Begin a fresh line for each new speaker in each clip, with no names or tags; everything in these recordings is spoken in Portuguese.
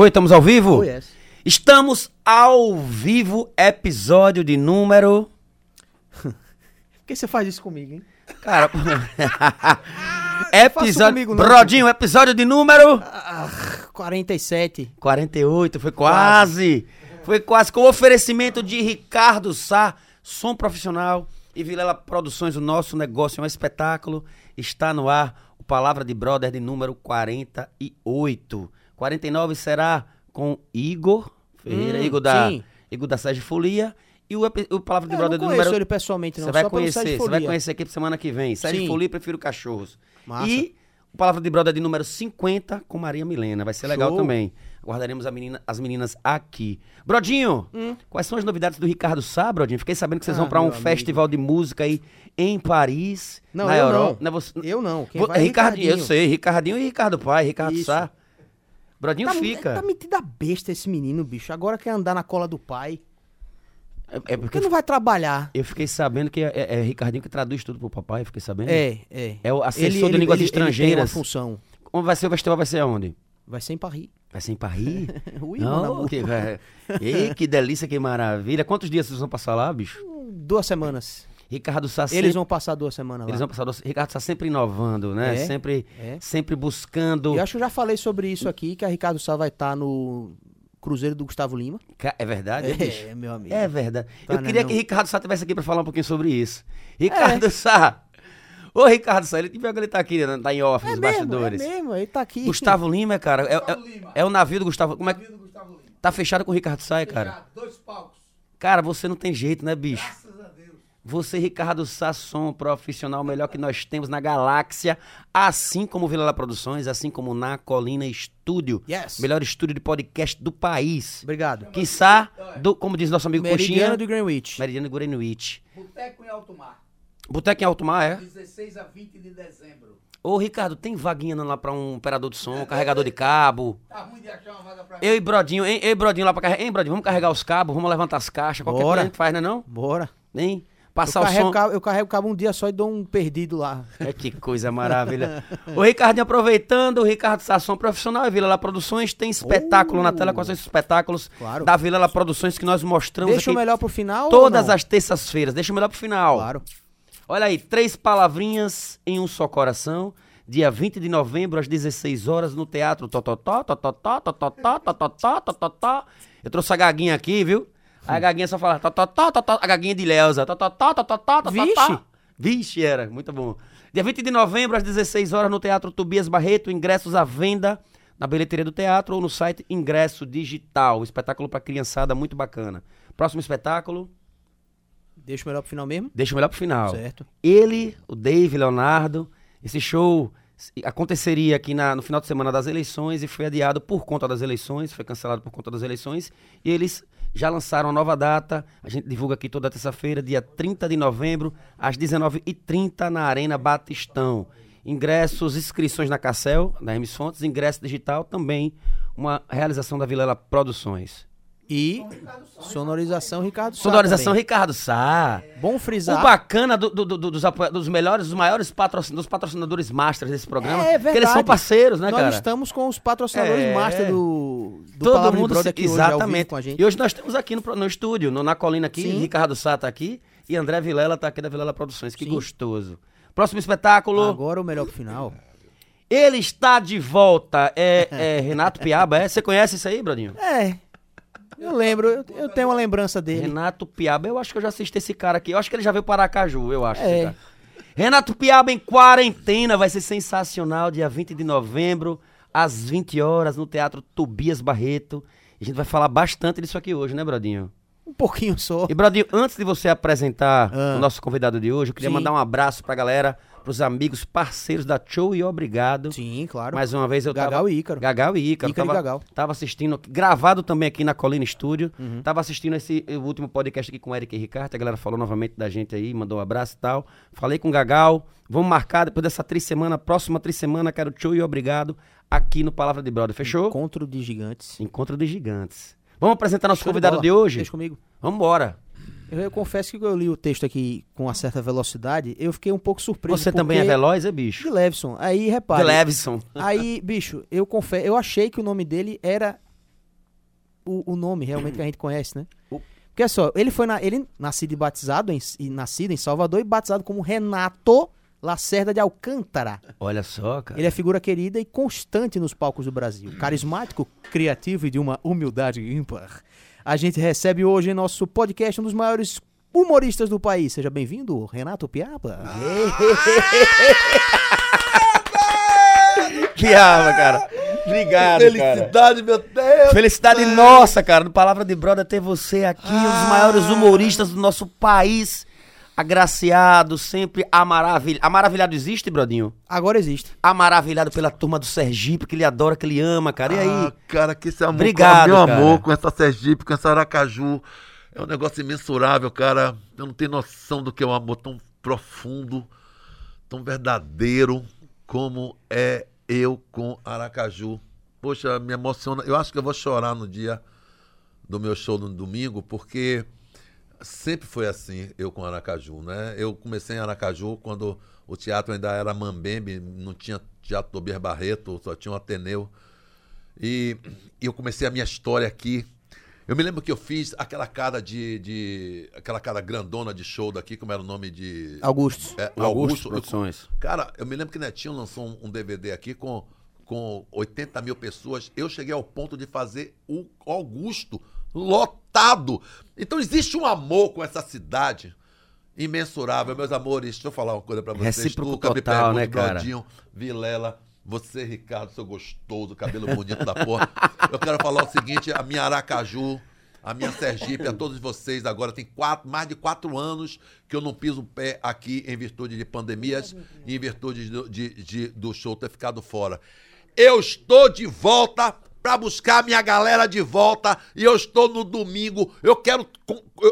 Foi, estamos ao vivo?
Oh, yes.
Estamos ao vivo, episódio de número.
Por que você faz isso comigo, hein?
Cara. episódio.
comigo, não.
Brodinho, episódio de número.
Ah, 47.
48, foi quase. Foi quase. Com o oferecimento de Ricardo Sá, som profissional e Vilela Produções. O nosso negócio é um espetáculo. Está no ar o Palavra de Brother de número 48. 49 será com Igor Ferreira,
Hum,
Igor da,
sim.
Igor da Sérgio Folia. E o, o Palavra de
Eu
Brother
conheço
número.
ele pessoalmente, não.
Você vai conhecer, você vai conhecer aqui semana que vem. Sérgio
Sim.
Folia, prefiro cachorros.
Massa.
E o Palavra de Brother de número 50 com Maria Milena. Vai ser legal
Show.
também. Aguardaremos a menina- as meninas aqui. Brodinho, quais são as novidades do Ricardo Sá, Brodinho? Fiquei sabendo que vocês
Hum. Ah,
vão pra um
amigo.
festival de música aí em Paris,
Não,
na
eu
Europa.
não.
é você-
Eu não. Quem é
Ricardinho, eu
Ricardinho.
sei. Ricardinho e Ricardo Pai, Ricardo
Isso.
Sá. Brodinho
Tá,
fica.
tá metido a besta esse menino, bicho. Agora quer andar na cola do pai.
É, é
Por
porque
que não vai trabalhar?
eu fiquei sabendo que é, é- é Ricardinho que traduz tudo pro papai, fiquei sabendo.
É, é.
É o assessor de línguas
Ele tem uma
estrangeiras.
função.
Como vai ser o festival? Vai ser aonde?
Vai ser em Paris.
Vai ser em Paris?
Ui,
Não, que, Ei, que delícia, que maravilha. Quantos dias vocês vão passar lá, bicho?
Duas semanas.
Ricardo Sá sempre...
Eles vão passar duas semanas lá.
Eles vão passar... doce- Ricardo Sá sempre inovando, né?
É,
Sempre,
é.
sempre buscando...
Eu acho que eu já falei sobre isso aqui, que a Ricardo Sá vai estar no Cruzeiro do Gustavo Lima.
É verdade, é, bicho?
É, meu amigo.
É verdade.
Tá,
Eu
né,
queria
não?
que Ricardo Sá estivesse aqui pra falar um pouquinho sobre isso. Ricardo Sá! Ô, Ricardo Sá, ele, pior que ele tá aqui, né? tá em off,
É
nos
mesmo, é
bastidores.
mesmo, ele tá aqui.
Gustavo Lima, cara, é, é- é o navio do Gustavo... Como é que... Tá fechado com o Ricardo Sá, cara?
Dois palcos.
Cara, você não tem jeito, né, bicho?
Graças.
Você, Ricardo Sasson, profissional melhor que nós temos na galáxia, assim como Vilela Produções, assim como na Colina Estúdio.
Yes.
Melhor estúdio de podcast do país.
Obrigado.
Quiçá, do, como diz nosso amigo
Meridiano
Coxinha,
de Greenwich.
Meridiano de Greenwich.
Boteco em Alto Mar.
Boteco em Alto Mar, é?
16 a 20 de dezembro.
Ô, Ricardo, tem vaguinha lá pra um operador de som, carregador de cabo?
Tá ruim de achar uma vaga pra
Eu e Brodinho, hein? Eu e Brodinho lá pra carregar. Hein, Brodinho, vamos carregar os cabos, vamos levantar as caixas, qualquer
Bora.
coisa a gente faz, né não?
Bora.
Hein?
Eu
Passar o
carrego,
som.
cabo, eu carrego cabo um dia só e dou um perdido lá.
É que coisa maravilha. o Ricardinho aproveitando, o Ricardo Sasson profissional e Vila Lá Produções tem espetáculo na tela, quais são esses espetáculos
Claro.
da Vila Lá Produções que nós mostramos
Deixa o melhor pro final
todas as terças-feiras. Deixa o melhor pro final.
Claro.
Olha aí, três palavrinhas em um só coração. Dia 20 de novembro, às 16 horas, no Teatro Tototó, Tototó, Tototó, Tototó, Tototó. Eu trouxe a gaguinha aqui, viu? A gaguinha só fala Tototó, Totó, a gaguinha de Leusa. Tototó, Tototó, Tototó.
Vixe.
Vixe, era, muito bom. Dia 20 de novembro, às 16 horas, no Teatro Tobias Barreto, ingressos à venda na bilheteria do teatro ou no site Ingresso Digital. Espetáculo pra criançada, muito bacana. Próximo espetáculo,
Deixa o melhor pro final mesmo?
deixa o melhor pro final.
Certo.
Ele, o Dave Leonardo, esse show aconteceria aqui na- no final de semana das eleições e foi adiado por conta das eleições, foi cancelado por conta das eleições. E eles já lançaram a nova data, a gente divulga aqui toda terça-feira, dia 30 de novembro, às 19h30, na Arena Batistão. Ingressos, inscrições na Cassel, na Hermes Fontes, ingresso digital também, uma realização da Vilela Produções.
E sonorização Ricardo Sá
Sonorização
também.
Ricardo Sá.
Bom
O
frisar.
bacana do- do- do- dos, apoia- dos melhores, dos maiores patrocin- dos patrocinadores masters desse programa,
É
que eles são
verdade.
parceiros, né,
Nós
cara?
estamos com os patrocinadores
É.
master do, do
Todo
Palavra
mundo
aqui hoje,
exatamente.
com a gente.
E hoje nós temos aqui no, no estúdio, no- na colina aqui,
Sim.
Ricardo Sá tá aqui e André Vilela tá aqui da Vilela Produções. Que
Sim.
gostoso. Próximo espetáculo.
Agora o melhor pro final.
Ele está de volta. É, é Renato Piaba, é? Você conhece isso aí, Brodinho?
É. Eu lembro, eu, eu tenho uma lembrança dele.
Renato Piaba, eu acho que eu já assisti esse cara aqui. Eu acho que ele já veio para Aracaju, eu acho.
É.
Renato Piaba em quarentena, vai ser sensacional, dia 20 de novembro, às 20 horas, no Teatro Tobias Barreto. A gente vai falar bastante disso aqui hoje, né, Brodinho?
Um pouquinho só.
E, Brodinho, antes de você apresentar
Ah.
o nosso convidado de hoje, eu queria
Sim.
mandar um abraço pra galera, pros amigos, parceiros da Show e Obrigado.
Sim, claro.
Mais uma vez eu
Gagal
tava...
e Ícaro.
Gagal e Ícaro.
Ícaro e
tava,
Gagal.
tava assistindo, gravado também aqui na Colina Estúdio.
Uhum.
Tava assistindo esse o último podcast aqui com o Eric e Ricardo. A galera falou novamente da gente aí, mandou um abraço e tal. Falei com o Gagal. Vamos marcar depois dessa trissemana, próxima trissemana, quero show e obrigado aqui no Palavra de Brother. Fechou?
Encontro de gigantes.
Encontro de Gigantes. Vamos apresentar nosso
Show de
convidado de hoje?
Deixa comigo.
Vamos embora.
Eu, eu confesso que eu li o texto aqui com uma certa velocidade, eu fiquei um pouco surpreso.
Você também é veloz, é bicho?
De Levison. Aí,
De
repare.
Levison.
Aí, bicho, eu confesso, eu achei que o nome dele era o, o nome realmente que a gente conhece, né? Porque é só, ele foi na, ele nascido e batizado em, e nascido em Salvador e batizado como Renato Lacerda de Alcântara.
Olha só, cara.
Ele é figura querida e constante nos palcos do Brasil. Carismático, criativo e de uma humildade ímpar. A gente recebe hoje em nosso podcast um dos maiores humoristas do país. Seja bem-vindo, Renato Piaba.
Piaba, cara. Obrigado, cara.
Felicidade, meu Deus!
Felicidade nossa, cara, do Palavra de Brother ter você aqui, um dos maiores humoristas do nosso país. Agraciado, sempre amaravilhado. Amaravilhado existe, Brodinho?
Agora existe.
Amaravilhado pela turma do Sergipe, que ele adora, que ele ama, cara. E aí?
Ah, cara, que esse amor,
Obrigado,
meu
cara.
amor com essa Sergipe, com essa Aracaju, é um negócio imensurável, cara. Eu não tenho noção do que é um amor tão profundo, tão verdadeiro como é eu com Aracaju. Poxa, me emociona. Eu acho que eu vou chorar no dia do meu show no domingo, porque sempre foi assim, eu com Aracaju, né? Eu comecei em Aracaju quando o teatro ainda era Mambembe, não tinha Teatro do Bier Barreto, só tinha o Ateneu. E, e eu comecei a minha história aqui. Eu me lembro que eu fiz aquela cara de, de aquela cara grandona de show daqui, como era o nome de
Augusto.
é, o
Augusto
Augusto. Eu-
Produções.
Cara, eu me lembro que Netinho lançou um, um DVD aqui com, com 80 mil pessoas. Eu cheguei ao ponto de fazer o Augusto lotado. Então existe um amor com essa cidade imensurável. Meus amores, deixa eu falar uma coisa pra vocês.
Recíproco
Tuca, me
total,
pergunte,
né, cara?
Brodinho, Vilela, você, Ricardo, seu gostoso, cabelo bonito da porra. Eu quero falar o seguinte, a minha Aracaju, a minha Sergipe, a todos vocês agora, tem quatro, mais de quatro anos que eu não piso o pé aqui em virtude de pandemias e em virtude do, de- de- do show ter ficado fora. Eu estou de volta para buscar minha galera de volta e eu estou no domingo. Eu quero,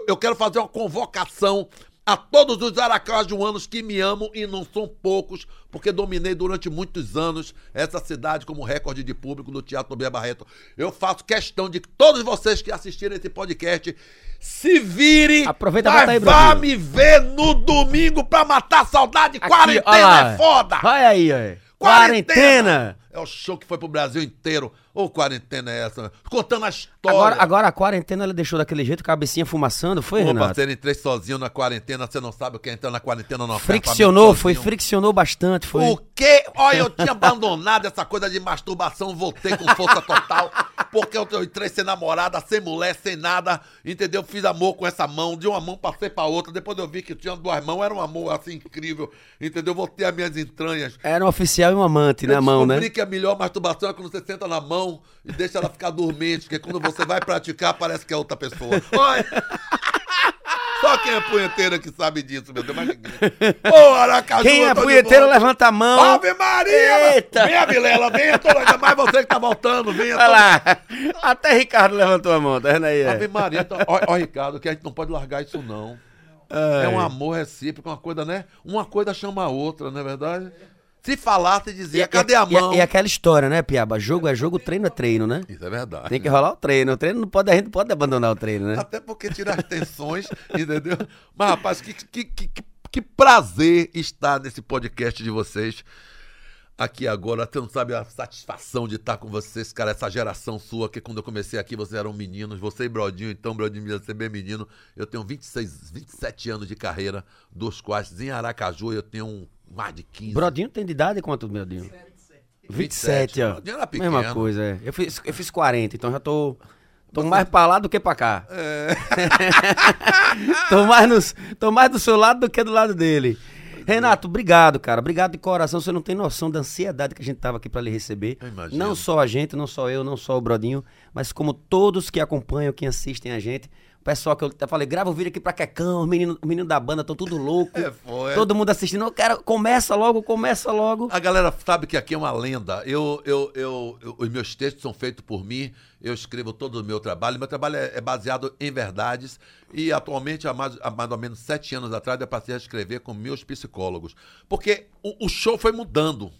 eu- quero fazer uma convocação a todos os aracajuanos que me amam e não são poucos, porque dominei durante muitos anos essa cidade como recorde de público no Teatro Bia Barreto. Eu faço questão de que todos vocês que assistiram esse podcast se virem,
Aproveita aí,
vá me ver no domingo pra matar a saudade.
Aqui,
Quarentena
olha
é foda!
Vai aí, ó. Quarentena!
É o show que foi pro Brasil inteiro. Ô, quarentena é essa? Contando a história.
Agora, agora a quarentena ela deixou daquele jeito, cabecinha fumaçando, foi,
Ô,
Renato?
parceiro, entrei sozinho na quarentena. Você não sabe o que é entrar na quarentena no
Friccionou, foi, friccionou bastante, foi.
O quê? Olha, eu tinha abandonado essa coisa de masturbação, voltei com força total, porque eu, entrei sem namorada, sem mulher, sem nada, entendeu? Fiz amor com essa mão, de uma mão passei pra outra, depois eu vi que tinha duas mãos, era um amor assim incrível, entendeu? Voltei as minhas entranhas.
Era um oficial e um amante
eu
mão, né?
Que a melhor masturbação é quando você senta na mão e deixa ela ficar dormente, porque quando você vai praticar, parece que é outra pessoa. Olha! Só quem é punheteiro que sabe disso, meu Deus, mas. Ô, Aracaju,
Quem é punheteiro, levanta a mão.
Ave Maria!
Eita!
Venha, Vilela, venha, toda, ainda mais você que tá voltando, venha.
Olha
toda-
lá. Até Ricardo levantou a mão, tá vendo aí?
Ave
É.
Maria, então, ó, ó, Ricardo, que a gente não pode largar isso, não. É um amor recíproco, uma coisa, né? Uma coisa chama a outra, não é verdade? Se falasse e dizia, cadê a
e- e-
mão?
E, aquela história, né, Piaba? Jogo é jogo, treino é treino, né?
Isso é verdade.
Tem que rolar o treino. O treino não pode, a gente não pode abandonar o treino, né?
Até porque tira as tensões, entendeu? Mas, rapaz, que, que, que, que- prazer estar nesse podcast de vocês. Aqui agora, você não sabe a satisfação de estar com vocês, cara, essa geração sua, que quando eu comecei aqui, vocês eram meninos, você e Brodinho, então, Brodinho devia ser bem menino. Eu tenho 26, 27 anos de carreira, dos quais em Aracaju eu tenho um, mais de 15.
Brodinho tem de idade quanto, Brodinho? 27, ó.
Brodinho era pequeno.
Mesma coisa, é. Eu fiz, eu fiz 40, então já tô. Tô mais pra lá do que pra cá.
É.
tô, mais nos, tô mais do seu lado do que do lado dele. Renato, obrigado, cara. Obrigado de coração. Você não tem noção da ansiedade que a gente tava aqui pra lhe receber. Não só a gente, não só eu, não só o Brodinho, mas como todos que acompanham, que assistem a gente. O pessoal que eu até falei, grava o vídeo aqui pra Quecão, os meninos menino da banda estão tudo louco.
É, foi.
Todo mundo assistindo. Eu quero, começa logo, começa logo.
A galera sabe que aqui é uma lenda. Eu, eu, eu, eu- os meus textos são feitos por mim, eu escrevo todo o meu trabalho. Meu trabalho é, é baseado em verdades. E atualmente, há mais, há mais ou menos sete anos atrás, eu passei a escrever com meus psicólogos. Porque o, o show foi mudando.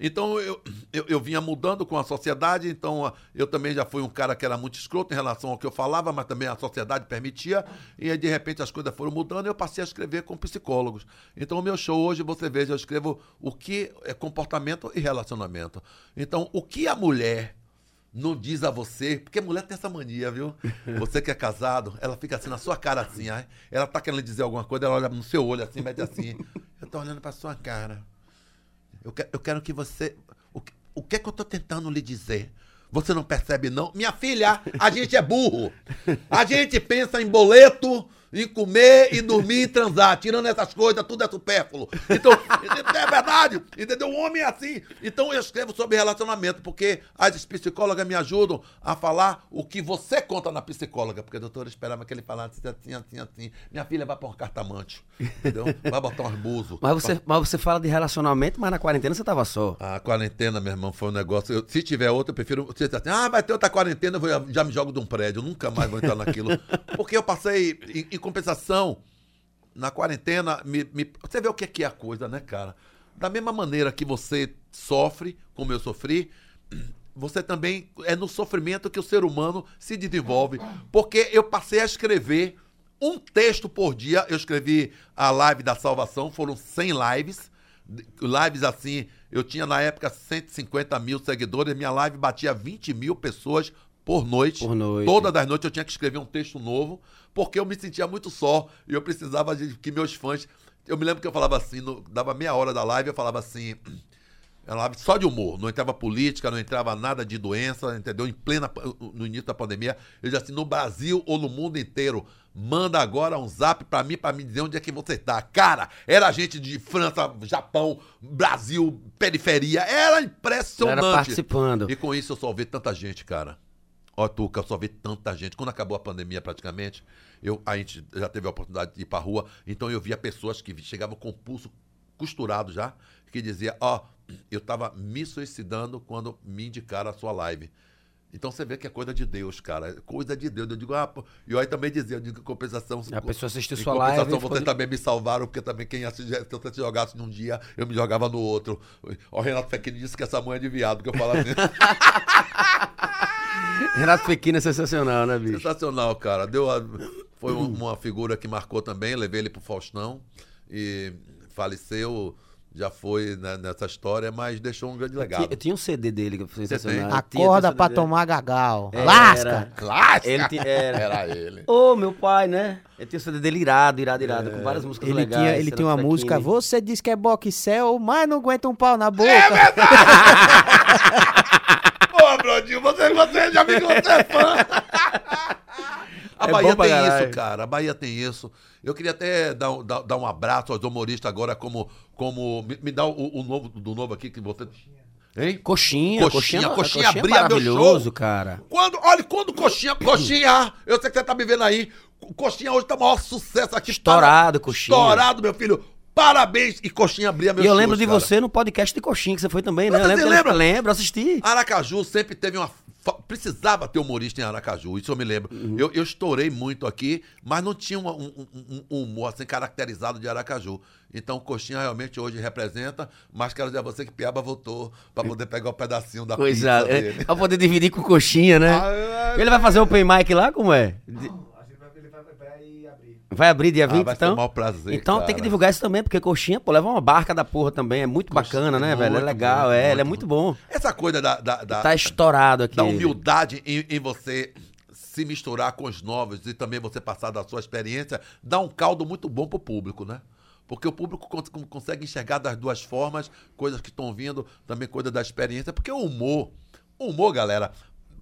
Então eu, eu, eu vinha mudando com a sociedade, então ah, eu também já fui um cara que era muito escroto em relação ao que eu falava, mas também a sociedade permitia, e aí de repente as coisas foram mudando e eu passei a escrever com psicólogos. Então o meu show hoje, você veja, eu escrevo o que é comportamento e relacionamento. Então, o que a mulher não diz a você, porque mulher tem essa mania, viu? Você que é casado, ela fica assim na sua cara assim, ela tá querendo dizer alguma coisa, ela olha no seu olho assim, mete assim. Eu tô olhando pra sua cara. Eu, que- eu quero que você. O, que- o que é que eu tô tentando lhe dizer? Você não percebe, não? Minha filha, a gente é burro. A gente pensa em boleto, em comer e dormir e transar. Tirando essas coisas, tudo é supérfluo. Então, é verdade. Entendeu? O homem é assim. Então, eu escrevo sobre relacionamento, porque as psicólogas me ajudam a falar o que você conta na psicóloga. Porque a doutora esperava que ele falasse assim, assim, assim. Minha filha vai pôr um cartamante. Entendeu? Vai botar um arbuso.
Mas você, mas você fala de relacionamento, mas na quarentena você tava só.
A quarentena, meu irmão, foi um negócio. eu- se tiver outra, eu prefiro. Você assim, ah, vai ter outra quarentena, eu vou- já me jogo de um prédio. Eu nunca mais vou entrar naquilo. Porque eu passei, em compensação, na quarentena, me, me- você vê o que é, que é a coisa, né, cara? Da mesma maneira que você sofre, como eu sofri, você também é no sofrimento que o ser humano se desenvolve. Porque eu passei a escrever um texto por dia. Eu escrevi a live da salvação, foram 100 lives. Lives assim, eu tinha na época 150 mil seguidores, minha live batia 20 mil pessoas por noite.
Por noite.
Todas as noites eu tinha que escrever um texto novo, porque eu me sentia muito só e eu precisava de que meus fãs. Eu me lembro que eu falava assim, no- dava meia hora da live, eu falava assim. Era live só de humor, não entrava política, não entrava nada de doença, entendeu? Em plena, no início da pandemia, eu disse assim, no Brasil ou no mundo inteiro, manda agora um zap pra mim, pra me dizer onde é que você tá. Cara, era gente de França, Japão, Brasil, periferia, era impressionante.
Era participando.
E com isso eu só vi tanta gente, cara. Ó, Tuca, eu só vi tanta gente. Quando acabou a pandemia, praticamente, eu, a gente já teve a oportunidade de ir pra rua, então eu via pessoas que chegavam com o pulso costurado já, que dizia, ó, eu tava me suicidando quando me indicaram a sua live. Então você vê que é coisa de Deus, cara. É Coisa de Deus. Eu digo, ah, pô. E aí também dizia, eu digo, compensação.
A pessoa assistiu sua
compensação,
live ficou
vocês
de-
também me salvaram, porque também quem assiste, se você se jogasse num dia, eu me jogava no outro. Ó, o Renato Fequini disse que essa mãe é de viado, que eu falo assim.
Renato Pequeno é sensacional, né, bicho?
Sensacional, cara. Deu a- Foi um- uma figura que marcou também. Levei ele pro Faustão e faleceu. Já foi né, nessa história, mas deixou um grande
Eu
legado.
tinha um CD dele que foi sensacional. Eu
Acorda pra tomar gagal.
Era.
Lasca!
Lasca!
Ele tinha- era.
Era ele.
Ô, meu pai, né? Ele tinha o CD dele irado, irado, irado, com várias músicas
Ele
legais.
tinha, ele tinha uma música, você diz que é boxel, mas não aguenta um pau na boca.
Ô, Você, você já me você é fã. A
É
Bahia tem
caralho.
isso, cara. A Bahia tem isso. Eu queria até dar, um- dar, dar um abraço aos humoristas agora, como. como me, me dá o, o novo do novo aqui que você. Hein?
Coxinha,
Coxinha,
coxinha,
coxinha
coxinha,
abria meu
maravilhoso,
show.
cara.
Quando, olha, quando Coxinha, Coxinha, eu sei que você tá me vendo aí. Coxinha hoje tá o maior sucesso aqui.
Estourado,
Para-
Coxinha.
Estourado, meu filho. Parabéns. E Coxinha abria meu
E eu
shows,
lembro de
cara.
você no podcast de coxinha que você foi também, né?
Você
eu lembro,
lembra?
Lembro, assisti.
Aracaju sempre teve uma. Precisava ter humorista em Aracaju, isso eu me lembro.
Uhum.
Eu, eu estourei muito aqui, mas não tinha um, um- um humor assim caracterizado de Aracaju. Então Coxinha realmente hoje representa, mas quero dizer a você que Piaba voltou pra poder pegar o pedacinho da
Coisa.
pizza
É,
dele.
pra poder dividir com coxinha, né?
Ah,
Ele vai fazer o open mic lá, como é? De-
A gente vai, ele vai, vai abrir.
Vai abrir dia 20,
Ah, vai
então?
um maior prazer,
Então tem que
cara.
divulgar isso também, porque coxinha, pô, leva uma barca da porra também. É muito bacana, né, velho? É
muito,
legal,
muito,
é. Ele é
muito,
muito bom.
Essa coisa da, da, da,
Tá estourado aqui.
da humildade em, em você se misturar com os novos e também você passar da sua experiência, dá um caldo muito bom pro público, né? Porque o público con- con- consegue enxergar das duas formas, coisas que estão vindo, também coisa da experiência, porque o humor, o humor, galera,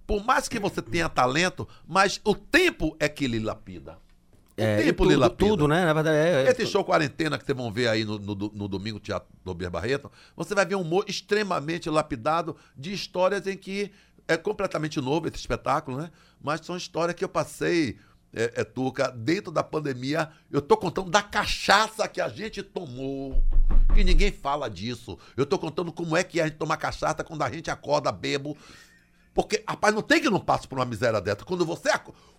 por mais que você tenha talento, mas o tempo é que lhe lapida.
É,
tempo
tudo,
lapida.
tudo, né? Na verdade, é. é-
Esse show quarentena que vocês vão ver aí no, no, no domingo, Teatro Dober Barreto, você vai ver um humor extremamente lapidado de histórias em que é completamente novo esse espetáculo, né? Mas são histórias que eu passei, é, é, Tuca, dentro da pandemia. Eu tô contando da cachaça que a gente tomou. Que ninguém fala disso. Eu tô contando como é que é a gente tomar cachaça quando a gente acorda bebo. Porque, rapaz, não tem que não passe por uma miséria dessa. Quando você.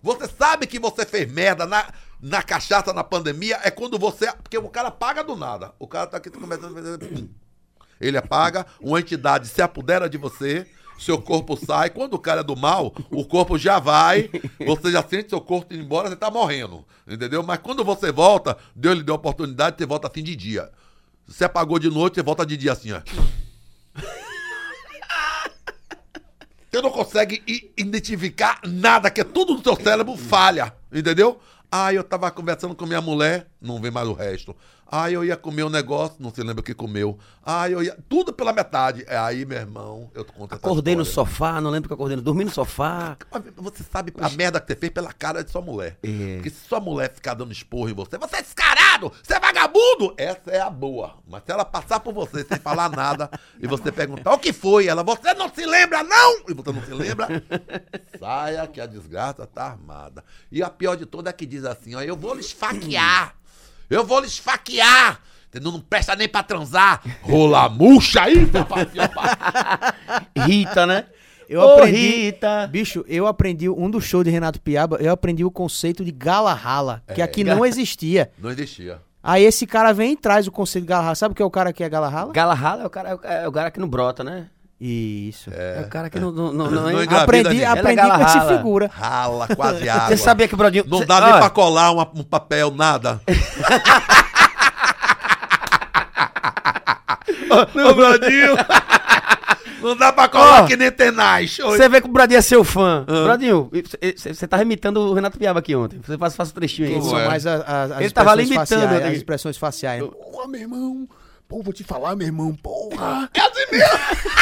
Você sabe que você fez merda na, na cachaça na pandemia, é quando você. Porque o cara paga do nada. O cara tá aqui começando a fazer. Ele apaga, uma entidade se apodera de você, seu corpo sai. Quando o cara é do mal, o corpo já vai, você já sente seu corpo indo embora, você tá morrendo. Entendeu? Mas quando você volta, Deus lhe deu a oportunidade, você volta assim de dia. Você apagou de noite, você volta de dia assim, ó. Você não consegue identificar nada, que é tudo no seu cérebro falha, entendeu? Aí eu tava conversando com minha mulher, não vê mais o resto. Aí eu ia comer um negócio, não se lembra o que comeu. Aí eu ia. Tudo pela metade. É Aí, meu irmão, eu tô contando. essa
Acordei no sofá, não lembro que acordei. Dormi no sofá.
Você sabe a merda que você fez pela cara de sua mulher.
É.
Porque se sua mulher ficar dando esporro em você, você é descarado, você é vagabundo. Essa é a boa. Mas se ela passar por você sem falar nada e você perguntar o que foi, ela, você não se lembra, não! E você não se lembra, saia que a desgraça tá armada. E a pior de todas é que diz assim: ó, eu vou lhe esfaquear. Eu vou lhe esfaquear. Entendeu? Não presta nem pra transar. Rola murcha aí, papazinho,
Rita, né?
Eu
Ô,
aprendi.
Rita.
Bicho, eu aprendi um dos shows de Renato Piaba, eu aprendi o conceito de gala rala, que aqui não existia.
Não existia.
Aí esse cara vem e traz o conceito de gala rala. Sabe o que é o cara que é gala rala?
Galarrala é o cara, é o cara que não brota, né?
Isso.
É, o cara que não. não, não,
Não
não-
engravida
Aprendi,
ninguém. É
aprendi
gala
com esse
rala.
figura.
Rala, quase água.
Você sabia que o Brodinho.
Não
cê-
dá nem
olha,
pra colar uma- um papel, nada. Ô, Brodinho! Não dá pra colar
Ó,
que nem tenaz.
Você vê que o Brodinho é seu fã.
Ah.
Brodinho, você tá imitando o Renato Piaba aqui ontem. Você faz, faz um trechinho aí.
São
é?
mais a- a- as
Ele tava limitando,
faciais,
né?
as expressões faciais.
Porra, meu irmão. Pô, vou te falar, meu irmão. Porra.
É assim mesmo.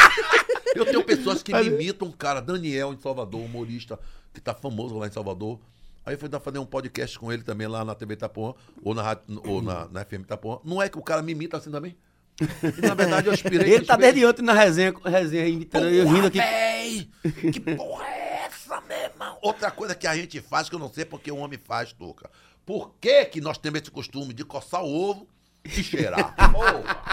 Eu tenho pessoas que me imitam, cara. Daniel, em Salvador, humorista, que tá famoso lá em Salvador. Aí eu fui dar- fazer um podcast com ele também lá na TV Itapuã, ou na, ou na, na FM Itapuã. Não é que o cara me imita assim também? E, na verdade, eu aspirei...
Ele tá
aspirei-
desde ontem na resenha, resenha imitando, eu rindo aqui.
Véi, que porra é essa, meu irmão? Outra coisa que a gente faz, que eu não sei porque o homem faz, Tuca. Por que, que nós temos esse costume de coçar o ovo e cheirar? Porra.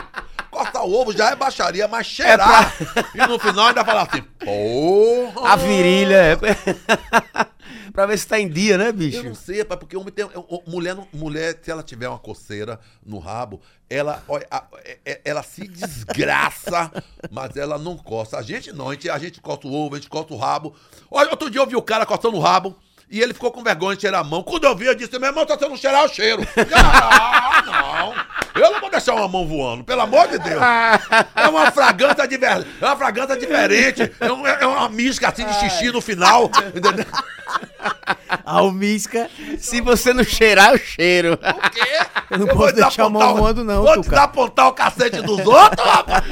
Coçar o ovo já é baixaria, mas cheirar. E no final ainda falar assim, porra.
A virilha. é. pra ver se tá em dia, né,
Eu
bicho?
não sei, pai, porque homem tem. Mulher, mulher, se ela tiver uma coceira no rabo, ela, olha, é- é- ela se desgraça, mas ela não coça. A gente não, a gente, a gente coça o ovo, a gente coça o rabo. Olha, outro dia eu vi o cara coçando o rabo. E ele ficou com vergonha de cheirar a mão. Quando eu vi, eu disse: meu irmão, tá sendo cheirar o cheiro. Ah, não. Eu não vou deixar uma mão voando, pelo amor de Deus. É uma fragrância diferente. É uma fragrância diferente. É, um- é uma misca assim de xixi no final. Entendeu?
Almisca.
Se você não cheirar, eu cheiro.
O quê?
Eu não
vou
posso deixar a mão
o-
voando, não,
Vou
Tuca.
desapontar o cacete dos outros, rapaz.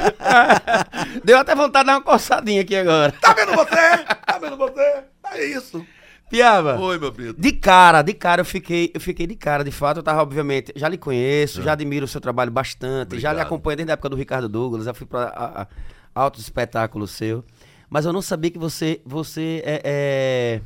Deu até vontade de dar uma coçadinha aqui agora.
Tá vendo você? Tá vendo você? É isso.
Piaba.
Oi, meu filho.
De cara, de cara, eu fiquei, eu fiquei de cara, de fato. Eu tava, obviamente, já lhe conheço, já admiro o seu trabalho bastante, já lhe
Obrigado.
acompanho desde a época do Ricardo Douglas, já fui pra a- a- altos espetáculos seu. Mas eu não sabia que você, você é, é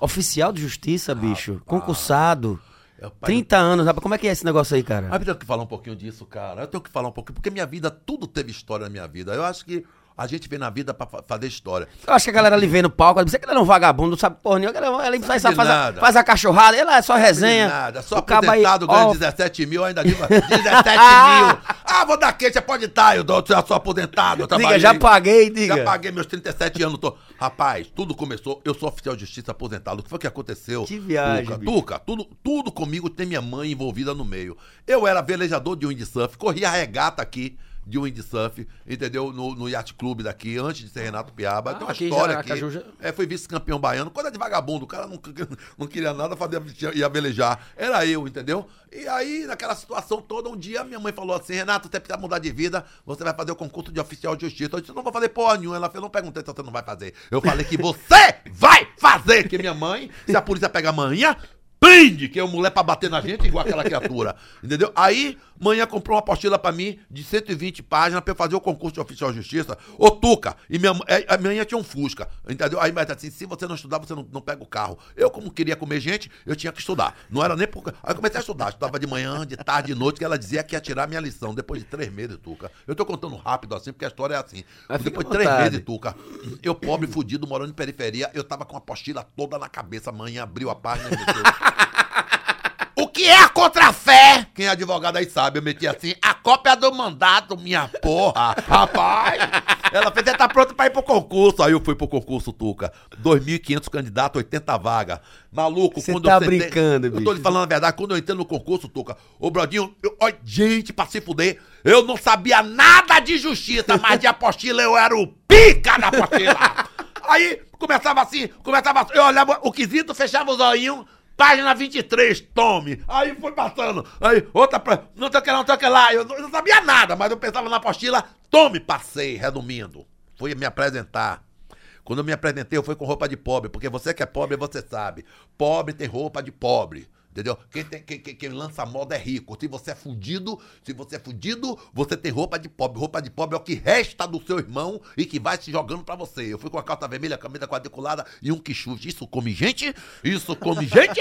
oficial de justiça, bicho. Concursado.
É, pai,
30 anos, rapaz. Como é que é esse negócio aí, cara?
Mas eu tenho que falar um pouquinho disso, cara. Eu tenho que falar um pouquinho, porque minha vida, tudo teve história na minha vida. Eu acho que a gente vem na vida pra fa- fazer história.
Eu acho que a galera ali vê no palco, você que ele é um vagabundo, não sabe porra nenhuma, ele, ele faz, faz, a, faz a cachorrada, ele é só resenha.
Nada, só
o
aposentado ganha
ó,
17 mil, ainda digo 17 mil. Ah, vou dar queixa, pode estar, eu dou- eu sou aposentado, eu
Diga,
trabalhei.
já paguei, diga.
Já paguei meus 37 anos. Tô... Rapaz, tudo começou. Eu sou oficial de justiça aposentado. O que foi que aconteceu?
Que viagem,
Tuca. Tuca, tudo, tudo comigo tem minha mãe envolvida no meio. Eu era velejador de windsurf, corria regata aqui de windsurf, entendeu? No, no Yacht Club daqui, antes de ser Renato Piaba.
Ah,
tem uma
aqui
história
já,
aqui.
Caju
É, foi vice-campeão baiano. Coisa de vagabundo. O cara não, não queria nada, fazia, ia velejar. Era eu, entendeu? E aí, naquela situação toda, um dia minha mãe falou assim: Renato, você precisa mudar de vida, você vai fazer o concurso de oficial de justiça. Eu disse: não vou fazer porra nenhuma. Ela fez: não perguntei se você não vai fazer. Eu falei que você vai fazer. Que minha mãe, se a polícia pegar amanhã, prende, que é uma mulher pra bater na gente igual aquela criatura. Entendeu? Aí, manhã comprou uma apostila pra mim de 120 páginas pra eu fazer o concurso de oficial de justiça. Ô, Tuca, e minha, é, a minha tinha um Fusca, entendeu? Aí, mas assim, se você não estudar, você não, não pega o carro. Eu, como queria comer gente, eu tinha que estudar. Não era nem por... Aí eu comecei a estudar. Estudava de manhã, de tarde, de noite, que ela dizia que ia tirar minha lição depois de três meses, Tuca. Eu tô contando rápido assim, porque a história é assim.
Mas
depois de três meses, Tuca, eu pobre, fudido, morando em periferia, eu tava com a apostila toda na cabeça. Amanhã abriu a página e. O que é a contrafé? Quem é advogado aí sabe, eu meti assim, a cópia do mandato, minha porra. Rapaz, ela fez, você tá pronto pra ir pro concurso. Aí eu fui pro concurso, Tuca. 2.500 candidatos, 80 vagas. Maluco,
Você
quando
tá
eu sentei-
brincando,
Eu tô
bicho.
lhe falando a verdade, quando eu entrei no concurso, Tuca, ô Brodinho, eu, ó, gente, pra se fuder, eu não sabia nada de justiça, mas de apostila eu era o pica da apostila. Aí começava assim, começava assim, eu olhava o quesito, fechava o zoinho, página 23, tome. Aí foi passando. Aí, outra, pra- não que lá, não sei o que lá. Eu não, eu não sabia nada, mas eu pensava na apostila, tome, passei, resumindo. Fui me apresentar. Quando eu me apresentei, eu fui com roupa de pobre, porque você que é pobre, você sabe. Pobre tem roupa de pobre. Entendeu? Quem, tem, quem, quem, quem lança moda é rico. Se você é fudido, se você é fudido, você tem roupa de pobre. Roupa de pobre é o que resta do seu irmão e que vai se jogando pra você. Eu fui com a calça vermelha, camisa quadriculada e um quichute. Isso come gente? Isso come gente?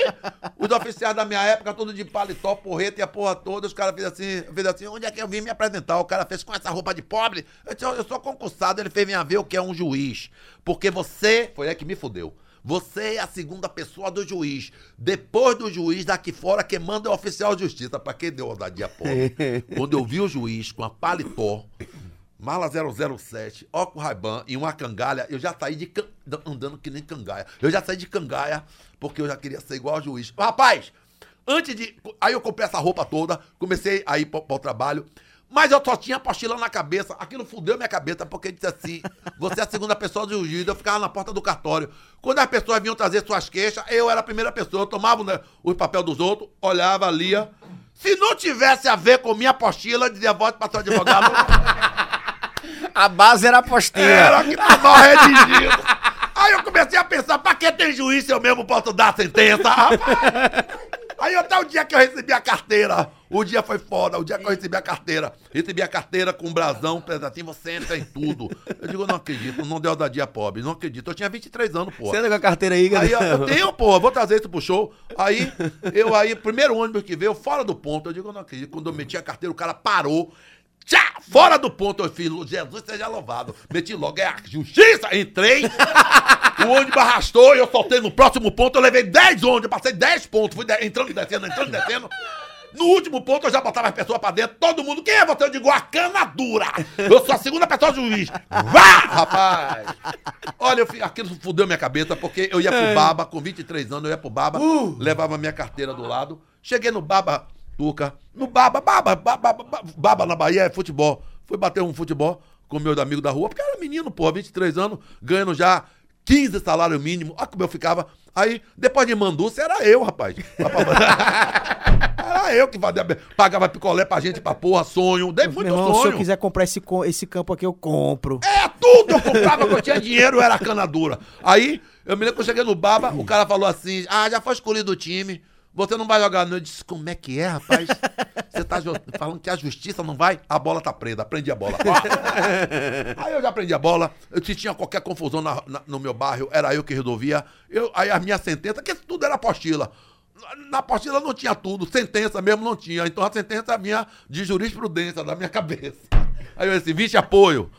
Os oficiais da minha época, tudo de paletó, porreta e a porra toda. Os caras fez assim, fez assim, onde é que eu vim me apresentar? O cara fez com essa roupa de pobre. Eu disse, eu sou concursado. Ele fez minha ver o que é um juiz. Porque você, foi aí que me fudeu. Você é a segunda pessoa do juiz. Depois do juiz, daqui fora, quem manda é o oficial de justiça. Pra quem deu ousadia pobre. Quando eu vi o juiz com a paletó, mala 007, óculos Ray-Ban e uma cangalha, eu já saí de can- andando que nem cangaia. Eu já saí de cangaia porque eu já queria ser igual ao juiz. Rapaz, antes de. Aí eu comprei essa roupa toda, comecei a ir para o trabalho. Mas eu só tinha apostila na cabeça. Aquilo fudeu minha cabeça, porque disse assim: você é a segunda pessoa do juiz. Eu ficava na porta do cartório. Quando as pessoas vinham trazer suas queixas, eu era a primeira pessoa. Eu tomava né, o papel dos outros, olhava, lia. Se não tivesse a ver com minha apostila, eu dizia: volte para seu advogado.
A base era a apostila.
Era que tá mal redigido. Aí eu comecei a pensar, pra que tem juiz se eu mesmo posso dar a sentença? rapaz? Aí até o dia que eu recebi a carteira, o dia foi foda, o dia que eu recebi a carteira, recebi a carteira com um brasão, pedacinho, você entra em tudo. Eu digo, não acredito, não deu da dia pobre, não acredito. Eu tinha 23 anos, pô.
Você anda com a carteira aí,
Aí
galera?
eu, eu tenho, pô, vou trazer isso pro show. Aí, eu aí, primeiro ônibus que veio, fora do ponto, eu digo, eu não acredito. Quando eu meti a carteira, o cara parou. Tchá! Fora do ponto, eu fiz, Jesus seja louvado. Meti logo, é a justiça, entrei. O ônibus arrastou e eu soltei no próximo ponto. Eu levei 10 ônibus, eu passei 10 pontos. Fui de- entrando e descendo, entrando e descendo. No último ponto, eu já botava as pessoas pra dentro. Todo mundo, quem é você? Eu digo, a cana dura. Eu sou a segunda pessoa do juiz. Vá, rapaz! Olha, eu, aquilo fudeu minha cabeça, porque eu ia pro Baba, com 23 anos, eu ia pro Baba, levava minha carteira do lado. Cheguei no Baba, Tuca, no Baba, Baba, Baba, Baba, Baba na Bahia é futebol. Fui bater um futebol com meus amigos da rua, porque era menino, pô, 23 anos, ganhando já 15 salário mínimo. Olha como eu ficava. Aí, depois de Manduça, era eu, rapaz. Era eu que fazia, pagava picolé pra gente, pra porra, sonho. Dei muito
Meu irmão, se eu
sonho.
quiser comprar esse, esse campo aqui, eu compro.
É, tudo eu comprava, que eu tinha dinheiro, era cana dura. Aí, eu me lembro que eu cheguei no Baba, o cara falou assim: Ah, já foi escolhido o time. Você não vai jogar, não. Eu disse, como é que é, rapaz? Você tá falando que a justiça não vai? A bola tá presa, aprendi a bola. aí eu já aprendi a bola. Eu se tinha qualquer confusão na- na- no meu bairro, era eu que resolvia. Eu, aí a minha sentença, que tudo era apostila. Na- apostila não tinha tudo, sentença mesmo não tinha. Então a sentença vinha de jurisprudência, da minha cabeça. Aí eu disse, vixe apoio.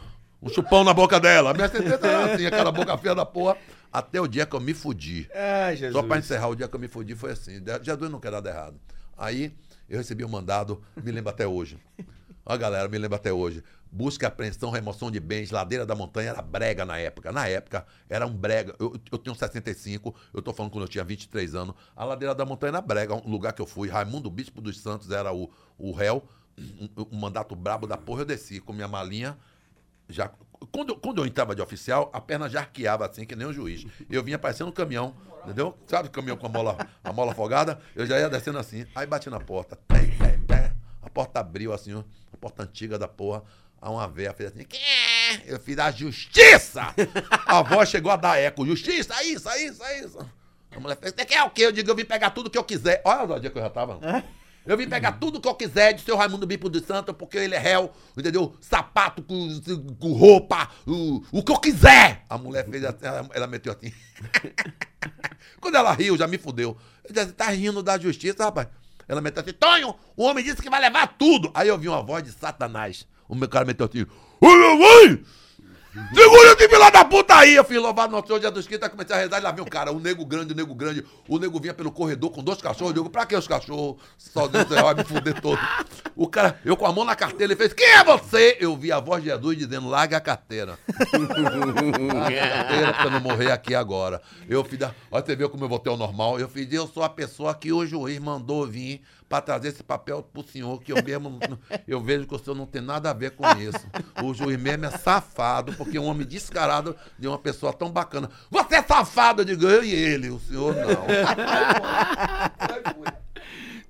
Um chupão na boca dela. A minha sentença era assim, aquela boca feia da porra. Até o dia que eu me fudi.
Ai, Jesus.
Só pra encerrar, o dia que eu me fudi foi assim. Jesus não quer nada errado. Aí eu recebi um mandado, me lembro até hoje. Ó, galera, me lembro até hoje. Busca, apreensão, remoção de bens, ladeira da montanha, era brega na época. Na época, era um brega. Eu, eu tenho 65, eu tô falando quando eu tinha 23 anos. A ladeira da montanha era brega, um lugar que eu fui. Raimundo Bispo dos Santos era o, o réu. Um, um mandato brabo da porra, eu desci com minha malinha. Já, quando, quando eu entrava de oficial, a perna já arqueava assim, que nem o juiz. Eu vinha parecendo um caminhão, entendeu? Sabe o caminhão com a mola, a mola afogada? Eu já ia descendo assim. Aí bati na porta. A porta abriu assim, ó, a porta antiga da porra. Aí uma véia fez assim. Eu fiz a justiça! A voz chegou a dar eco. Justiça, isso, isso, isso. A mulher fez, você quer o quê? Eu digo, eu vim pegar tudo que eu quiser. Olha o dia que eu já tava. Eu vim pegar tudo que eu quiser de seu Raimundo Bipo dos Santos, porque ele é réu, entendeu? Sapato com, com roupa, o, o que eu quiser. A mulher fez assim, ela, ela meteu assim. Quando ela riu, já me fudeu. Eu disse, tá rindo da justiça, rapaz? Ela meteu assim, Tonho, o homem disse que vai levar tudo. Aí eu vi uma voz de Satanás. O meu cara meteu assim, ô meu mãe! Segura esse filho da puta aí! Eu fui louvado no Senhor Jesus Cristo, aí comecei a rezar e lá vem o cara, o nego grande, o nego grande. O nego vinha pelo corredor com dois cachorros. Eu digo, pra que os cachorros? Só Deus vai me fuder todo. O cara, eu com a mão na carteira, ele fez, quem é você? Eu vi a voz de Jesus dizendo, larga a carteira. larga a carteira pra não morrer aqui agora. Eu fiz, da- olha você viu como eu voltei ao normal. Eu fiz, eu sou a pessoa que o juiz mandou vir pra trazer esse papel pro senhor, que eu mesmo, eu vejo que o senhor não tem nada a ver com isso. O juiz mesmo é safado, porque um homem descarado de uma pessoa tão bacana. Você é safado, eu digo, eu e ele, o senhor não.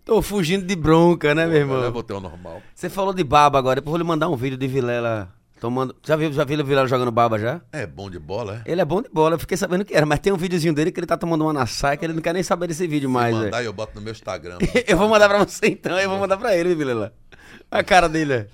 Tô fugindo de bronca, né, meu irmão?
Leva o teu normal.
Você falou de baba agora, depois eu vou lhe mandar um vídeo de Vilela tomando. Já viu, já viu o Vilela jogando baba já?
É bom de bola, é?
Ele é bom de bola, eu fiquei sabendo que era, mas tem um videozinho dele que ele tá tomando uma na saia que ele não quer nem saber desse vídeo mais,
Se
velho.
mandar, eu boto no meu Instagram.
Eu vou mandar pra você então, eu vou mandar pra ele, Vilela. A cara dele, é.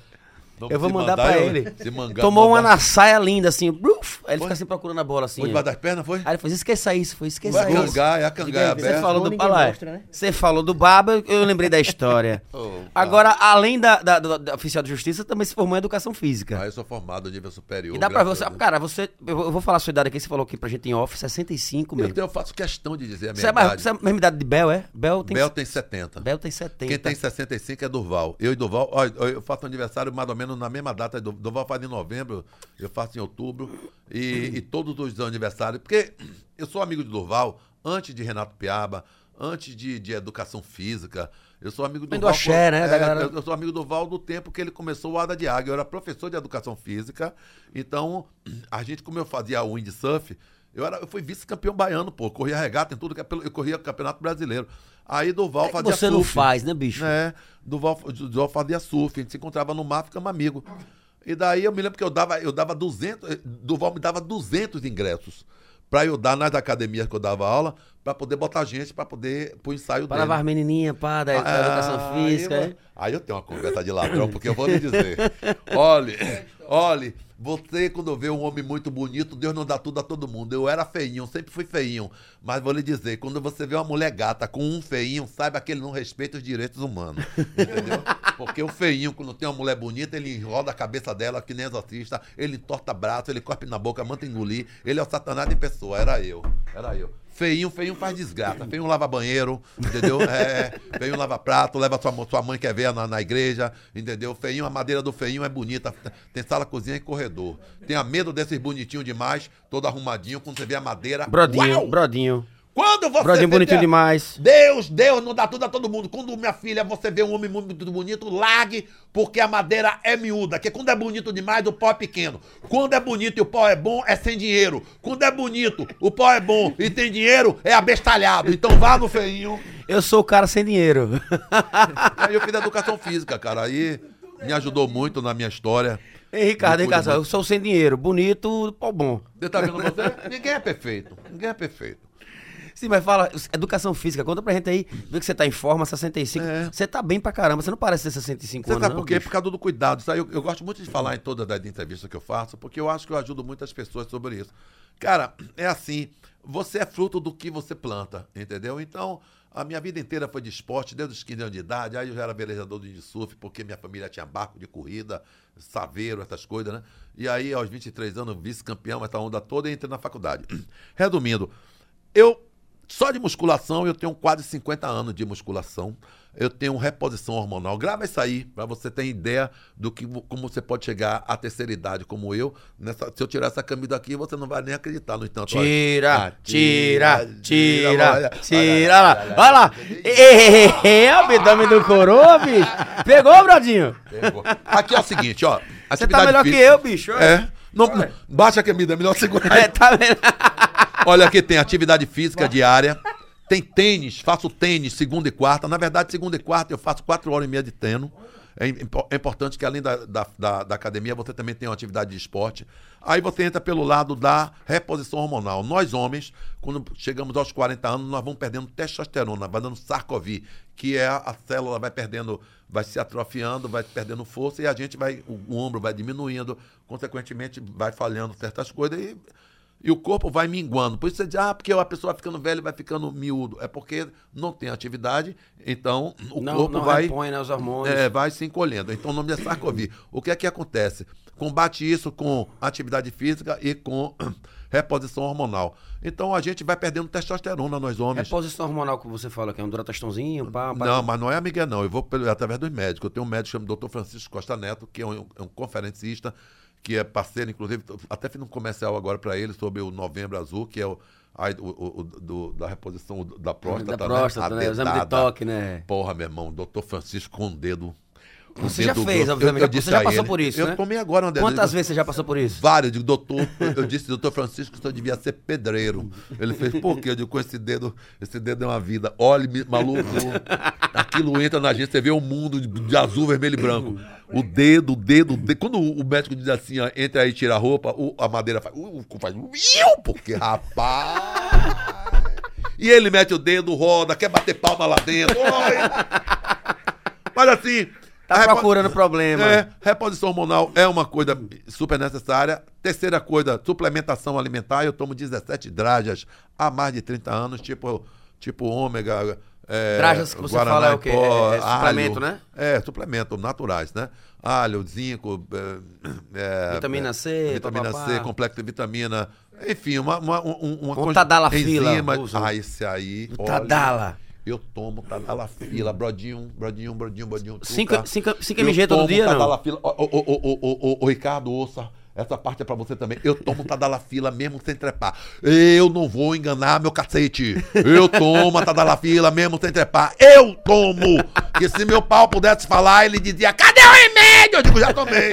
Não,
Eu vou mandar
mandar,
pra
eu-
ele.
Se mangar,
Tomou uma
mandar-
na saia linda, assim, bruf, aí ele
Foi?
fica assim procurando a bola, assim.
Foi debaixo das pernas, foi?
Aí ele falou, esqueça isso, foi, esqueça
Vai
isso.
cangar, é a cangar, é
Você falou do Palé.
mostra, né?
Você falou do Baba, eu lembrei da história.
Oh,
Agora, além da, da, da- da oficial de justiça, também se formou em educação física.
Ah, eu sou formado nível superior.
e dá pra você. Cara, você. Eu vou- eu falar a sua idade aqui, você falou aqui pra gente em off, 65
Eu,
mesmo.
tenho- eu faço questão de dizer a minha
Você é,
idade.
você é a mesma idade de Bel, é? Bel tem,
Bel tem 70.
Bel tem 70.
Quem tem 65 é Durval. Eu e Durval, ó, eu faço aniversário mais ou menos na mesma data. Du- Durval faz em novembro, eu faço em outubro. E, e todos os aniversários. Porque eu sou amigo de Durval antes de Renato Piaba, antes de, de educação física. Eu sou amigo do
Vem do axé, né,
É,
galera.
eu, sou amigo do Val do tempo que ele começou o Ada de Águia. Eu era professor de educação física. Então, a gente, como eu fazia windsurf, eu, era, eu fui vice-campeão baiano, pô. Corria regata em tudo, que é pelo- eu corria campeonato brasileiro. Aí Durval
É que
fazia
você não
surf.
faz, né, bicho?
É, Duval, Duval fazia surf, a gente se encontrava no mar, ficamos amigos. E daí eu me lembro que eu dava, eu dava 200, eh, Duval me dava 200 ingressos para eu dar nas academias que eu dava aula, para poder botar gente, para poder, pro ensaio
Pra
dele.
lavar as menininhas, pá, da,
Ah,
educação física.
Aí,
é?
eu- aí eu tenho uma conversa de ladrão, porque eu vou lhe dizer. Olhe, olhe, você quando vê um homem muito bonito, Deus não dá tudo a todo mundo. Eu era feinho, sempre fui feinho. Mas vou lhe dizer, quando você vê uma mulher gata com um feinho, saiba que ele não respeita os direitos humanos. Entendeu? Porque o feinho, quando tem uma mulher bonita, ele roda a cabeça dela, que nem exorcista, ele torta braço, ele cospe na boca, manda engolir. Ele é o satanás em pessoa. Era eu. Era eu. Feinho, feinho faz desgraça. Feinho lava banheiro, entendeu? É, feinho lava prato, leva sua, sua mãe quer ver na, na igreja, entendeu? Feinho, a madeira do feinho é bonita. Tem sala, cozinha e corredor. Tenha medo desses bonitinhos demais, todo arrumadinho, quando você vê a madeira.
Brodinho,
Uau!
brodinho.
Quando você
Brodinho
vê-
bonitinho demais.
Deus, Deus não dá tudo a todo mundo. Quando, minha filha, você vê um homem muito bonito, largue, porque a madeira é miúda. Que quando é bonito demais, o pau é pequeno. Quando é bonito e o pau é bom, é sem dinheiro. Quando é bonito, o pau é bom e tem dinheiro, é abestalhado. Então vá no feinho.
Eu sou o cara sem dinheiro.
Aí eu fiz educação física, cara. Aí me ajudou muito na minha história.
Ei, Ricardo, Ricardo, eu sou sem dinheiro. Bonito, pô, bom.
Você tá vendo você? Ninguém é perfeito. Ninguém é perfeito.
Sim, mas fala, educação física, conta pra gente aí, vê que você tá em forma, 65.
É.
Você tá bem pra caramba, você não parece ter 65
Você
anos,
sabe por quê? Por causa do cuidado. Aí eu, eu gosto muito de falar em todas as entrevistas que eu faço, porque eu acho que eu ajudo muitas pessoas sobre isso. Cara, é assim, você é fruto do que você planta, entendeu? Então, a minha vida inteira foi de esporte, desde os 15 anos de idade. Aí eu já era velejador de surf, porque minha família tinha barco de corrida, saveiro, essas coisas, né? E aí, aos 23 anos, vice-campeão, essa onda toda, e entrei na faculdade. Resumindo, eu só de musculação, eu tenho quase 50 anos de musculação. Eu tenho reposição hormonal. Grava isso aí, para você ter ideia do que como você pode chegar à terceira idade, como eu. Nessa- se eu tirar essa camisa daqui, você não vai nem acreditar. No entanto.
Tira,
Ah,
tira, tira, tira
olha,
lá.
olha.
É, o abdômen do coroa, bicho. Pegou, Brodinho?
Pegou. Aqui é o seguinte, ó.
Você tá melhor que eu, bicho.
É. Não, baixa a camisa, é melhor segurar.
É, tá vendo?
Olha aqui tem atividade física diária. Tem tênis, faço tênis segunda e quarta. Na verdade, segunda e quarta eu faço quatro horas e meia de treino. É, impo- é importante que além da, da, da- da academia, você também tenha uma atividade de esporte. Aí você entra pelo lado da reposição hormonal. Nós, homens, quando chegamos aos 40 anos, nós vamos perdendo testosterona, vai dando sarcovir, que é a, a célula vai perdendo, vai se atrofiando, vai perdendo força e a gente vai, o, o ombro vai diminuindo, consequentemente vai falhando certas coisas e e o corpo vai minguando. Por isso você diz, ah, porque a pessoa vai ficando velha e vai ficando miúdo. É porque não tem atividade, então o
Não,
corpo
não
vai,
repõe, né, os hormônios.
é, vai se encolhendo. Então o nome é sarcovir. O que é que acontece? Combate isso com atividade física e com reposição hormonal. Então a gente vai perdendo testosterona, nós homens.
Reposição hormonal que você fala, que é um duratestãozinho, pá, pá.
Não, mas não é amiga, não. Eu vou pelo- através dos médicos. Eu tenho um médico chamado Dr. Francisco Costa Neto, que é um, é um conferencista, que é parceiro, inclusive, até fiz um comercial agora para ele sobre o Novembro Azul, que é o, aí, o- o- o- do- da reposição da próstata.
da próstata, né?
A
O exame de toque, né?
Porra, meu irmão, Dr. Francisco com um dedo. O
Você já fez,
grosso.
obviamente.
Eu, eu
Você
disse
já
a
passou
ele,
por isso,
Eu
né?
tomei agora uma
Quantas vezes você já passou por isso?
Vários, digo, doutor, eu disse, doutor Francisco, que eu devia ser pedreiro. Ele fez, por quê? Eu digo, com esse dedo, esse dedo é uma vida. Olha, me- maluco, aquilo entra na gente, você vê um mundo de, azul, vermelho e branco. O dedo, o dedo, o dedo. Quando o médico diz assim, ó, entra aí e tira a roupa, o- a madeira faz, uh, faz, iu, porque rapaz. E ele mete o dedo, roda, quer bater palma lá dentro. Oi. Mas assim.
Tá
repo-
procurando problema.
é, reposição hormonal é uma coisa super necessária. Terceira coisa, suplementação alimentar. Eu tomo 17 drajas há mais de 30 anos, tipo, tipo ômega. É,
Drajas que você
Guaraná
fala é o quê?
pó,
É- é suplemento,
alho.
né?
É, suplemento, naturais, né? Alho, zinco, é, é,
Vitamina
é,
C,
vitamina
papapá.
C, complexo de vitamina. Enfim, uma, uma, um- uma
O Tadalafila,
enzima.
usa.
Ah, esse aí.
O
olha,
Tadala.
Eu tomo Tadalafila, brodinho, brodinho, brodinho, brodinho.
Cinco-
açúcar.
cinco- cinco
Eu
mg todo dia, não?
Tadalafila. Ô, ô, ô, ô, ô, Ricardo, ouça. Essa parte é pra você também. Eu tomo Tadalafila mesmo sem trepar. Eu não vou enganar meu cacete. Eu tomo a Tadalafila mesmo sem trepar. Eu tomo! Que se meu pau pudesse falar, ele dizia: cadê o remédio? Eu digo: já tomei.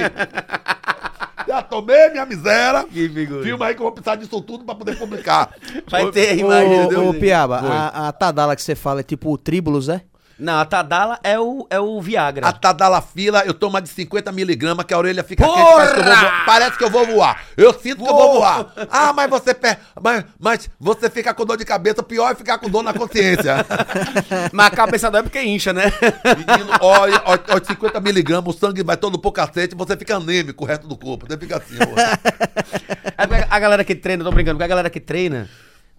Já tomei minha miséria.
Que figura.
Filma aí que eu vou precisar disso tudo pra poder publicar.
Vai ter imagem, entendeu?
ô, Piaba, a, a Tadala que você fala é tipo o Tribulus, é?
Não, a Tadala é o, é o Viagra.
A Tadalafila, eu tomo de 50 miligramas, que a orelha fica
Porra!
quente, parece que, eu vou, vo- parece que eu vou voar. Eu sinto que eu vou voar. Ah, mas você mas, mas você fica com dor de cabeça, pior é ficar com dor na consciência.
Mas a cabeça dói porque incha, né?
Menino, olha, olha, olha, 50 miligramas, o sangue vai todo pro cacete, você fica anêmico o resto do corpo. Você fica assim, ó.
Pega A galera que treina, tô brincando, a galera que treina,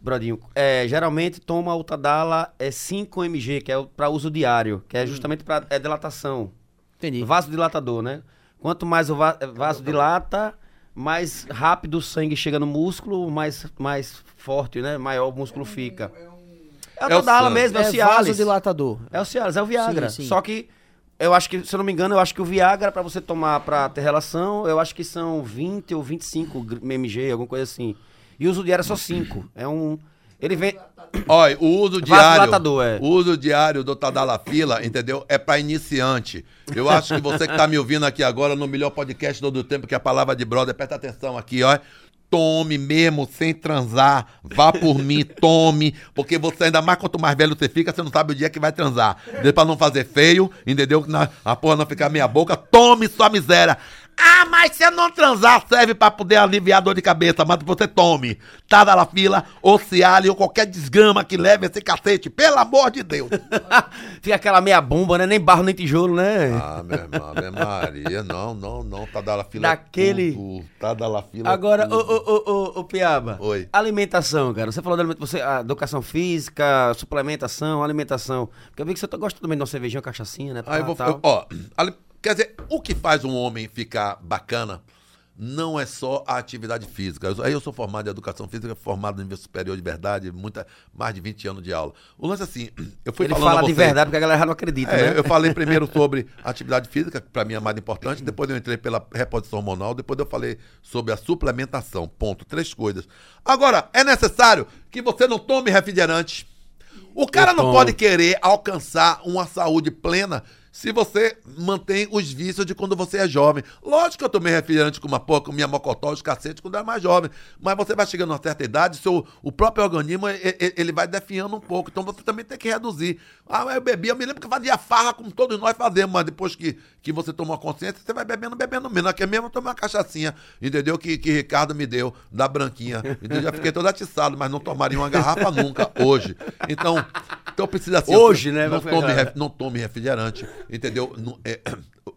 Brodinho, é, geralmente toma o Tadala é 5 mg, que é pra uso diário, que é justamente pra é dilatação.
Entendi.
Vasodilatador, né? Quanto mais o va vasodilata, mais rápido o sangue chega no músculo, mais, mais forte, né? Maior o músculo fica. É o
É o
Tadala
sangue.
mesmo, é,
É
o Cialis.
vasodilatador.
É o Cialis, é o Viagra.
Sim, sim.
Só que eu acho que, se eu não me engano, eu acho que o Viagra, pra você tomar pra ter relação, eu acho que são 20 ou 25 gr- mg, alguma coisa assim. E o uso diário é só 5. É um. Ele vem.
Olha, o uso diário.
É.
O uso diário do Tadalafila, entendeu? É pra iniciante. Eu acho que você que tá me ouvindo aqui agora no melhor podcast todo o tempo, que é a palavra de brother, presta atenção aqui, ó. Tome mesmo sem transar, vá por mim, tome, porque você ainda mais quanto mais velho você fica, você não sabe o dia que vai transar. Pra não fazer feio, entendeu? A porra não ficar meia boca, tome sua miséria. Ah, mas se eu não transar, serve pra poder aliviar a dor de cabeça, mas você tome. Tadalafila, ou Cialis, ou qualquer desgrama que leve esse cacete, pelo amor de Deus.
Fica aquela meia bomba, né? Nem barro, nem tijolo, né?
Ah, meu irmão, Ave Maria, não, não, não, Tadalafila é
Daquele-
tudo, Tadalafila é
Agora, ô,
tudo.
ô, ô, ô, ô, Piaba.
Oi.
Alimentação, cara. Você falou da alimentação, você, educação física, suplementação, alimentação. Porque eu vi que você tá- gosta também de uma cervejinha, uma cachaçinha, né?
Aí eu vou,
tal.
ó, ali- quer dizer, o que faz um homem ficar bacana não é só a atividade física. Eu- aí eu sou formado em educação física, formado no nível superior de verdade, muita, mais de 20 anos de aula. O lance é assim, eu fui
Ele
falando a
fala de
vocês-
verdade porque a galera não acredita,
É,
né?
eu falei primeiro sobre atividade física, que para mim é mais importante, depois eu entrei pela reposição hormonal, depois eu falei sobre a suplementação. Ponto. Três coisas. Agora, é necessário que você não tome refrigerante. O cara não pode querer alcançar uma saúde plena se você mantém os vícios de quando você é jovem. Lógico que eu tomei refrigerante com uma porra, com minha mocotó, os cacete, quando eu era mais jovem. Mas você vai chegando a uma certa idade, seu, o próprio organismo, ele vai definhando um pouco. Então você também tem que reduzir. Ah, eu bebi, eu me lembro que eu fazia farra, como todos nós fazemos, mas depois que, que você tomou a consciência, você vai bebendo, bebendo menos. Aqui mesmo eu tomei uma cachaçinha, entendeu? Que, que Ricardo me deu, da branquinha. Então já fiquei todo atiçado, mas não tomaria uma garrafa nunca, hoje. Então, então precisa assim.
Hoje, né?
Não tome, ref- não tome refrigerante, entendeu? Não- é,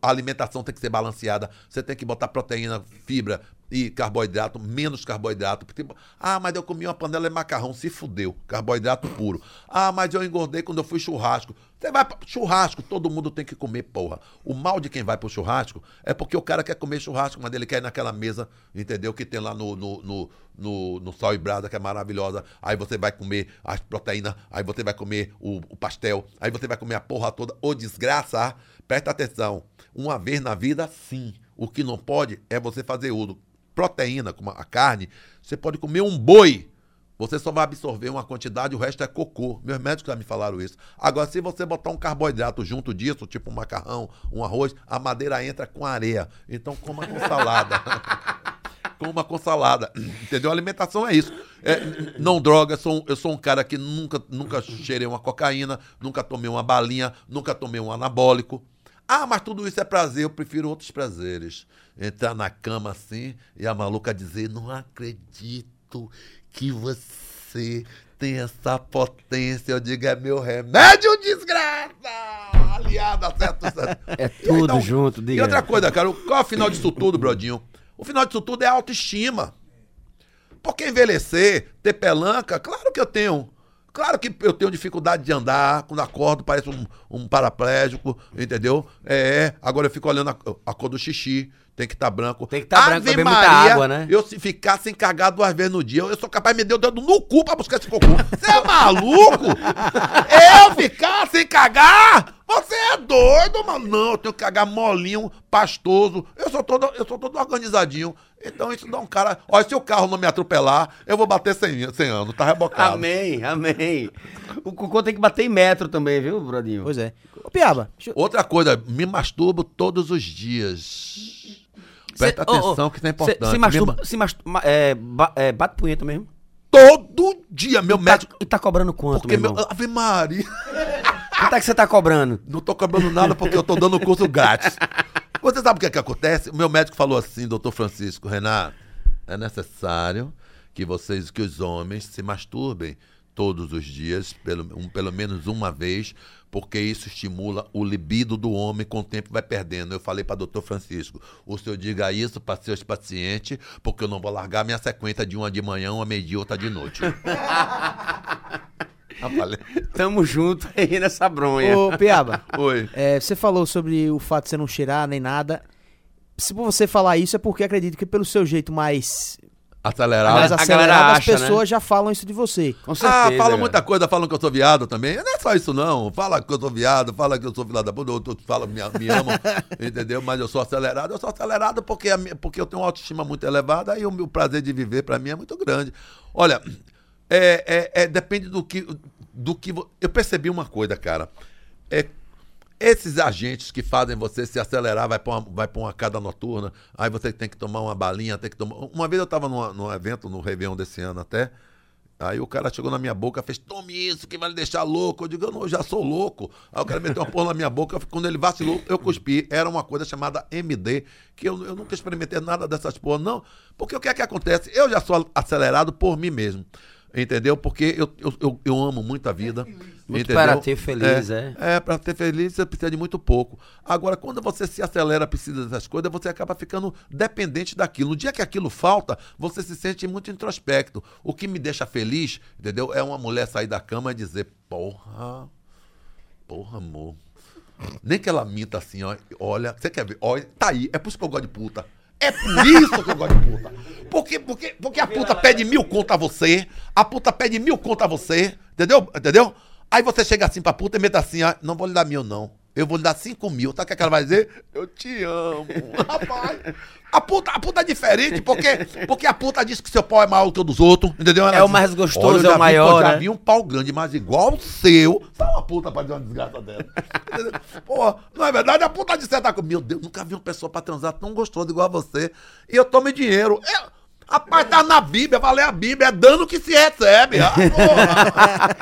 a alimentação tem que ser balanceada. Você tem que botar proteína, fibra e carboidrato, menos carboidrato. Porque, ah, mas eu comi uma panela de macarrão, se fudeu. Carboidrato puro. Ah, mas eu engordei quando eu fui churrasco. Você vai pra churrasco, todo mundo tem que comer, porra. O mal de quem vai pro churrasco é porque o cara quer comer churrasco, mas ele quer ir naquela mesa, entendeu? Que tem lá no, no, no, no, no Sal e Brasa, que é maravilhosa. Aí você vai comer as proteínas, aí você vai comer o, o pastel, aí você vai comer a porra toda. Ô, desgraça, presta atenção. Uma vez na vida, sim. O que não pode é você fazer uso. Proteína, como a carne, você pode comer um boi. Você só vai absorver uma quantidade, o resto é cocô. Meus médicos já me falaram isso. Agora, se você botar um carboidrato junto disso, tipo um macarrão, um arroz, a madeira entra com areia. Então coma com salada. coma com salada. Entendeu? A alimentação é isso. É, não droga, sou, eu sou um cara que nunca, nunca cheirei uma cocaína, nunca tomei uma balinha, nunca tomei um anabólico. Ah, mas tudo isso é prazer, eu prefiro outros prazeres. Entrar na cama assim e a maluca dizer: Não acredito que você tem essa potência. Eu digo: É meu remédio, desgraça! Aliada, certo? certo.
É tudo
Então,
junto,
E
diga.
outra coisa, cara, qual é o final disso tudo, Brodinho? O final disso tudo é autoestima. Porque envelhecer, ter pelanca, claro que eu tenho. Claro que eu tenho dificuldade de andar, quando acordo parece um, um paraplégico, entendeu? É, agora eu fico olhando a, a cor do xixi, tem que estar branco.
Tem que tá branco,
Ave
beber muita água, né?
Eu se ficar sem cagar duas vezes no dia, eu sou capaz de me dar o dedo no cu pra buscar esse cocô. Você é maluco? eu ficar sem cagar? Você é doido, mano? Não, eu tenho que cagar molinho, pastoso. Eu sou todo, eu sou todo organizadinho. Então isso dá um cara. Olha, se o carro não me atropelar, eu vou bater 100, 100 anos, tá rebocado.
Amém, amém. O cocô tem que bater em metro também, viu, Brodinho?
Pois é. Ô, Piaba, eu-
Outra coisa, me masturbo todos os dias. Presta
Cê- ô, ô,
atenção que isso é importante.
Se
Me
masturba,
ma-
se masturba, é, ba- é, bate punheta mesmo?
Todo dia, meu
Tá-
médico.
E tá cobrando quanto,
Porque
meu
meu.
irmão?
Ave Maria.
Quanto é que você tá cobrando?
Não tô cobrando nada porque eu tô dando curso grátis. Você sabe o que, é que acontece? O meu médico falou assim, doutor Francisco, Renato, é necessário que vocês, que os homens se masturbem todos os dias, pelo, um- pelo menos uma vez, porque isso estimula o libido do homem, com o tempo vai perdendo. Eu falei para doutor Francisco, o senhor diga isso para seus pacientes, porque eu não vou largar minha sequência de uma de manhã, uma meio-dia, outra de noite. Falei,
Tamo junto aí nessa bronha.
Ô, Piaba,
Oi.
é, você falou sobre o fato de você não cheirar nem nada. Se você falar isso é porque acredito que pelo seu jeito mais,
Acelerado.
mais
a
acelerado,
galera
as
acha, né?
pessoas já falam isso de você.
Com certeza.
Ah, fala
cara.
muita coisa, falam que eu sou viado também. Não é só isso, não. Fala que eu sou viado, fala que eu sou filha da puta, outros falam que me, me amam, entendeu? Mas eu sou acelerado. Eu sou acelerado porque, porque eu tenho uma autoestima muito elevada e o meu prazer de viver, pra mim, é muito grande. Olha, é, é- é- depende do que, do que. Eu percebi uma coisa, cara. É, esses agentes que fazem você se acelerar, vai pra uma, uma cada noturna, aí você tem que tomar uma balinha, tem que tomar. Uma vez eu tava numa- num evento, no Réveillon desse ano até. Aí o cara chegou na minha boca fez, tome isso, que vai lhe deixar louco. Eu digo, eu não, eu já sou louco. Aí o cara meteu uma porra na minha boca, quando ele vacilou, eu cuspi. Era uma coisa chamada MD, que eu, eu nunca experimentei nada dessas porra, não. Porque o que é que acontece? Eu já sou acelerado por mim mesmo. Entendeu? Porque eu, eu, eu, amo muito a vida.
Muito para ter feliz, é.
É, para ter feliz você precisa de muito pouco. Agora, quando você se acelera, precisa dessas coisas, você acaba ficando dependente daquilo. No dia que aquilo falta, você se sente muito introspecto. O que me deixa feliz, entendeu? É uma mulher sair da cama e dizer, porra, porra, amor. Nem que ela minta assim, ó, olha, você quer ver? Olha, tá aí, é por isso que eu gosto de puta. É por isso que eu gosto de puta. Porque, porque, porque a puta pede mil conto a você, a puta pede mil conto a você, entendeu? Entendeu? Aí você chega assim pra puta e mete assim, ó, não vou lhe dar mil, não. Eu vou lhe dar cinco mil. Sabe o que, é que ela vai dizer? Eu te amo. Rapaz. A puta, a puta é diferente, porque, porque a puta diz que seu pau é maior que o dos outros, entendeu? Ela
É o
diz,
mais gostoso,
"Olha, eu
é o
vi-
maior,
Eu já
né?"
vi um pau grande, mas igual o seu. Só uma puta pra dizer uma desgraça dela. Entendeu? Pô, não é verdade? A puta de certa coisa. Meu Deus, nunca vi uma pessoa pra transar tão gostosa igual a você. E eu tomo dinheiro. Eu, rapaz, tá na Bíblia, valer a Bíblia, é dano que se recebe. Ah, porra.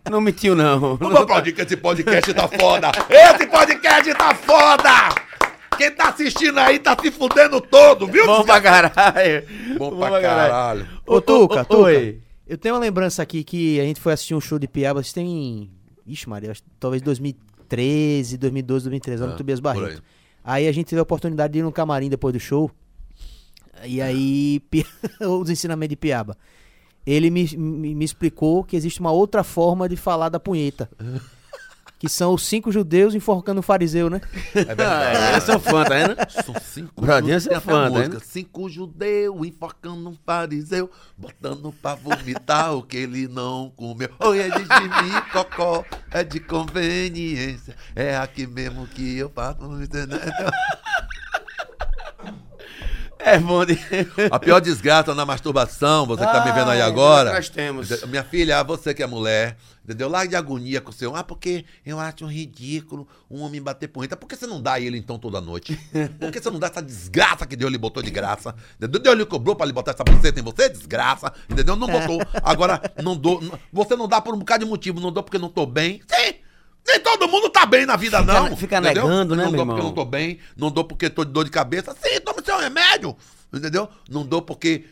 Não mentiu, não.
Vamos aplaudir que esse podcast tá foda. Esse podcast tá foda. Quem tá assistindo aí tá se fudendo todo, viu?
Bom pra caralho.
Bom pra caralho.
Ô, Tuca, Tuca,
oi.
eu tenho uma lembrança aqui que a gente foi assistir um show de Piaba, isso tem... Ixi, Maria, talvez 2013, 2012, 2013, lá no
Ah,
Tobias
por
Barreto.
aí.
Aí a gente teve a oportunidade de ir no camarim depois do show. E aí, os ensinamentos de Piaba. Ele me, me, me explicou que existe uma outra forma de falar da punheta. Que são os cinco judeus enforcando o fariseu, né?
É verdade.
Ah, eu sou fã, tá vendo?
São cinco judeus,
é fã,
música.
né?
Cinco judeus enforcando um fariseu, botando pra vomitar o que ele não comeu. Oi, é de Jimmy Cocó, é de conveniência, é aqui mesmo que eu faço.
É bom de...
A pior desgraça na masturbação, você que tá me vendo aí
Ah,
agora.
nós temos.
Minha filha, você que é mulher, entendeu? Larga de agonia com o seu. Ah, porque eu acho ridículo um homem bater punheta. Por que você não dá ele então toda noite? Por que você não dá essa desgraça que Deus lhe botou de graça? Entendeu? Deus lhe cobrou pra lhe botar essa buceta em você? Desgraça, entendeu? Não botou. Agora, não dou. Você não dá por um bocado de motivo. Não dou porque não tô bem. Sim! Nem todo mundo tá bem na vida,
Fica-
não.
fica
entendeu?
negando, né,
Não
meu
dou porque
irmão?
não tô bem. Não dou porque tô de dor de cabeça. Sim, tome seu remédio. Entendeu? Não dou porque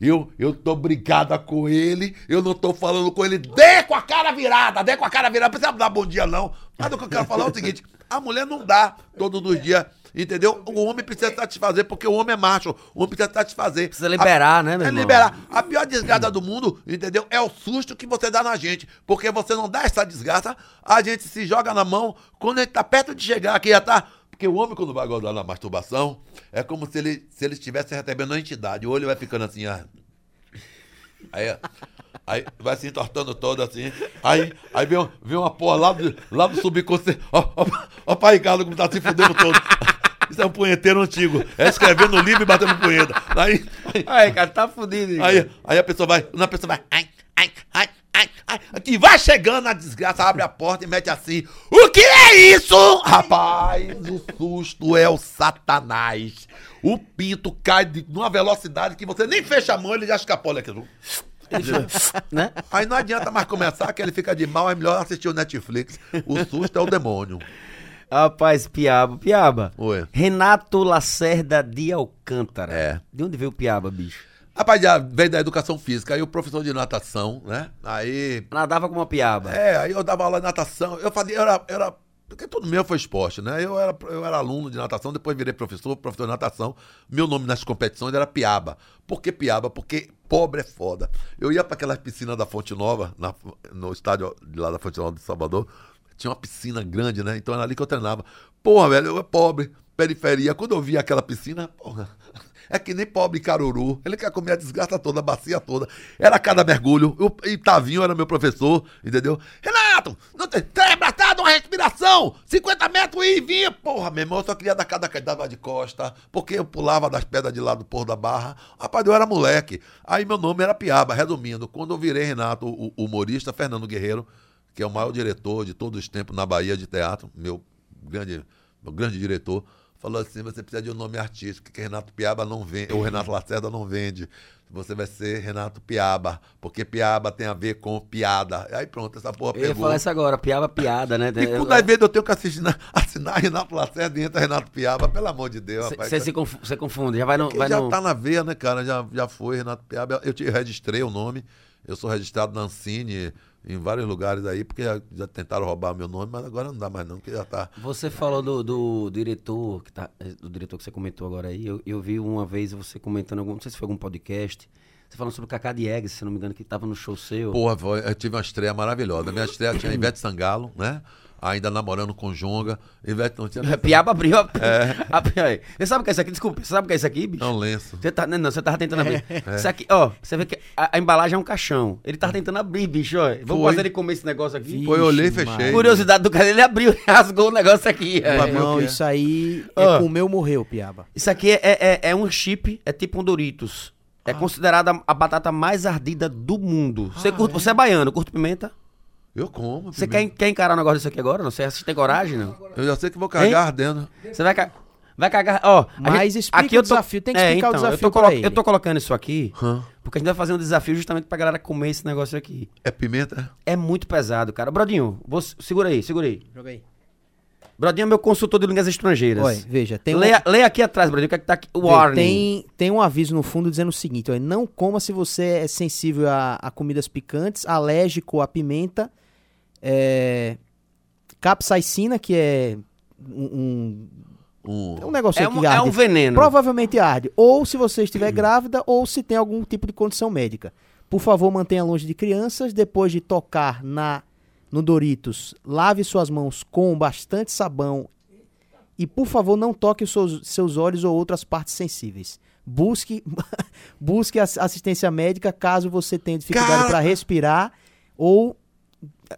eu, eu tô brigada com ele, eu não tô falando com ele. Dê com a cara virada, dê com a cara virada. Não precisa dar bom dia, não. Mas o que eu quero falar é o seguinte: a mulher não dá todos os dias. Entendeu? O homem precisa satisfazer, porque o homem é macho. O homem precisa satisfazer.
Precisa liberar, né, meu
É
irmão?
liberar. A pior desgraça do mundo, entendeu? É o susto que você dá na gente. Porque você não dá essa desgraça, a gente se joga na mão. Quando a gente tá perto de chegar aqui, já tá. Porque o homem, quando vai gozar na masturbação, é como se ele, se ele estivesse recebendo uma entidade. O olho vai ficando assim, ó. Aí, aí vai se entortando todo assim. Aí, aí vem, um- vem uma porra lá do, lá do subconsciente. Ó, ó, ó, pai Ricardo como tá se fudendo todo. Isso é um punheteiro antigo. É escrevendo livro e batendo punheta. Aí, aí,
Aí, cara, tá fudido.
Aí, aí a pessoa vai, uma pessoa vai, ai, ai, ai, ai, ai, que vai chegando a desgraça, abre a porta e mete assim. O que é isso? Rapaz, o susto é o satanás. O pinto cai de uma velocidade que você nem fecha a mão, ele já escapola aqui.
né?
Aí não adianta mais começar, que ele fica de mal, é melhor assistir o Netflix. O susto é o demônio.
Rapaz, Piaba. Piaba.
Oi.
Renato Lacerda de Alcântara.
É.
De onde veio o Piaba, bicho?
Rapaz, já veio da educação física, aí o professor de natação, né? Aí
Nadava com uma Piaba.
É, aí eu dava aula de natação. Eu fazia, eu era, eu era. Porque tudo meu foi esporte, né? Eu era, eu era aluno de natação, depois virei professor, professor de natação. Meu nome nas competições era Piaba. Por que Piaba? Porque pobre é foda. Eu ia para aquela piscina da Fonte Nova, na- no estádio de lá da Fonte Nova de Salvador. Tinha uma piscina grande, né? Então era ali que eu treinava. Porra, velho, eu é pobre, periferia. Quando eu via aquela piscina, porra. É que nem pobre caruru. Ele quer comer a desgraça toda, a bacia toda. Era cada mergulho. Eu, e Tavinho era meu professor, entendeu? Renato, não tem. Abraçado, uma respiração! 50 metros e vinha. Porra, meu irmão, eu só queria dar cada dava de costa, porque eu pulava das pedras de lá do Porto da Barra. Rapaz, eu era moleque. Aí meu nome era Piaba. Resumindo, quando eu virei Renato, o humorista, Fernando Guerreiro, que é o maior diretor de todos os tempos na Bahia de teatro, meu grande, meu grande diretor, falou assim: você precisa de um nome artístico, que Renato Piaba não vende, ou Renato Lacerda não vende. Você vai ser Renato Piaba, porque Piaba tem a ver com piada. Aí pronto, essa porra
Eu ia
pegou.
falar isso agora, Piaba piada, né?
E quando às vezes eu tenho que assinar, assinar Renato Lacerda e entra Renato Piaba, pelo amor de Deus, rapaz.
Você se confunde, já vai no. Vai
já
no...
tá na veia, né, cara? Já, já foi Renato Piaba. Eu te registrei o nome. Eu sou registrado na Ancine em vários lugares aí, porque já, tentaram roubar meu nome, mas agora não dá mais não, porque já tá.
Você falou do, do diretor, que tá, do diretor que você comentou agora aí. Eu, eu vi uma vez você comentando, algum, não sei se foi algum podcast, você falando sobre o Cacá Diegues, se não me engano, que tava no show seu.
Porra, foi- eu tive uma estreia maravilhosa. A minha estreia tinha Ivete Sangalo, né? Ainda namorando com Jonga. Ivete não tinha.
Piaba abriu a. aí. Você sabe o que é isso aqui? Desculpa, você sabe o que é isso aqui, bicho?
É um lenço.
Você tá, não, não, você tava tentando abrir. Isso aqui, ó, você vê que a, a embalagem é um caixão. Ele tava tentando abrir, bicho, ó. Vamos
Foi.
fazer ele comer esse negócio aqui.
Foi, olhei e fechei.
Curiosidade do cara, ele abriu e rasgou o negócio aqui. é.
É.
isso aí é
Ó.
comeu, morreu, Piaba.
Isso aqui é, é, é um chip, é tipo um Doritos. É considerada a, a batata mais ardida do mundo. Você, curte, você é baiano, curte pimenta?
Eu como.
Você quer, quer encarar um negócio desse aqui agora? Não sei se tem coragem, não.
Eu já sei que vou cagar
Hein?
ardendo.
Você vai, ca- vai cagar. Ó,
Mas explica o desafio, tem que explicar o
então,
desafio
eu tô, colo-
ele.
eu tô colocando isso aqui
Hã?
porque a gente vai fazer um desafio justamente pra galera comer esse negócio aqui.
É pimenta?
É muito pesado, cara. Brodinho, vou, segura aí, segura aí.
Joga aí.
Brodinho é meu consultor de línguas estrangeiras.
Olha, veja, tem um,
leia, leia aqui atrás, Brodinho, o que é que tá aqui? O warning.
Tem, tem um aviso no fundo dizendo o seguinte: olha, não coma se você é sensível a, a comidas picantes, alérgico à pimenta, é, capsaicina, que é um, um, é um
Um...
negócio
É
aí que
um, é
arde.
um veneno.
Provavelmente arde. Ou se você estiver grávida, ou se tem algum tipo de condição médica. Por favor, mantenha longe de crianças. Depois de tocar na no Doritos, lave suas mãos com bastante sabão. E, por favor, não toque os seus, seus olhos ou outras partes sensíveis. Busque, busque ass- assistência médica caso você tenha dificuldade para respirar ou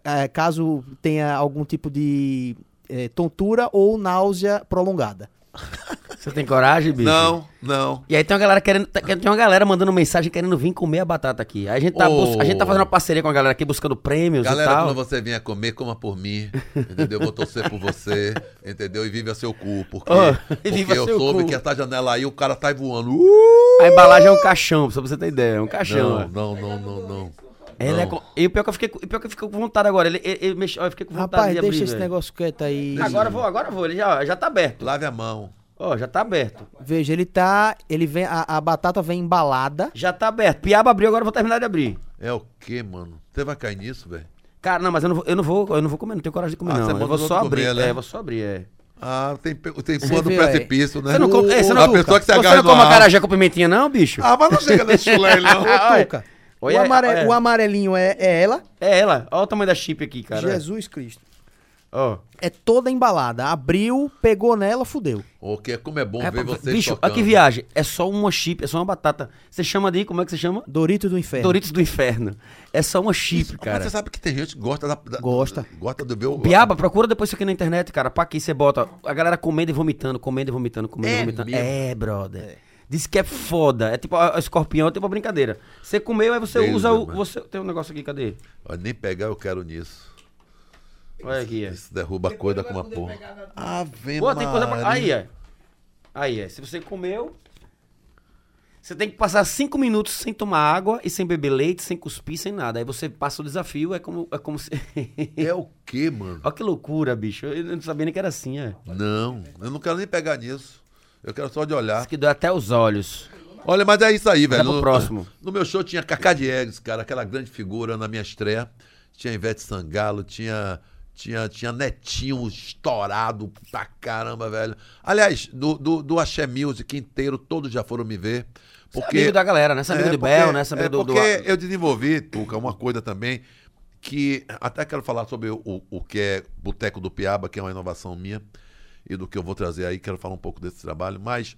eh, caso tenha algum tipo de eh, tontura ou náusea prolongada.
Você tem coragem, bicho?
Não, não.
E aí tem uma galera querendo. Tem uma galera mandando mensagem querendo vir comer a batata aqui. Aí a gente tá,
Oh.
bus- a gente tá fazendo uma parceria com a galera aqui buscando prêmios
Galera,
e tal.
quando você vier comer, coma por mim, entendeu? Vou torcer por você, entendeu? E vive a seu cu, porque,
Oh,
porque eu soube
cu.
que essa janela aí o cara tá voando. Uh!
A embalagem é um caixão, só pra você ter ideia. É um caixão.
Não,
é.
não, não, não, não.
Ele é
Não.
com- E o pior que eu fiquei, e pior que eu fiquei com vontade agora. Ele, ele, ele mexeu, eu fiquei com vontade
Rapaz,
de
deixa
abrir,
esse
velho.
negócio quieto aí.
Agora eu vou, agora eu vou. Ele já, já tá aberto.
Lave a mão.
Ó, já tá aberto.
Veja, ele tá. Ele vem. A, a batata vem embalada.
Já tá aberto. Piaba abriu, agora eu vou terminar de abrir.
É o quê, mano? Você vai cair nisso, velho?
Cara, não, mas eu não vou, eu não vou, eu não vou comer, não tenho coragem de comer,
Ah,
não.
você
Eu vou só abrir.
comer, né?
É, eu vou só abrir, é.
Ah, tem, tem
Você viu, é?
precipício, né?
Você não come, é, você não,
a pessoa que se
você
agarra
não
no
come
ar.
acarajé com pimentinha, não, bicho?
Ah, mas não chega nesse chulé, não.
Ah, olha.
Tuca.
Olha,
o, amare-
olha.
o amarelinho é, é ela.
É ela. Olha o tamanho da chip aqui, cara.
Jesus Cristo.
Ó.
É toda embalada. Abriu, pegou nela, fudeu.
O que como é bom
É,
ver vocês
bicho,
tocando.
olha que viagem. É só uma chip, é só uma batata. Você chama de, como é que você chama?
Dorito do inferno.
Doritos do inferno. É só uma chip,
Mas
cara.
você sabe que tem gente que gosta da... da-
Gosta.
Gosta do meu...
Piaba, procura depois isso aqui na internet, cara. Pra aqui você bota a galera comendo e vomitando, comendo e vomitando, comendo e
É
vomitando.
mesmo?
É, brother. Diz que é foda. É tipo a, a escorpião, é tipo uma brincadeira. Você comeu, aí você
Deus
usa o. Você, tem um negócio aqui, cadê?
Ó, Nem pegar eu quero nisso.
Olha aqui, é.
Isso derruba coisa com uma porra. Ave
Pô, tem coisa pra. Aí, é. Aí, é. Se você comeu. Você tem que passar cinco minutos sem tomar água e sem beber leite, sem cuspir, sem nada. Aí você passa o desafio, é como, é como se.
É o quê, mano?
Olha que loucura, bicho. Eu não sabia nem que era assim, é.
Não, eu não quero nem pegar nisso. Eu quero só de olhar.
Isso que dói até os olhos.
Olha, mas é isso aí, velho. No-
próximo.
No meu show tinha Cacá Diegues, cara, aquela grande figura na minha estreia. Tinha Ivete Sangalo, tinha, tinha, tinha Netinho estourado pra caramba, velho. Aliás, do, do, do Axé Music inteiro, todos já foram me ver.
É
Porque,
amigo da galera, né? Você é de
porque-
Bel, né? Você é
é
do, do-
porque eu desenvolvi, Tuca, uma coisa também que até quero falar sobre o, o, o que é Boteco do Piaba, que é uma inovação minha, e do que eu vou trazer aí, quero falar um pouco desse trabalho, mas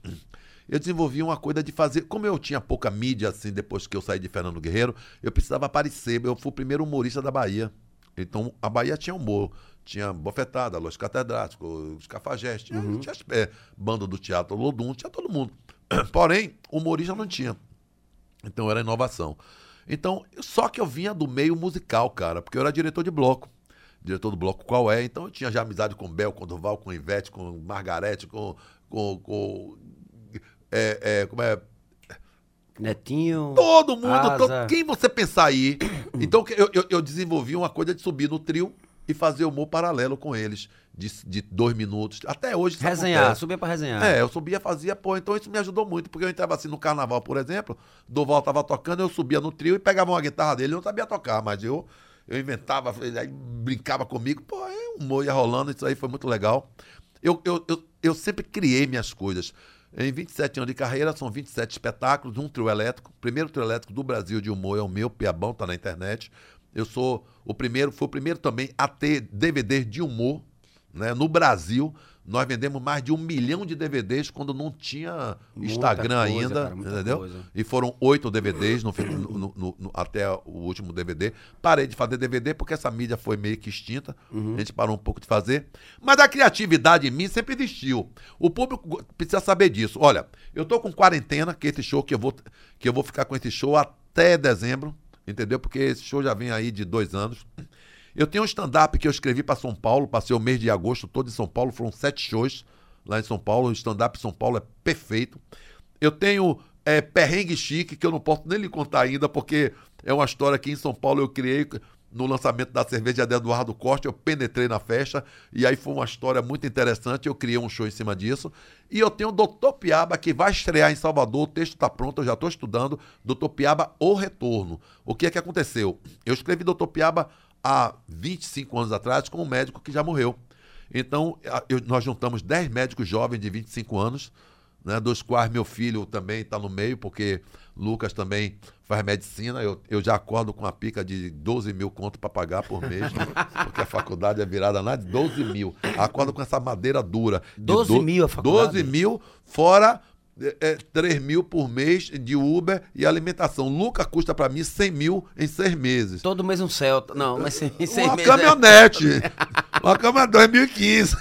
eu desenvolvi uma coisa de fazer, como eu tinha pouca mídia assim depois que eu saí de Fernando Guerreiro, eu precisava aparecer, eu fui o primeiro humorista da Bahia. Então a Bahia tinha humor, tinha Bofetada, Los Catedráticos, os Cafajestes, tinha, tinha as- é, banda do teatro Lodum, tinha todo mundo. Porém, humorista não tinha. Então era inovação. Então, só que eu vinha do meio musical, cara, porque eu era diretor de bloco. Diretor do bloco qual é? Então eu tinha já amizade com Bel, com Durval, com Ivete, com Margarete, com. com, com é, é, como é?
Netinho.
Todo mundo, todo- quem você pensar aí. Então eu, eu, eu desenvolvi uma coisa de subir no trio e fazer humor paralelo com eles, de, de dois minutos. Até hoje
Resenhar,
acontece.
subia pra resenhar.
É, eu subia, fazia, pô, então isso me ajudou muito, porque eu entrava assim no carnaval, por exemplo, Doval tava tocando, eu subia no trio e pegava uma guitarra dele, eu não sabia tocar, mas eu, eu inventava, ele aí brincava comigo, pô, o humor ia rolando, isso aí foi muito legal. Eu, eu, eu, eu sempre criei minhas coisas. Em 27 anos de carreira, são 27 espetáculos, um trio elétrico. O primeiro trio elétrico do Brasil de humor é o meu, Piabão, tá na internet. Eu sou o primeiro, fui o primeiro também a ter DVD de humor né? No Brasil, nós vendemos mais de um milhão de DVDs quando não tinha Instagram
coisa,
ainda,
cara,
entendeu?
coisa.
E foram oito DVDs no, no- no- no- até o último DVD. Parei de fazer DVD porque essa mídia foi meio que extinta.
Uhum.
A gente parou um pouco de fazer. Mas a criatividade em mim sempre existiu. O público precisa saber disso. Olha, eu tô com quarentena, que esse show que eu vou, que eu vou ficar com esse show até dezembro, entendeu? Porque esse show já vem aí de dois anos. Eu tenho um stand-up que eu escrevi para São Paulo, passei o mês de agosto todo em São Paulo, foram sete shows lá em São Paulo. O stand-up São Paulo é perfeito. Eu tenho é, Perrengue Chique, que eu não posso nem lhe contar ainda, porque é uma história que em São Paulo eu criei no lançamento da cerveja de Eduardo Costa, eu penetrei na festa, e aí foi uma história muito interessante, eu criei um show em cima disso. E eu tenho o Doutor Piaba, que vai estrear em Salvador, o texto está pronto, eu já estou estudando, Doutor Piaba, O Retorno. O que é que aconteceu? Eu escrevi Doutor Piaba há 25 anos atrás com um médico que já morreu. Então, eu- nós juntamos 10 médicos jovens de 25 anos, né, dos quais meu filho também está no meio, porque Lucas também faz medicina. Eu, eu já acordo com a pica de 12 mil conto para pagar por mês, né, porque a faculdade é virada na de 12 mil. Acordo com essa madeira dura. de
12
do-
mil a faculdade?
12 mil, fora é, é, 3 mil por mês de Uber e alimentação. Lucas custa para mim 100 mil em seis meses.
Todo mês um Celta. Não, mas sem, sem
Uma
mês é-
caminhonete. Uma cama 2015.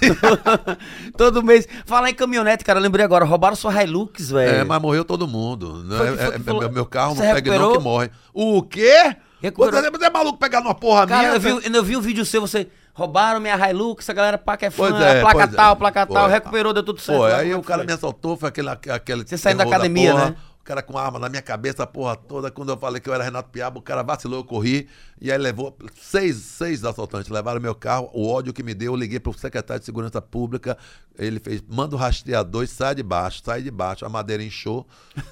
Todo mês. Falar em caminhonete, cara, eu lembrei agora. Roubaram sua Hilux, velho.
É, mas morreu todo mundo. Não
Foi
é-
foi
é- é-
falou-
meu carro não pega não
recuperou?
que morre. O quê?
Recuperou.
Você, é maluco pegar numa porra
Cara,
minha?
eu vi, eu vi um vídeo seu, você roubaram minha Hilux, a galera que é fã,
é,
placa
é.
tal, placa tal,
Foi.
recuperou, deu tudo certo.
Pô, aí
é
o cara me assaltou, foi aquele, aquele
Você saindo da academia, né?
Cara com arma na minha cabeça, a porra toda. Quando eu falei que eu era Renato Piaba, o cara vacilou, eu corri. E aí levou seis, seis assaltantes, levaram meu carro. O ódio que me deu, eu liguei pro secretário de Segurança Pública. Ele fez, manda o rastreador e sai de baixo, sai de baixo. A madeira inchou.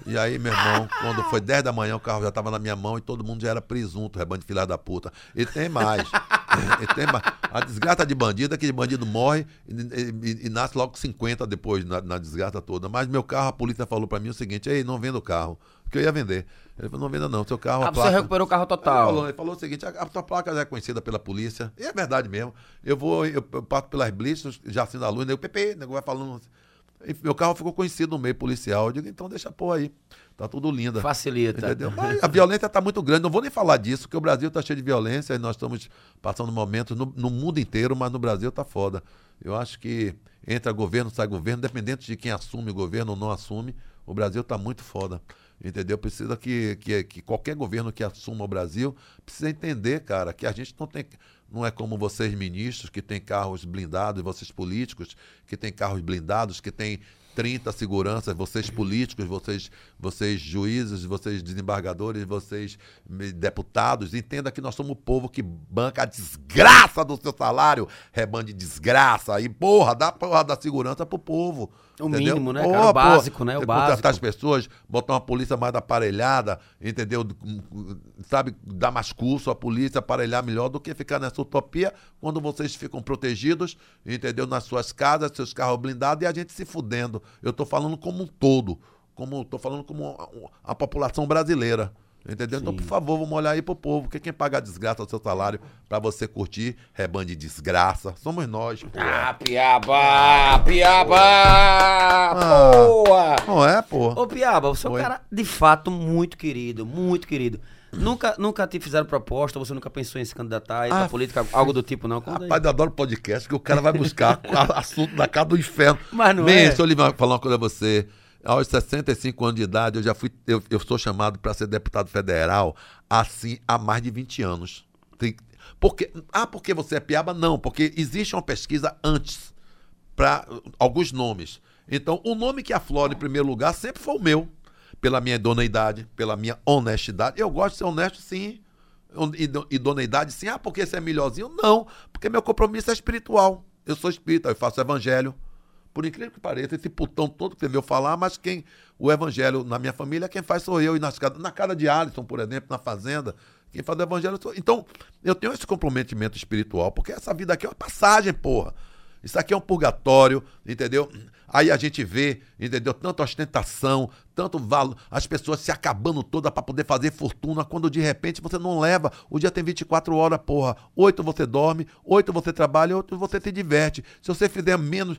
E aí, meu irmão, quando foi 10 da manhã, o carro já tava na minha mão e todo mundo já era presunto, rebanho de filha da puta. E tem mais. e tem mais. A desgraça de bandido é que bandido morre e, e- e nasce logo 50 depois na, na desgraça toda. Mas meu carro, a polícia falou pra mim o seguinte: ei, não venda o carro. Porque eu ia vender. Ele falou: não venda não, seu carro.
Ah,
a
você
placa...
recuperou o carro
Ele
total.
falou, ele falou o seguinte: a, a sua placa já é conhecida pela polícia. E é verdade mesmo. Eu vou, eu, eu passo pelas blisters, já acendo a luz, nego, Pepe, nego vai falando. E meu carro ficou conhecido no meio policial. Eu digo, então deixa pôr aí. Tá tudo linda.
Facilita.
Entendeu? Mas a violência está muito grande. Não vou nem falar disso, porque o Brasil está cheio de violência e nós estamos passando momentos no, no mundo inteiro, mas no Brasil tá foda. Eu acho que entra governo, sai governo, independente de quem assume o governo ou não assume, o Brasil está muito foda. Entendeu? Precisa que, que, que qualquer governo que assuma o Brasil precisa entender, cara, que a gente não tem. Não é como vocês ministros que têm carros blindados, vocês políticos que têm carros blindados, que têm 30 seguranças, vocês políticos, vocês, vocês juízes, vocês desembargadores, vocês me- deputados, entenda que nós somos o povo que banca a desgraça do seu salário, rebande desgraça, e porra, dá porra da segurança pro povo.
O
entendeu?
mínimo, né, cara?
Porra,
O básico, né? O
Você Contratar
básico.
as pessoas, botar uma polícia mais aparelhada, entendeu? Sabe, dar mais curso à polícia, aparelhar melhor do que ficar nessa utopia quando vocês ficam protegidos, entendeu? Nas suas casas, seus carros blindados e a gente se fudendo. Eu tô falando como um todo, como tô falando como a, a população brasileira. Entendeu? Então, por favor, vamos olhar aí pro povo. Porque quem paga a desgraça do seu salário pra você curtir, rebanho de desgraça, somos nós. pô.
Ah, Piaba! Piaba!
Ah.
Boa!
Não é, pô?
Ô, Piaba, você é um cara de fato muito querido, muito querido. Nunca, nunca te fizeram proposta, você nunca pensou em se candidatar aí
Ah,
política, algo do tipo, não? Conta aí.
Rapaz, eu adoro podcast, que o cara vai buscar assunto da casa do inferno.
Mas não
Bem,
é.
deixa eu lhe falar uma coisa a você. Aos 65 anos de idade, eu já fui. Eu, eu sou chamado para ser deputado federal assim há mais de 20 anos. Tem, porque, ah, porque você é piaba? Não, porque existe uma pesquisa antes para alguns nomes. Então, o nome que aflora em primeiro lugar sempre foi o meu. Pela minha idoneidade, pela minha honestidade. Eu gosto de ser honesto, sim. Ido- Idoneidade, sim. Ah, porque você é melhorzinho? Não, porque meu compromisso é espiritual. Eu sou espírita, eu faço evangelho. Por incrível que pareça, esse putão todo que você veio falar, mas quem. O evangelho na minha família, quem faz sou eu. E nas, na casa de Alisson, por exemplo, na fazenda, quem faz o evangelho sou eu. Então, eu tenho esse comprometimento espiritual, porque essa vida aqui é uma passagem, porra. Isso aqui é um purgatório, entendeu? Aí a gente vê, entendeu? Tanta ostentação, tanto valor, as pessoas se acabando toda para poder fazer fortuna, quando de repente você não leva. O dia tem 24 horas, porra. Oito você dorme, oito você trabalha, oito você te diverte. Se você fizer menos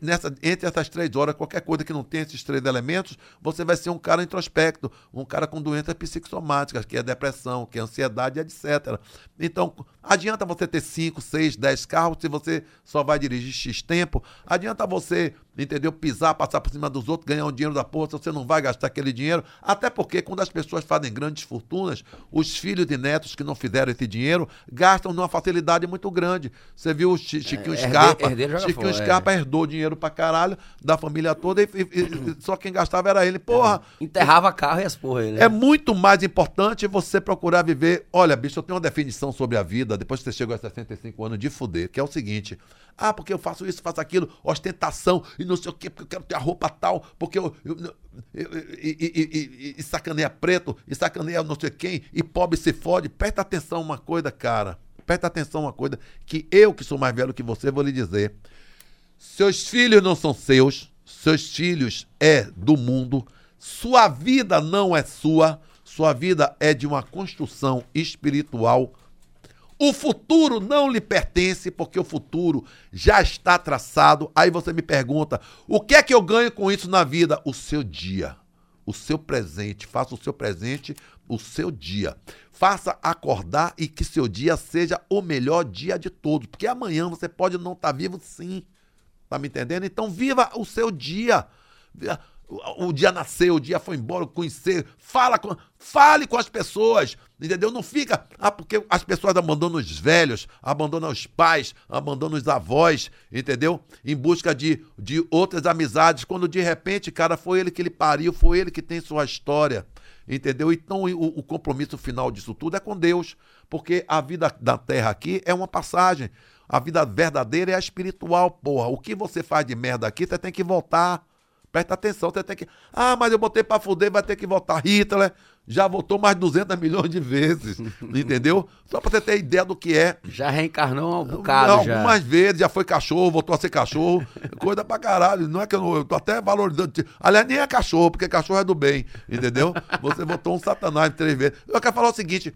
nessa, entre essas três horas, qualquer coisa que não tenha esses três elementos, você vai ser um cara introspecto, um cara com doenças psicossomáticas, que é depressão, que é ansiedade, etc. Então, adianta você ter 5, 6, 10 carros se você só vai dirigir X tempo. Adianta você, entendeu, pisar, passar por cima dos outros, ganhar um dinheiro da porra, você não vai gastar aquele dinheiro. Até porque quando as pessoas fazem grandes fortunas, os filhos e netos que não fizeram esse dinheiro gastam numa facilidade muito grande. Você viu o Chi- Chiquinho
herdeiro-
Scarpa?
herdeiro
Chiquinho
fora, é.
Scarpa herdou dinheiro pra caralho da família toda e, e- e- só quem gastava era ele. Porra,
Enterrava carro e as porra aí, né?
é muito mais importante você procurar viver. Olha, bicho, eu tenho uma definição sobre a vida, depois que você chegou a 65 anos, de fuder, que é o seguinte: ah, porque eu faço isso, faço aquilo, ostentação e não sei o quê, porque eu quero ter a roupa tal, porque eu. eu, eu- e- e- e sacaneia preto, e sacaneia não sei quem, e pobre se fode. Presta atenção uma coisa, cara. Presta atenção uma coisa, que eu, que sou mais velho que você, vou lhe dizer. Seus filhos não são seus, seus filhos é do mundo. Sua vida não é sua, sua vida é de uma construção espiritual. O futuro não lhe pertence, porque o futuro já está traçado. Aí você me pergunta: o que é que eu ganho com isso na vida? O seu dia, o seu presente. Faça o seu presente o seu dia. Faça acordar e que seu dia seja o melhor dia de todos, porque amanhã você pode não estar vivo sim. Tá me entendendo? Então viva o seu dia. O dia nasceu, o dia foi embora, conhecer, fala com, fale com as pessoas, entendeu? Não fica, ah, porque as pessoas abandonam os velhos, abandonam os pais, abandonam os avós, entendeu? Em busca de, de outras amizades, quando de repente, cara, foi ele que ele pariu, foi ele que tem sua história, entendeu? Então o, o compromisso final disso tudo é com Deus, porque a vida da terra aqui é uma passagem. A vida verdadeira é a espiritual, porra. O que você faz de merda aqui, você tem que voltar. Presta atenção, você tem que. Ah, mas eu botei pra fuder, vai ter que votar. Hitler já votou mais de 200 milhões de vezes, entendeu? Só pra você ter ideia do que é.
Já reencarnou um bocado já.
Algumas vezes, já foi cachorro, voltou a ser cachorro. Coisa pra caralho. Não é que eu, não, eu tô até valorizando. Aliás, nem é cachorro, porque cachorro é do bem, entendeu? Você votou um satanás três vezes. Eu quero falar o seguinte: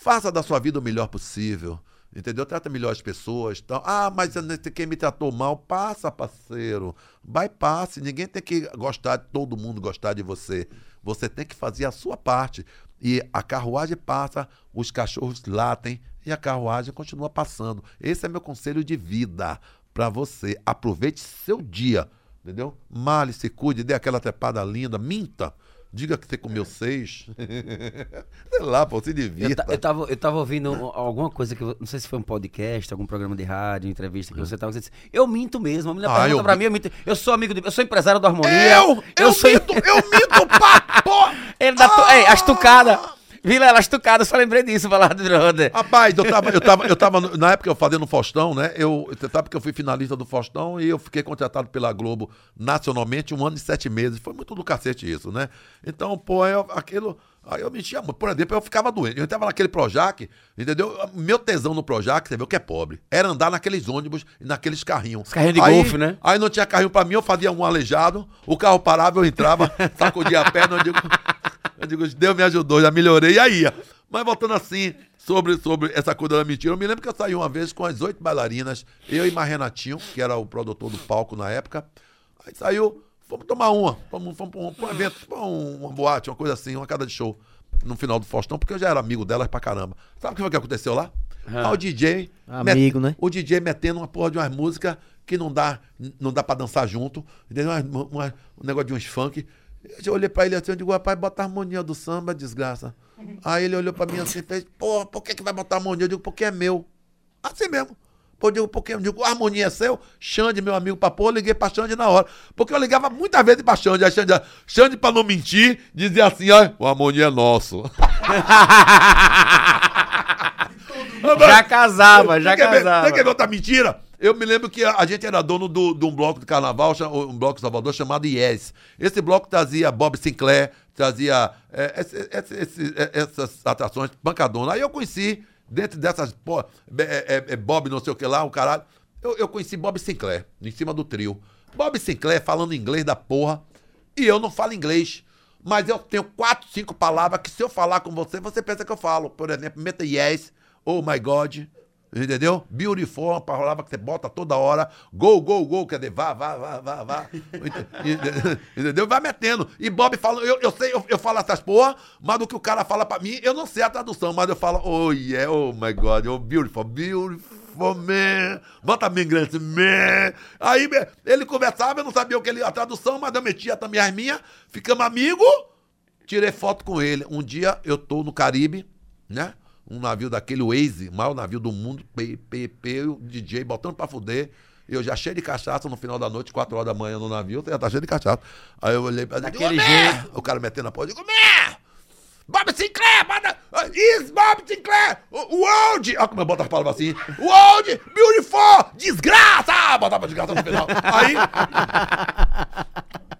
faça da sua vida o melhor possível. Entendeu? Trata melhor as pessoas. Tal. Ah, mas quem me tratou mal, passa, parceiro. Vai, passe. Ninguém tem que gostar, todo mundo gostar de você. Você tem que fazer a sua parte. E a carruagem passa, os cachorros latem e a carruagem continua passando. Esse é meu conselho de vida para você. Aproveite seu dia. Entendeu? Male, se cuide, dê aquela trepada linda, minta. Diga que você comeu seis. Sei lá, pô, se
Eu,
divirta.
ta- eu, tava, eu tava ouvindo um- alguma coisa que. eu- Não sei se foi um podcast, algum programa de rádio, entrevista que você tava. Você disse, eu minto mesmo. A menina
Ah,
pergunta
eu
pra
mi-
mim, eu minto. Eu sou amigo de. Eu sou empresário do Harmonia.
Eu, eu,
sou.
minto, eu minto, pá, pô.
Ele dá. Tu... Ei, as tucadas. Vilela, as tucadas, só lembrei disso, falar do brother.
Rapaz, eu tava, eu tava, eu tava, no- na época eu fazendo o Faustão, né? Eu, você sabe que eu fui finalista do Faustão e eu fiquei contratado pela Globo nacionalmente um ano e sete meses. Foi muito do cacete isso, né? Então, pô, eu, aquilo. Aí eu mentia muito. Por exemplo, eu ficava doente. Eu entrava naquele Projac, entendeu? Meu tesão no Projac, você vê o que é pobre. Era andar naqueles ônibus e naqueles carrinhos.
Os carrinhos de
Aí-
golfe, né?
Aí não tinha carrinho pra mim, eu fazia um aleijado, o carro parava, eu entrava, sacudia a perna, eu digo, eu digo, Deus me ajudou, já melhorei, e aí. Mas voltando assim, sobre, sobre essa coisa da mentira, eu me lembro que eu saí uma vez com as oito bailarinas, eu e mais Renatinho, que era o produtor do palco na época, aí saiu, fomos tomar uma, fomos, fomos pra um, pra um evento, pra um- uma boate, uma coisa assim, uma casa de show, no final do Faustão, porque eu já era amigo delas pra caramba. Sabe o que foi que aconteceu lá?
Ah.
Ah, o DJ...
Amigo, né?
O DJ metendo uma porra de umas músicas que não dá, não dá pra dançar junto, entendeu? Uma- uma- um negócio de uns funk. Eu olhei pra ele assim, eu digo, rapaz, bota a harmonia do samba, desgraça. Aí ele olhou pra mim assim e fez, porra, por que, que vai botar harmonia? Eu digo, porque é meu. Assim mesmo. Pô, eu digo, porque eu digo, a harmonia é seu? Xande, meu amigo, pra pôr, eu liguei pra Xande na hora. Porque eu ligava muitas vezes pra Xande. Aí Xande, Xande, pra não mentir, dizia assim, ó, o harmonia é nosso.
Já casava, já casava.
Você quer ver outra mentira? Eu me lembro que a, gente era dono do- de um bloco de carnaval, um bloco Salvador chamado Yes. Esse bloco trazia Bob Sinclair, trazia é, esse- esse- é, essas atrações pancadona. Aí eu conheci, dentro dessas. pô, é, é, é, Bob não sei o que lá, o caralho. Eu, eu conheci Bob Sinclair, em cima do trio. Bob Sinclair falando inglês da porra. E eu não falo inglês. Mas eu tenho quatro, cinco palavras que se eu falar com você, você pensa que eu falo. Por exemplo, meta yes, oh my God. Entendeu? Beautiful, uma palavra que você bota toda hora. Go, go, go, quer dizer, vá, vá, vá, vá, vá. Entendeu? Vai metendo. E Bob fala, eu, eu sei, eu, eu falo essas porra, mas do que o cara fala pra mim, eu não sei a tradução, mas eu falo, oh yeah, oh my God, oh beautiful, beautiful man. Bota bem grande, man. Aí ele conversava, eu não sabia o que ele, a tradução, mas eu metia também as minhas, ficamos amigos, tirei foto com ele. Um dia eu tô no Caribe, né? Um navio daquele Waze, o maior navio do mundo, PPP, o DJ botando pra fuder. Eu já cheio de cachaça no final da noite, 4 horas da manhã no navio, já tá cheio de cachaça. Aí eu olhei pra ele,
Daquele jeito.
O cara metendo a porra, eu digo, Mé! Bob Sinclair, manda, is Bob Sinclair, World, olha como eu boto as palavras assim, World, beautiful, desgraça, botava desgraça no final. Aí,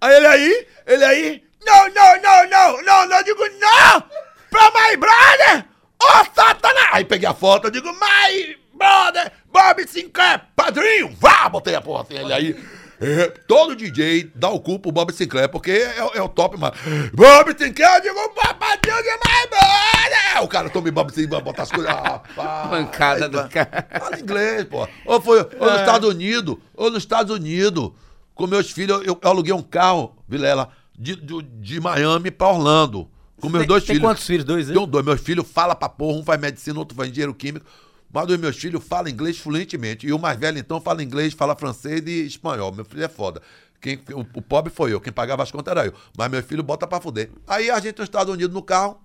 Aí ele aí, ele aí, não, não, não, não, não, não, eu digo, não, pra my brother, ô satanás. Aí peguei a foto, eu digo, my brother, Bob Sinclair, padrinho, vá, botei a porra assim, ele aí. é, todo DJ dá o cu pro Bob Sinclair, porque é, é o top, mas. Bob Sinclair, eu digo, papadinho de my brother. O cara toma Bob Sinclair, bota as coisas. rapaz,
Pancada do
mano.
cara.
Fala inglês, pô. Ou, foi, ou
É.
nos Estados Unidos, ou nos Estados Unidos. Com meus filhos, eu, eu aluguei um carro, Vilela, de, de, de Miami pra Orlando. Com meus
Tem-
dois
tem
filhos.
quantos filhos? Dois, né?
Tenho dois. Meus filhos falam pra porra, um faz medicina, outro faz engenheiro químico. Mas dos meus filhos fala inglês fluentemente. E o mais velho, então, fala inglês, fala francês e espanhol. Meu filho é foda. Quem, o, o pobre foi eu, quem pagava as contas era eu. Mas meu filho bota pra fuder. Aí a gente nos Estados Unidos no carro.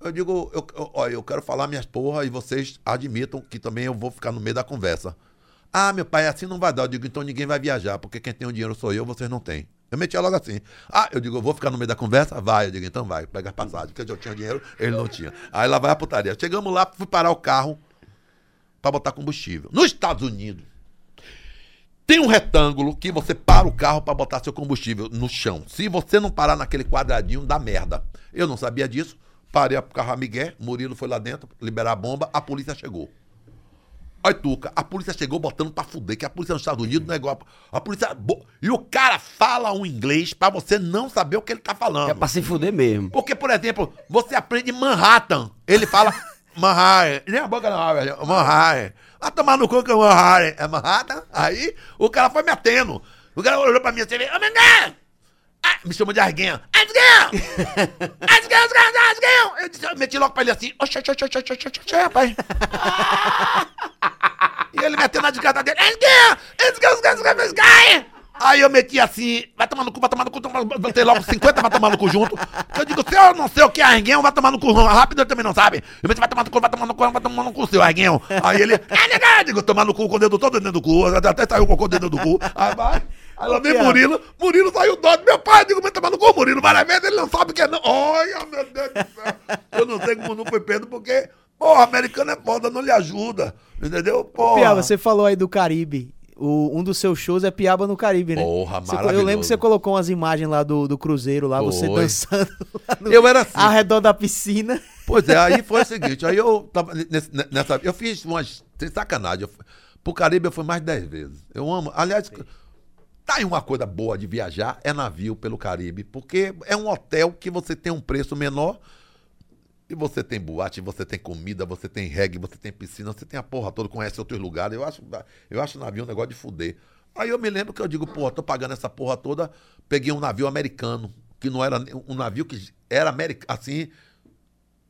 Eu digo, eu, eu, eu quero falar minhas porra e vocês admitam que também eu vou ficar no meio da conversa. Ah, meu pai, assim não vai dar. Eu digo, então ninguém vai viajar, porque quem tem o dinheiro sou eu, vocês não têm. Eu metia logo assim. Ah, eu digo, eu vou ficar no meio da conversa? Vai. Eu digo, então vai, pega as passagens, porque eu tinha dinheiro, ele não tinha. Aí lá vai a putaria. Chegamos lá, fui parar o carro pra botar combustível. Nos Estados Unidos, tem um retângulo que você para o carro pra botar seu combustível no chão. Se você não parar naquele quadradinho, dá merda. Eu não sabia disso. Parei o carro a Miguel, Murilo foi lá dentro, liberar a bomba, a polícia chegou. Olha, Tuca, a polícia chegou botando pra fuder, que a polícia nos Estados Unidos não é igual. A polícia. bo- E o cara fala um inglês pra você não saber o que ele tá falando.
É pra se fuder mesmo.
Porque, por exemplo, você aprende Manhattan. Ele fala Manhattan. Nem a boca não, velho. Manhattan. Vai tomar no cu que é Manhattan. É Manhattan? Aí o cara foi metendo. O cara olhou pra mim assim, ô Mengão! Ah, me chamou de Arguinho. Arguinho! Arguinho, Arguinho, Arguinho! Eu, disse, eu meti logo pra ele assim, oxe, oxe, oxe, oxe, oxe, oxe, oxe, rapaz. E ele metendo na desgraça dele. Arguinho! Arguinho, Arguinho, Arguinho! Aí eu meti assim, vai tomar no cu, vai tomar no cu, toma- botei logo 50, vai tomar no cu junto. Eu digo, se eu não sei o que é Arguinho, vai tomar no cu rápido, ele também não sabe. Eu meti, vai tomar no cu, vai tomar no cu, vai tomar no cu, seu Arguinho. Aí ele, ah, digo, tomar no cu com o dedo todo dentro do cu, até saiu o cocô dentro do cu. Aí vai. Aí lá vem
Piada.
Murilo, Murilo saiu doido, meu pai, digo, vai tomar no cu, Murilo, várias vezes, ele não sabe o que é não. Olha, meu Deus do céu. Eu não sei como não foi preso, porque, porra, americano é foda, não lhe ajuda, entendeu? Porra.
Piaba, você falou aí do Caribe. O- um dos seus shows é Piaba no Caribe, né?
Porra,
Você- Eu lembro que você colocou umas imagens lá do, do cruzeiro, lá, você dançando lá no,
Eu era assim.
ao redor da piscina.
Pois é, aí foi o seguinte, aí eu tava nesse- nessa. Eu fiz umas. Sem sacanagem. Eu, pro Caribe eu fui mais de 10 vezes. Eu amo. Aliás, tá aí uma coisa boa de viajar, é navio pelo Caribe, porque é um hotel que você tem um preço menor. E você tem boate, você tem comida, você tem reggae, você tem piscina, você tem a porra toda, conhece outros lugares. Eu acho, eu acho navio um negócio de fuder. Aí eu me lembro que eu digo, porra, tô pagando essa porra toda. Peguei um navio americano, que não era um navio que era americano, assim,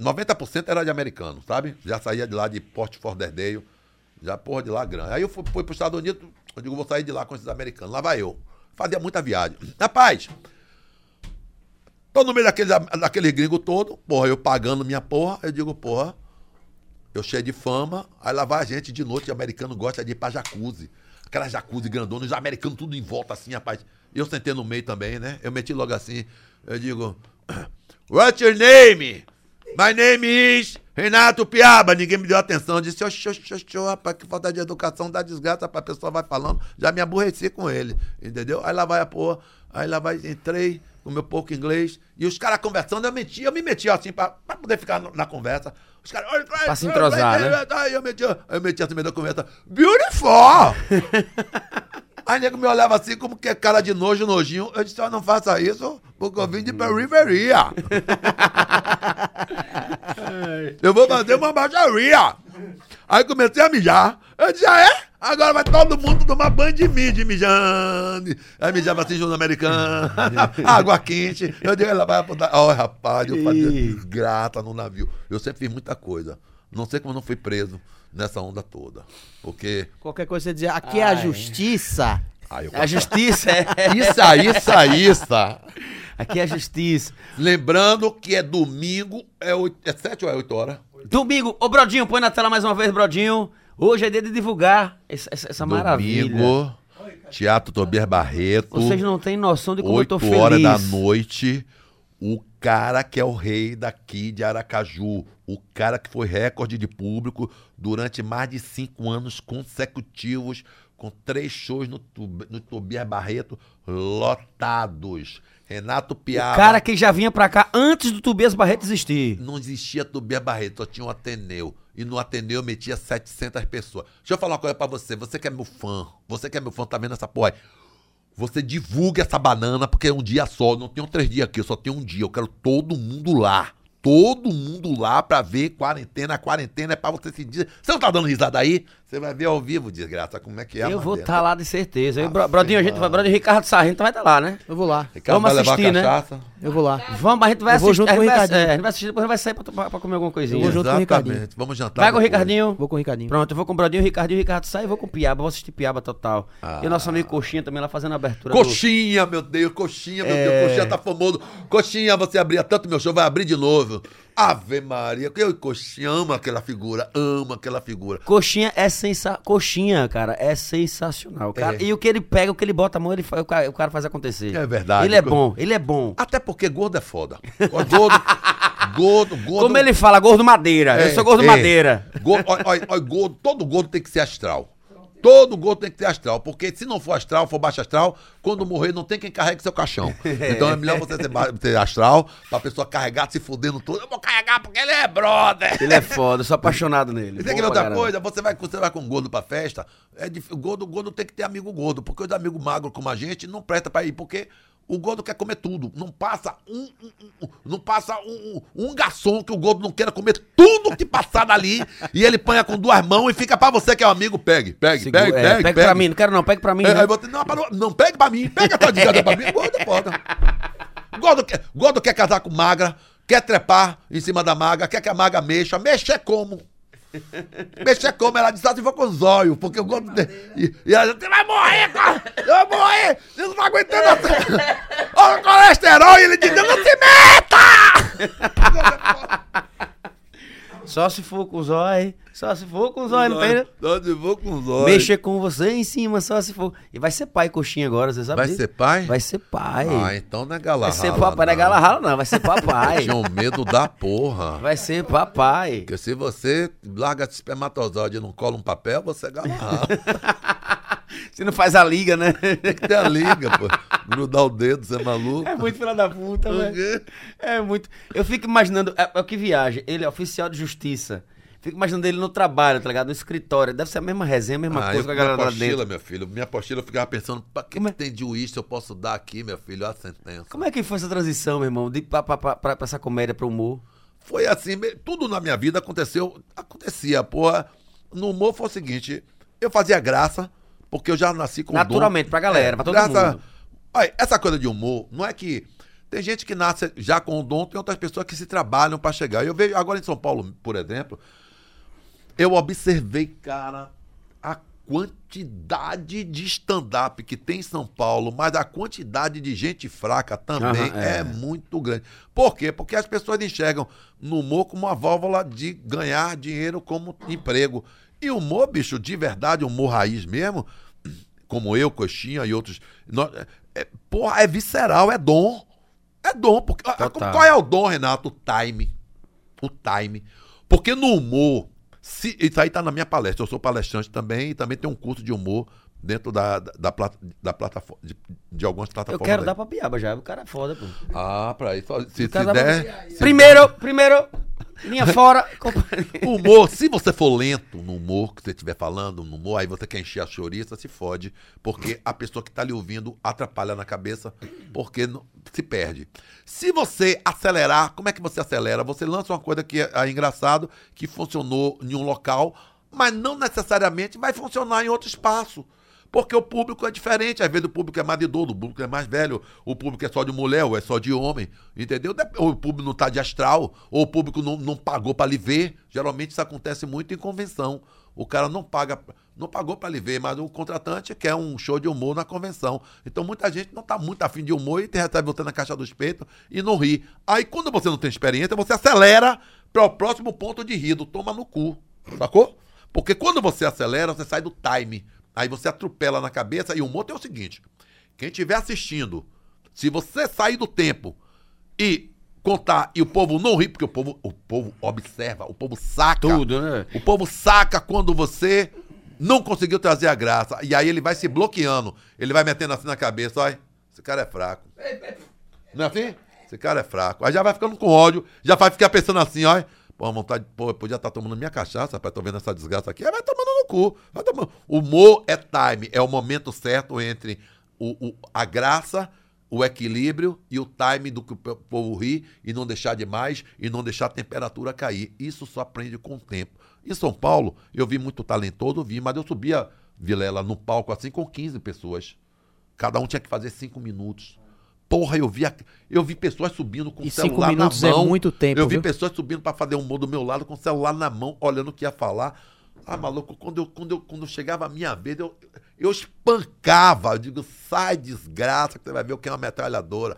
90% era de americano, sabe? Já saía de lá de Port Forderdale, já porra de lá grande. Aí eu fui, fui para os Estados Unidos, eu digo, vou sair de lá com esses americanos. Lá vai eu. Fazia muita viagem. Rapaz, tô no meio daquele, daquele gringo todo, porra, eu pagando minha porra, eu digo, porra, eu cheio de fama, aí lá vai a gente de noite, americano gosta de ir pra jacuzzi. Aquela jacuzzi grandona, os americanos tudo em volta assim, rapaz. Eu sentei no meio também, né? Eu meti logo assim, eu digo, What's your name? My name is Renato Piaba. Ninguém me deu atenção. Eu disse, oxe, oxe, oxe, rapaz, que falta de educação da desgraça. A pessoa vai falando, já me aborreci com ele, entendeu? Aí lá vai a porra, aí lá vai, entrei com meu pouco inglês, e os caras conversando, eu meti, eu me meti assim, pra, pra poder ficar no- na conversa. Os caras, olha,
Pra se entrosar, né?
Aí eu meti, eu meti assim meio da conversa, beautiful! Aí nego me olhava assim, como que é cara de nojo, nojinho. Eu disse, ó, não faça isso, porque eu vim de periferia. eu vou fazer uma baixaria. Aí comecei a mijar. Eu disse, ah, é? Agora vai todo mundo tomar banho de mim, de mijando. Aí mijava assim, junto americano, água quente. Eu digo, ela vai apontar. Ó, rapaz, eu fazia desgrata no navio. Eu sempre fiz muita coisa. Não sei como eu não fui preso nessa onda toda. Porque.
Qualquer coisa você dizer, aqui é a
Ai.
justiça.
Aí eu
A justiça é.
Isso aí, isso aí, isso.
Aqui é a justiça.
Lembrando que é domingo, é, oito, é 7 ou é 8 horas?
Domingo, ô Brodinho, põe na tela mais uma vez, Brodinho. Hoje é dia de divulgar essa, essa, essa maravilha.
Domingo, Teatro Tobias Barreto.
Vocês não têm noção de como eu tô
8
feliz.
horas da noite. O cara que é o rei daqui de Aracaju. O cara que foi recorde de público durante mais de cinco anos consecutivos, com três shows no, no Tobias Barreto lotados. Renato
O
Piaba.
cara que já vinha pra cá antes do Tobias Barreto existir.
não existia Tobias Barreto, só tinha um Ateneu. E no Ateneu eu metia 700 pessoas. Deixa eu falar uma coisa pra você. Você que é meu fã, você que é meu fã, tá vendo essa porra aí. Você divulga essa banana, porque é um dia só. Eu não tenho três dias aqui, eu só tenho um dia. Eu quero todo mundo lá. Todo mundo lá pra ver quarentena. Quarentena é pra você se dizer. Você não tá dando risada aí? Você vai ver ao vivo, desgraça, como é que é.
eu vou estar lá de certeza. Eu,
Ah,
bro, Brodinho, a gente vai. Brodinho Ricardo Sargento vai estar lá, né?
Eu vou lá.
Ricardo
Vamos assistir, né?
Eu vou lá.
Vamos, a gente vai
Eu vou
assistir.
junto
a,
com o
gente vai,
Ricardinho.
é, a gente vai assistir, depois a gente vai sair pra, pra, pra comer alguma coisinha.
Eu vou junto com o Ricardinho.
Exatamente. Vamos jantar.
Vai com o. Ricardinho.
Vou com o Ricardinho.
Pronto, eu vou com o Brodinho, o Ricardinho, o Ricardo sai e vou com o Piaba. Vou assistir Piaba total.
Ah.
E o nosso amigo Coxinha também lá fazendo a abertura. do-
Coxinha, meu Deus, coxinha, meu
É.
Deus, coxinha tá famoso. Coxinha, você abria tanto meu show, vai abrir de novo. Ave Maria, eu e coxinha amo aquela figura, amo aquela figura.
Coxinha é sensacional. Coxinha, cara, é sensacional. Cara.
É.
E o que ele pega, o que ele bota a mão, ele o, cara, o cara faz acontecer.
É verdade.
Ele é bom, ele é bom.
Até porque gordo é foda. Gordo, gordo, gordo.
Como ele fala, gordo madeira. eu
É,
sou gordo
é.
madeira.
Gordo, olha, olha, olha, gordo, todo gordo tem que ser astral. Todo gordo tem que ser astral, porque se não for astral, for baixo astral, quando morrer não tem quem carregue seu caixão. Então é melhor você ser astral, pra pessoa carregar se fudendo tudo. Eu vou carregar porque ele é brother.
Ele é foda, eu sou apaixonado nele.
E tem que ver outra
caramba.
coisa, você vai, você vai com gordo pra festa, é o gordo, o gordo tem que ter amigo gordo, porque os amigos magros como a gente não presta pra ir, porque o gordo quer comer tudo. Não passa um, um- um- não passa um, um, um garçom que o gordo não queira comer tudo que passar dali, e ele panha com duas mãos e fica pra você que é o amigo, pegue, pegue,
Segura-
pegue,
é,
pegue,
pega
pegue.
pra mim, não quero não, pega pra mim.
É,
né?
você, não, parou, não, pegue pra mim, pega a tua desgraça pra mim, gordo é foda. Gordo quer, gordo quer casar com magra, quer trepar em cima da magra, quer que a magra mexa, mexa é como? Mexer como? Ela disse assim, vou com os olhos, porque eu gosto de... E, e ela disse, você vai morrer, cara! Eu vou morrer! Eu não tô aguentando! Olha o colesterol! E ele diz, não se meta!
Só se for com olhos, só se for com os olhos, não tem, né?
Só se vou com olhos.
Mexer com você em cima, só se for. E vai ser pai coxinha agora, você sabe
Vai
disso?
ser pai?
Vai ser pai.
Ah, então não é galahada.
vai ser papai, não é gala rala, não, vai ser papai.
Tinha um medo da porra.
vai ser papai.
Porque se você larga esse espermatozoide e não cola um papel, você é galahada.
Você não faz a liga, né?
Tem que ter a liga, pô. Grudar o dedo, você é maluco.
É muito filha da puta, velho. É muito. Eu fico imaginando, é, é o que viaja. Ele é oficial de justiça. Fico imaginando ele no trabalho, tá ligado? No escritório. Deve ser a mesma resenha, a mesma
Ah,
coisa com a
minha
galera lá
apostila,
dentro.
meu filho, minha apostila eu ficava pensando, pra que,
Como é-
que tem de se eu posso dar aqui, meu filho, a sentença?
Como é que foi essa transição, meu irmão? De, pra, pra, pra, pra essa comédia pro humor?
Foi assim, tudo na minha vida aconteceu, acontecia, porra. No humor foi o seguinte, eu fazia graça, porque eu já nasci com dom.
Naturalmente, pra galera, pra todo
graça-
mundo.
Olha, essa coisa de humor, não é que tem gente que nasce já com o dom, tem outras pessoas que se trabalham pra chegar. Eu vejo agora em São Paulo, por exemplo, eu observei, cara, a quantidade de stand-up que tem em São Paulo, mas a quantidade de gente fraca também
Aham,
é.
é.
muito grande. Por quê? Porque as pessoas enxergam no humor como uma válvula de ganhar dinheiro como emprego. E o humor, bicho, de verdade, humor raiz mesmo, como eu, Coxinha e outros. nós- é, porra, é visceral, é dom. É dom. Porque, a- a-
Total.
qual é o dom, Renato? O time. O time. Porque no humor, se, isso aí tá na minha palestra. Eu sou palestrante também e também tenho um curso de humor dentro da, da, da, da plataforma, de, de algumas
Eu
plataformas.
quero
aí.
dar pra piaba já. O cara é foda, pô.
Ah, pra isso. Se, se der. se
Primeiro, primeiro, linha fora.
humor, se você for lento no humor que você estiver falando, no humor, aí você quer encher a chouriça, se fode, porque a pessoa que está lhe ouvindo atrapalha na cabeça, porque não- se perde. Se você acelerar, como é que você acelera? Você lança uma coisa que é, é engraçado, que funcionou em um local, mas não necessariamente vai funcionar em outro espaço. Porque o público é diferente. Às vezes o público é mais idoso, o público é mais velho, o público é só de mulher ou é só de homem. Entendeu? Ou o público não está de astral, ou o público não, não pagou para lhe ver. Geralmente isso acontece muito em convenção. O cara não paga, não pagou para lhe ver, mas o contratante quer um show de humor na convenção. Então muita gente não está muito afim de humor e te recebe você na caixa dos peitos e não ri. Aí quando você não tem experiência, você acelera para o próximo ponto de rido. Toma no cu. Sacou? Porque quando você acelera, você sai do time. Aí você atropela na cabeça. E o humor tem o seguinte: quem estiver assistindo, se você sair do tempo e contar e o povo não ri, porque o povo, o povo observa, o povo saca.
Tudo, né?
O povo saca quando você não conseguiu trazer a graça. E aí ele vai se bloqueando. Ele vai metendo assim na cabeça, olha, esse cara é fraco. Não é assim? Esse cara é fraco. Aí já vai ficando com ódio, já vai ficar pensando assim, olha. Pô, a vontade, pô, eu podia estar tomando minha cachaça, rapaz, tô vendo essa desgraça aqui. Aí vai tomando no cu. Vai tomando. Humor é time, é o momento certo entre o, o- a graça o equilíbrio e o time do que o po- povo ri e não deixar demais e não deixar a temperatura cair. Isso só aprende com o tempo. Em São Paulo, eu vi muito talentoso, vi, mas eu subia, Vilela, no palco assim com 15 pessoas. Cada um tinha que fazer cinco minutos. Porra, eu vi, a- eu vi pessoas subindo com o
cinco
celular
minutos
na
é
mão.
muito tempo,
Eu vi
viu?
pessoas subindo para fazer um humor do meu lado com o celular na mão, olhando o que ia falar. Ah, maluco, quando, eu, quando, eu, quando chegava a minha vez, eu, eu espancava. Eu digo, sai desgraça, que você vai ver o que é uma metralhadora.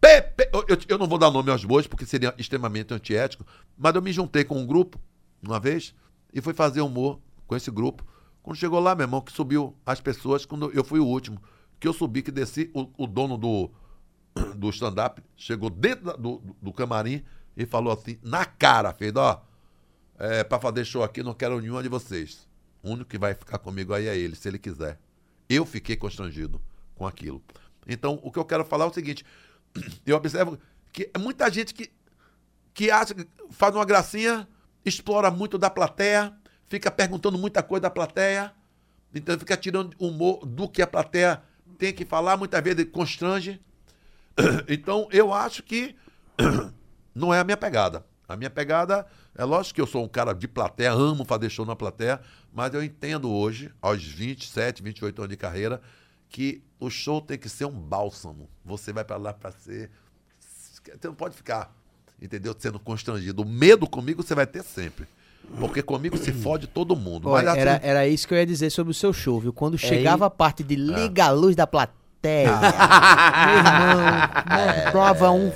Pepe, eu, eu, eu não vou dar nome aos bois, porque seria extremamente antiético, mas eu me juntei com um grupo, uma vez, e fui fazer humor com esse grupo. Quando chegou lá, meu irmão, que subiu as pessoas, quando eu fui o último, que eu subi, que desci, o, o dono do, do stand-up chegou dentro do, do, camarim e falou assim, na cara, fez, ó, é, pra fazer show aqui, não quero nenhuma de vocês. O único que vai ficar comigo aí é ele, se ele quiser. Eu fiquei constrangido com aquilo. Então, o que eu quero falar é o seguinte: eu observo que é muita gente que, que acha, faz uma gracinha, explora muito da plateia, fica perguntando muita coisa da plateia, então fica tirando humor do que a plateia tem que falar, muitas vezes constrange. Então, eu acho que não é a minha pegada. A minha pegada, é lógico que eu sou um cara de plateia, amo fazer show na plateia, mas eu entendo hoje, aos 27, 28 anos de carreira, que o show tem que ser um bálsamo. Você vai pra lá pra ser. Você não pode ficar, entendeu? Sendo constrangido. O medo comigo você vai ter sempre. Porque comigo se fode todo mundo.
Olha,
Mas,
era,
assim,
era isso que eu ia dizer sobre o seu show, viu?
É
Quando chegava a parte de liga a luz da plateia, meu irmão, mostrava um.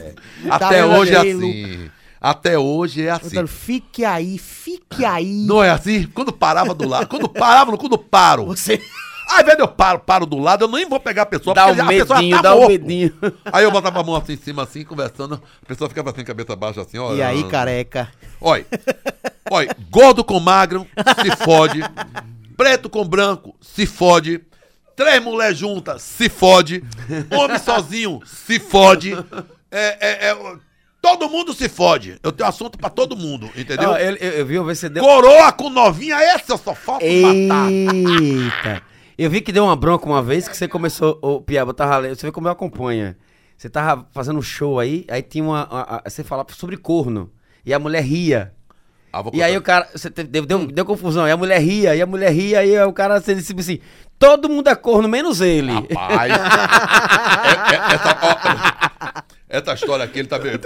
até hoje é assim. Até hoje é assim.
Fique aí, fique aí.
Não é assim? Quando parava do lado, quando parava, quando paro.
Você.
Ao invés de eu paro, paro do lado, eu nem vou pegar a pessoa,
Dá
porque
um
a pessoa
medinho,
tá
dá um
morto.
medinho.
Aí eu botava a mão assim em cima, assim, conversando. A pessoa ficava assim, cabeça baixa, assim, olha.
E aí, careca?
Olha, olha, gordo com magro, se fode. Preto com branco, se fode. Três mulheres juntas, se fode. Homem sozinho, se fode. É, é, é, todo mundo se fode. Eu tenho assunto pra todo mundo, entendeu?
Ó, eu, eu, eu vi, eu vi você deu.
Coroa com novinha, essa eu só falta matar.
Eita! Eu vi que deu uma bronca uma vez que você começou, ô Piaba, eu tava você vê como eu acompanho. Você tava fazendo um show aí, aí tinha uma. a- a- você falava sobre corno. E a mulher ria.
Ah,
E aí o cara. Você teve- deu, deu, deu confusão. E a mulher ria, e a mulher ria, e o cara você disse assim: todo mundo é corno, menos ele.
Rapaz. É- é- essa, ó, essa história aqui, ele tá vendo.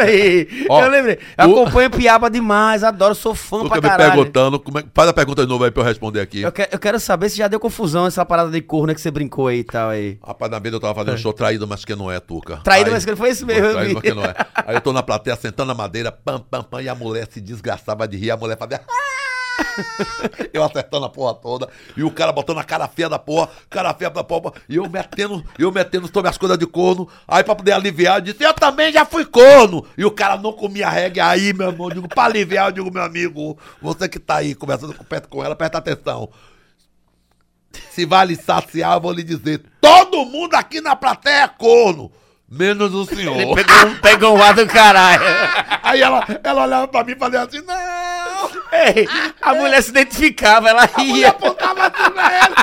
Ó,
eu lembrei. Eu
o-
acompanho Piaba demais, adoro, sou fã
Tu
pra
fica me
caralho.
perguntando, como é- faz a pergunta de novo aí pra eu responder aqui.
Eu, que- eu quero saber se já deu confusão essa parada de corno que você brincou aí e tal aí.
Rapaz, na vez eu tava fazendo um show traído, mas que não é, Tuca.
Traído,
Aí-
mas que foi isso mesmo,
Traído, mas que não é. Aí eu tô na plateia, sentando na madeira, pam, pam, pam, e a mulher se desgraçava de rir, a mulher fazia... Eu acertando a porra toda, e o cara botando a cara feia da porra, cara feia da porra, e eu metendo, eu metendo sobre as coisas de corno, aí pra poder aliviar, eu disse, eu também já fui corno, e o cara não comia reggae aí, meu irmão, eu digo, pra aliviar, eu digo, meu amigo, você que tá aí conversando com, perto com ela, presta atenção, se vai lhe saciar, eu vou lhe dizer, todo mundo aqui na plateia é corno, menos o senhor.
Ele pegou, um- pegou um ar do caralho.
Aí ela, ela olhava pra mim e fazia assim, não!
Ei, a mulher se identificava, ela
A mulher
ria.
apontava assim pra ele.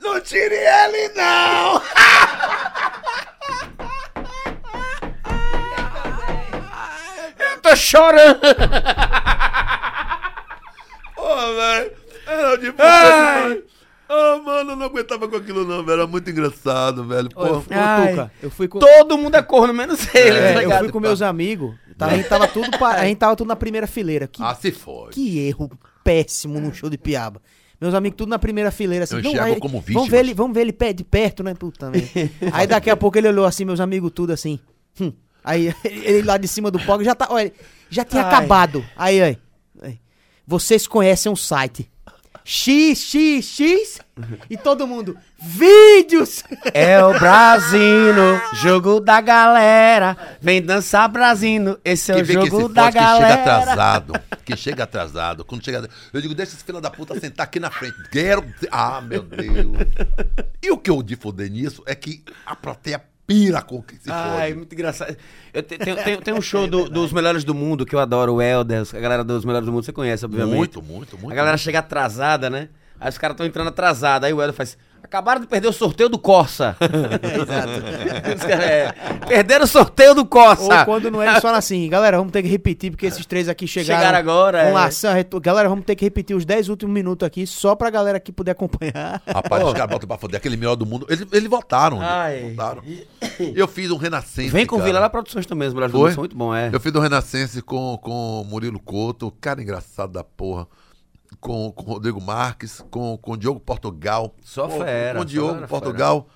Não tire ele, não!
Eu tô chorando.
Ô, velho, era de
Ai.
Ah, mano, eu não aguentava com aquilo não, velho. Era muito engraçado, velho.
Ô,
Pô,
ô,
Ai.
Eu fui com.
Todo mundo é corno, menos ele.
É,
tá
eu fui com meus amigos. Tá? a, gente tava tudo pa- a gente tava tudo na primeira fileira. Que,
ah, se foi.
que erro péssimo num show de piaba. Meus amigos tudo na primeira fileira, assim.
Eu
"Não, aí-
como
vamos
vítimas."
ver ele, vamos ver ele pé de perto, né? Puta merda. Aí daqui a pouco ele olhou assim, meus amigos tudo assim. hum. Aí ele lá de cima do palco já tá, olha, já tinha
Ai.
acabado. Aí, aí, aí. Vocês conhecem um site XXX e todo mundo vídeos.
É o Brasino, jogo da galera. Vem dançar Brasino, esse é
Que
o jogo da
que chega
galera.
atrasado. Que chega atrasado. Quando chega. Eu digo, deixa esse filho da puta sentar aqui na frente. Quero. Ah, meu Deus. E o que eu de foder nisso é que a plateia pira com que se
Ai,
fode.
muito engraçado. Eu te- tenho, tenho, tenho um show do- dos melhores do mundo que eu adoro, o Helder, a galera dos melhores do mundo, você conhece, obviamente.
Muito, muito, muito.
A galera chega atrasada, né? Aí os caras estão entrando atrasada. Aí o Helder faz: Acabaram de perder o sorteio do Corsa.
Exato.
É, perderam o sorteio do Corsa.
Ou quando não é só assim, galera, vamos ter que repetir, porque esses três aqui chegaram.
Chegaram agora,
Com
é.
ação, retu- Galera, vamos ter que repetir os 10 últimos minutos aqui, só pra galera aqui poder acompanhar.
Rapaz, os caras botam pra foder aquele melhor do mundo. Eles, eles votaram.
Ai.
votaram. Eu fiz um Renascense.
Vem com
cara.
Vila lá Produções também, os
Foi?
brasileiros são muito bom, é.
Eu fiz um Renascense com, com Murilo Couto, cara engraçado da porra. Com, com Rodrigo Marques, com, com Diogo Portugal.
Só
Pô,
fera,
Com Diogo
era
Portugal.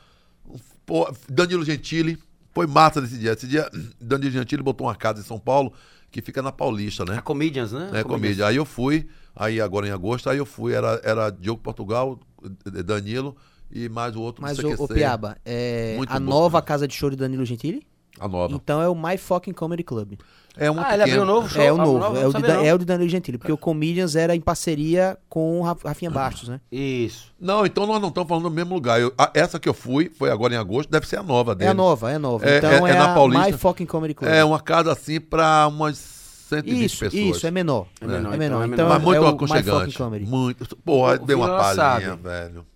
Pô, Danilo Gentili. Foi massa nesse dia. Esse dia, Danilo Gentili botou uma casa em São Paulo que fica na Paulista, né?
A Comedians, né?
É, comédia. Aí eu fui, aí agora em agosto, aí eu fui, era, era Diogo Portugal, Danilo e mais o outro,
Mas, ô
sei.
Piaba, é
Muito
a
bom.
nova casa de show de Danilo Gentili?
A nova.
Então é o My Fucking Comedy Club.
É uma
Ah, ele abriu um novo show?
é o
Ah,
novo,
não
é, o de, é o de Danilo Gentili, porque o Comedians era em parceria com o Raf- Rafinha Bastos, né?
Isso.
Não, então nós não estamos falando do mesmo lugar. Eu- a- essa que eu fui, foi agora em agosto, deve ser a nova
É
dele.
a nova, é a nova.
É-
então
é-
é,
é na
a
Paulista.
My Fucking Comedy Club.
É uma casa assim pra umas 120
Isso,
pessoas.
isso, é menor.
É menor,
É
então
menor.
é
Então,
menor.
Mas muito
é
aconchegante.
Fucking Comedy.
Muito. Porra,
O
deu uma palhinha,
sabe.
velho.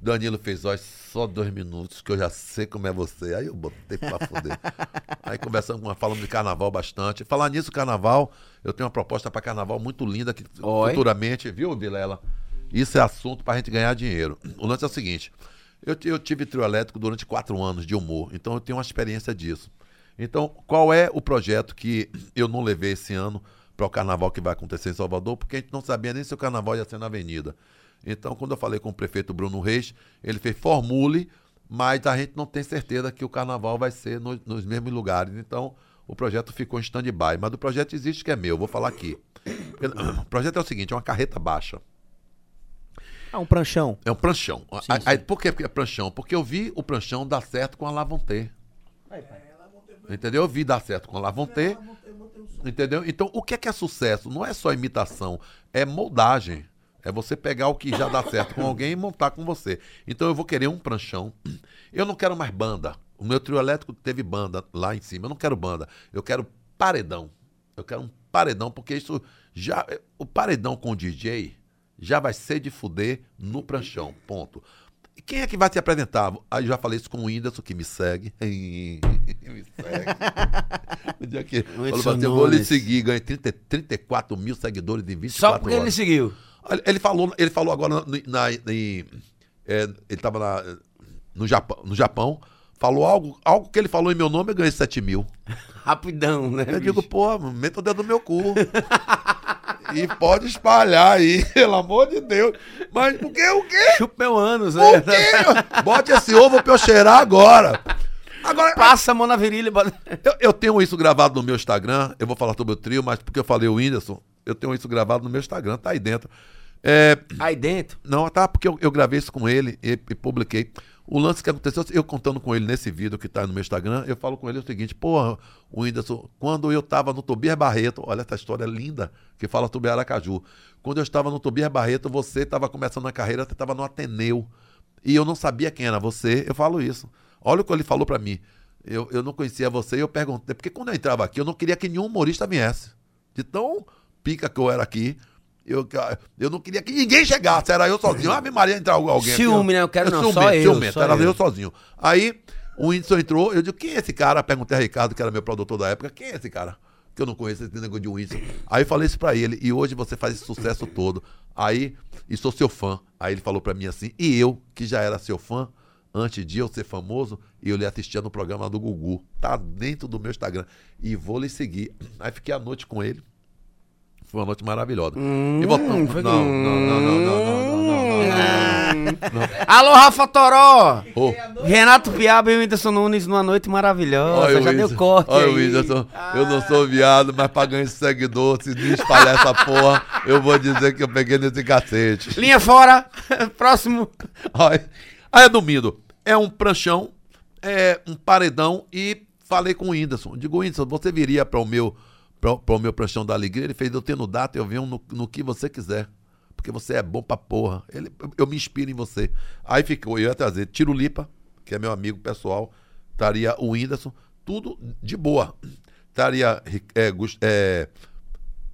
Danilo fez, ó, só dois minutos, que eu já sei como é você. Aí eu botei pra fuder. Aí conversamos, com- falamos de carnaval bastante. Falar nisso, carnaval, eu tenho uma proposta pra carnaval muito linda que
Oi.
futuramente, viu, Vilela? Isso é assunto pra gente ganhar dinheiro. O lance é o seguinte: eu, eu tive trio elétrico durante quatro anos de humor, então eu tenho uma experiência disso. Então, qual é o projeto que eu não levei esse ano para o carnaval que vai acontecer em Salvador? Porque a gente não sabia nem se o carnaval ia ser na avenida. Então, quando eu falei com o prefeito Bruno Reis, ele fez formule, mas a gente não tem certeza que o carnaval vai ser no- nos mesmos lugares. Então, o projeto ficou em stand-by. Mas o projeto existe que é meu, vou falar aqui. O projeto é o seguinte: é uma carreta baixa.
Ah, um pranchão.
É um pranchão.
Sim,
Aí- aí, por que é pranchão? Porque eu vi o pranchão dar certo com a Lavonté. Entendeu? Eu vi dar certo com a Lavonté. Entendeu? Então, o que é que é sucesso? Não é só imitação, é moldagem. É você pegar o que já dá certo com alguém e montar com você. Então, eu vou querer um pranchão. Eu não quero mais banda. O meu trio elétrico teve banda lá em cima. Eu não quero banda. Eu quero paredão. Eu quero um paredão, porque isso já. O paredão com o DJ já vai ser de fuder no pranchão. Ponto. E quem é que vai te apresentar? Aí já falei isso com o Whindersson, que me segue. me segue. No dia que falou assim, eu vou lhe seguir, ganhei 30, 34 mil seguidores em 24
Só porque ele
horas.
seguiu.
Ele- falou, ele falou agora no- na, em- é, ele estava no Japão, no Japão, falou algo, algo que ele falou em meu nome, eu ganhei 7 mil.
Rapidão, né?
Eu digo,
bicho?
pô, meta o dedo no meu cu. e pode espalhar aí, pelo amor de Deus. Mas por que o quê?
Chupa meu ânus, né?
O quê? Bote esse ovo pra eu cheirar agora. Agora,
Passa a mão na virilha bota...
eu, eu tenho isso gravado no meu Instagram. Eu vou falar sobre o trio, mas porque eu falei o Whindersson, eu tenho isso gravado no meu Instagram, tá aí dentro. É,
Aí dentro.
não, tá, porque eu, eu gravei isso com ele e, e publiquei. O lance que aconteceu, eu contando com ele nesse vídeo que tá no meu Instagram, eu falo com ele o seguinte, porra, o Whindersson, quando eu tava no Tobias Barreto, olha essa história linda que fala sobre Aracaju. Quando eu estava no Tobias Barreto, você estava começando a carreira, você estava no Ateneu. E eu não sabia quem era você, eu falo isso. Olha o que ele falou pra mim. Eu, eu não conhecia você e eu perguntei, porque quando eu entrava aqui, eu não queria que nenhum humorista viesse. De tão pica que eu era aqui, eu, eu não queria que ninguém chegasse, era eu sozinho. Ah, Maria entrar alguém.
Ciúme, né? Eu quero não,
ciumento,
só eu,
ciumento,
só
era eu.
eu.
sozinho. Aí o Whindersson entrou, eu digo, quem é esse cara? Perguntei a Ricardo, que era meu produtor da época, quem é esse cara? Que eu não conheço esse negócio de Whindersson. Aí eu falei isso pra ele, e hoje você faz esse sucesso todo. Aí, e sou seu fã. Aí ele falou pra mim assim, e eu, que já era seu fã, antes de eu ser famoso, eu lhe assistia no programa do Gugu. Tá dentro do meu Instagram. E vou lhe seguir. Aí fiquei a noite com ele. Foi uma noite maravilhosa.
Hum,
e voltamos.
foi
Não, não, não, não, não, não, não, não, não.
Alô, Rafa Toró!
Ô,
Renato Piaba e o Whindersson Nunes numa noite maravilhosa.
Olha
Já deu corte
Olha Whindersson. Eu não sou viado, mas pra ganhar esse seguidor, se espalhar essa porra, eu vou dizer que eu peguei nesse cacete.
Linha fora. Próximo.
Olha. Resumindo, é um pranchão, é um paredão e falei com o Whindersson. Digo, Whindersson, você viria para o meu para o meu pranchão da alegria? Ele fez, eu tendo data, eu venho no, no que você quiser. Porque você é bom pra porra. Ele, eu me inspiro em você. Aí ficou, eu ia trazer Tiro Lipa, que é meu amigo pessoal, estaria o Whindersson, tudo de boa. Estaria é, é,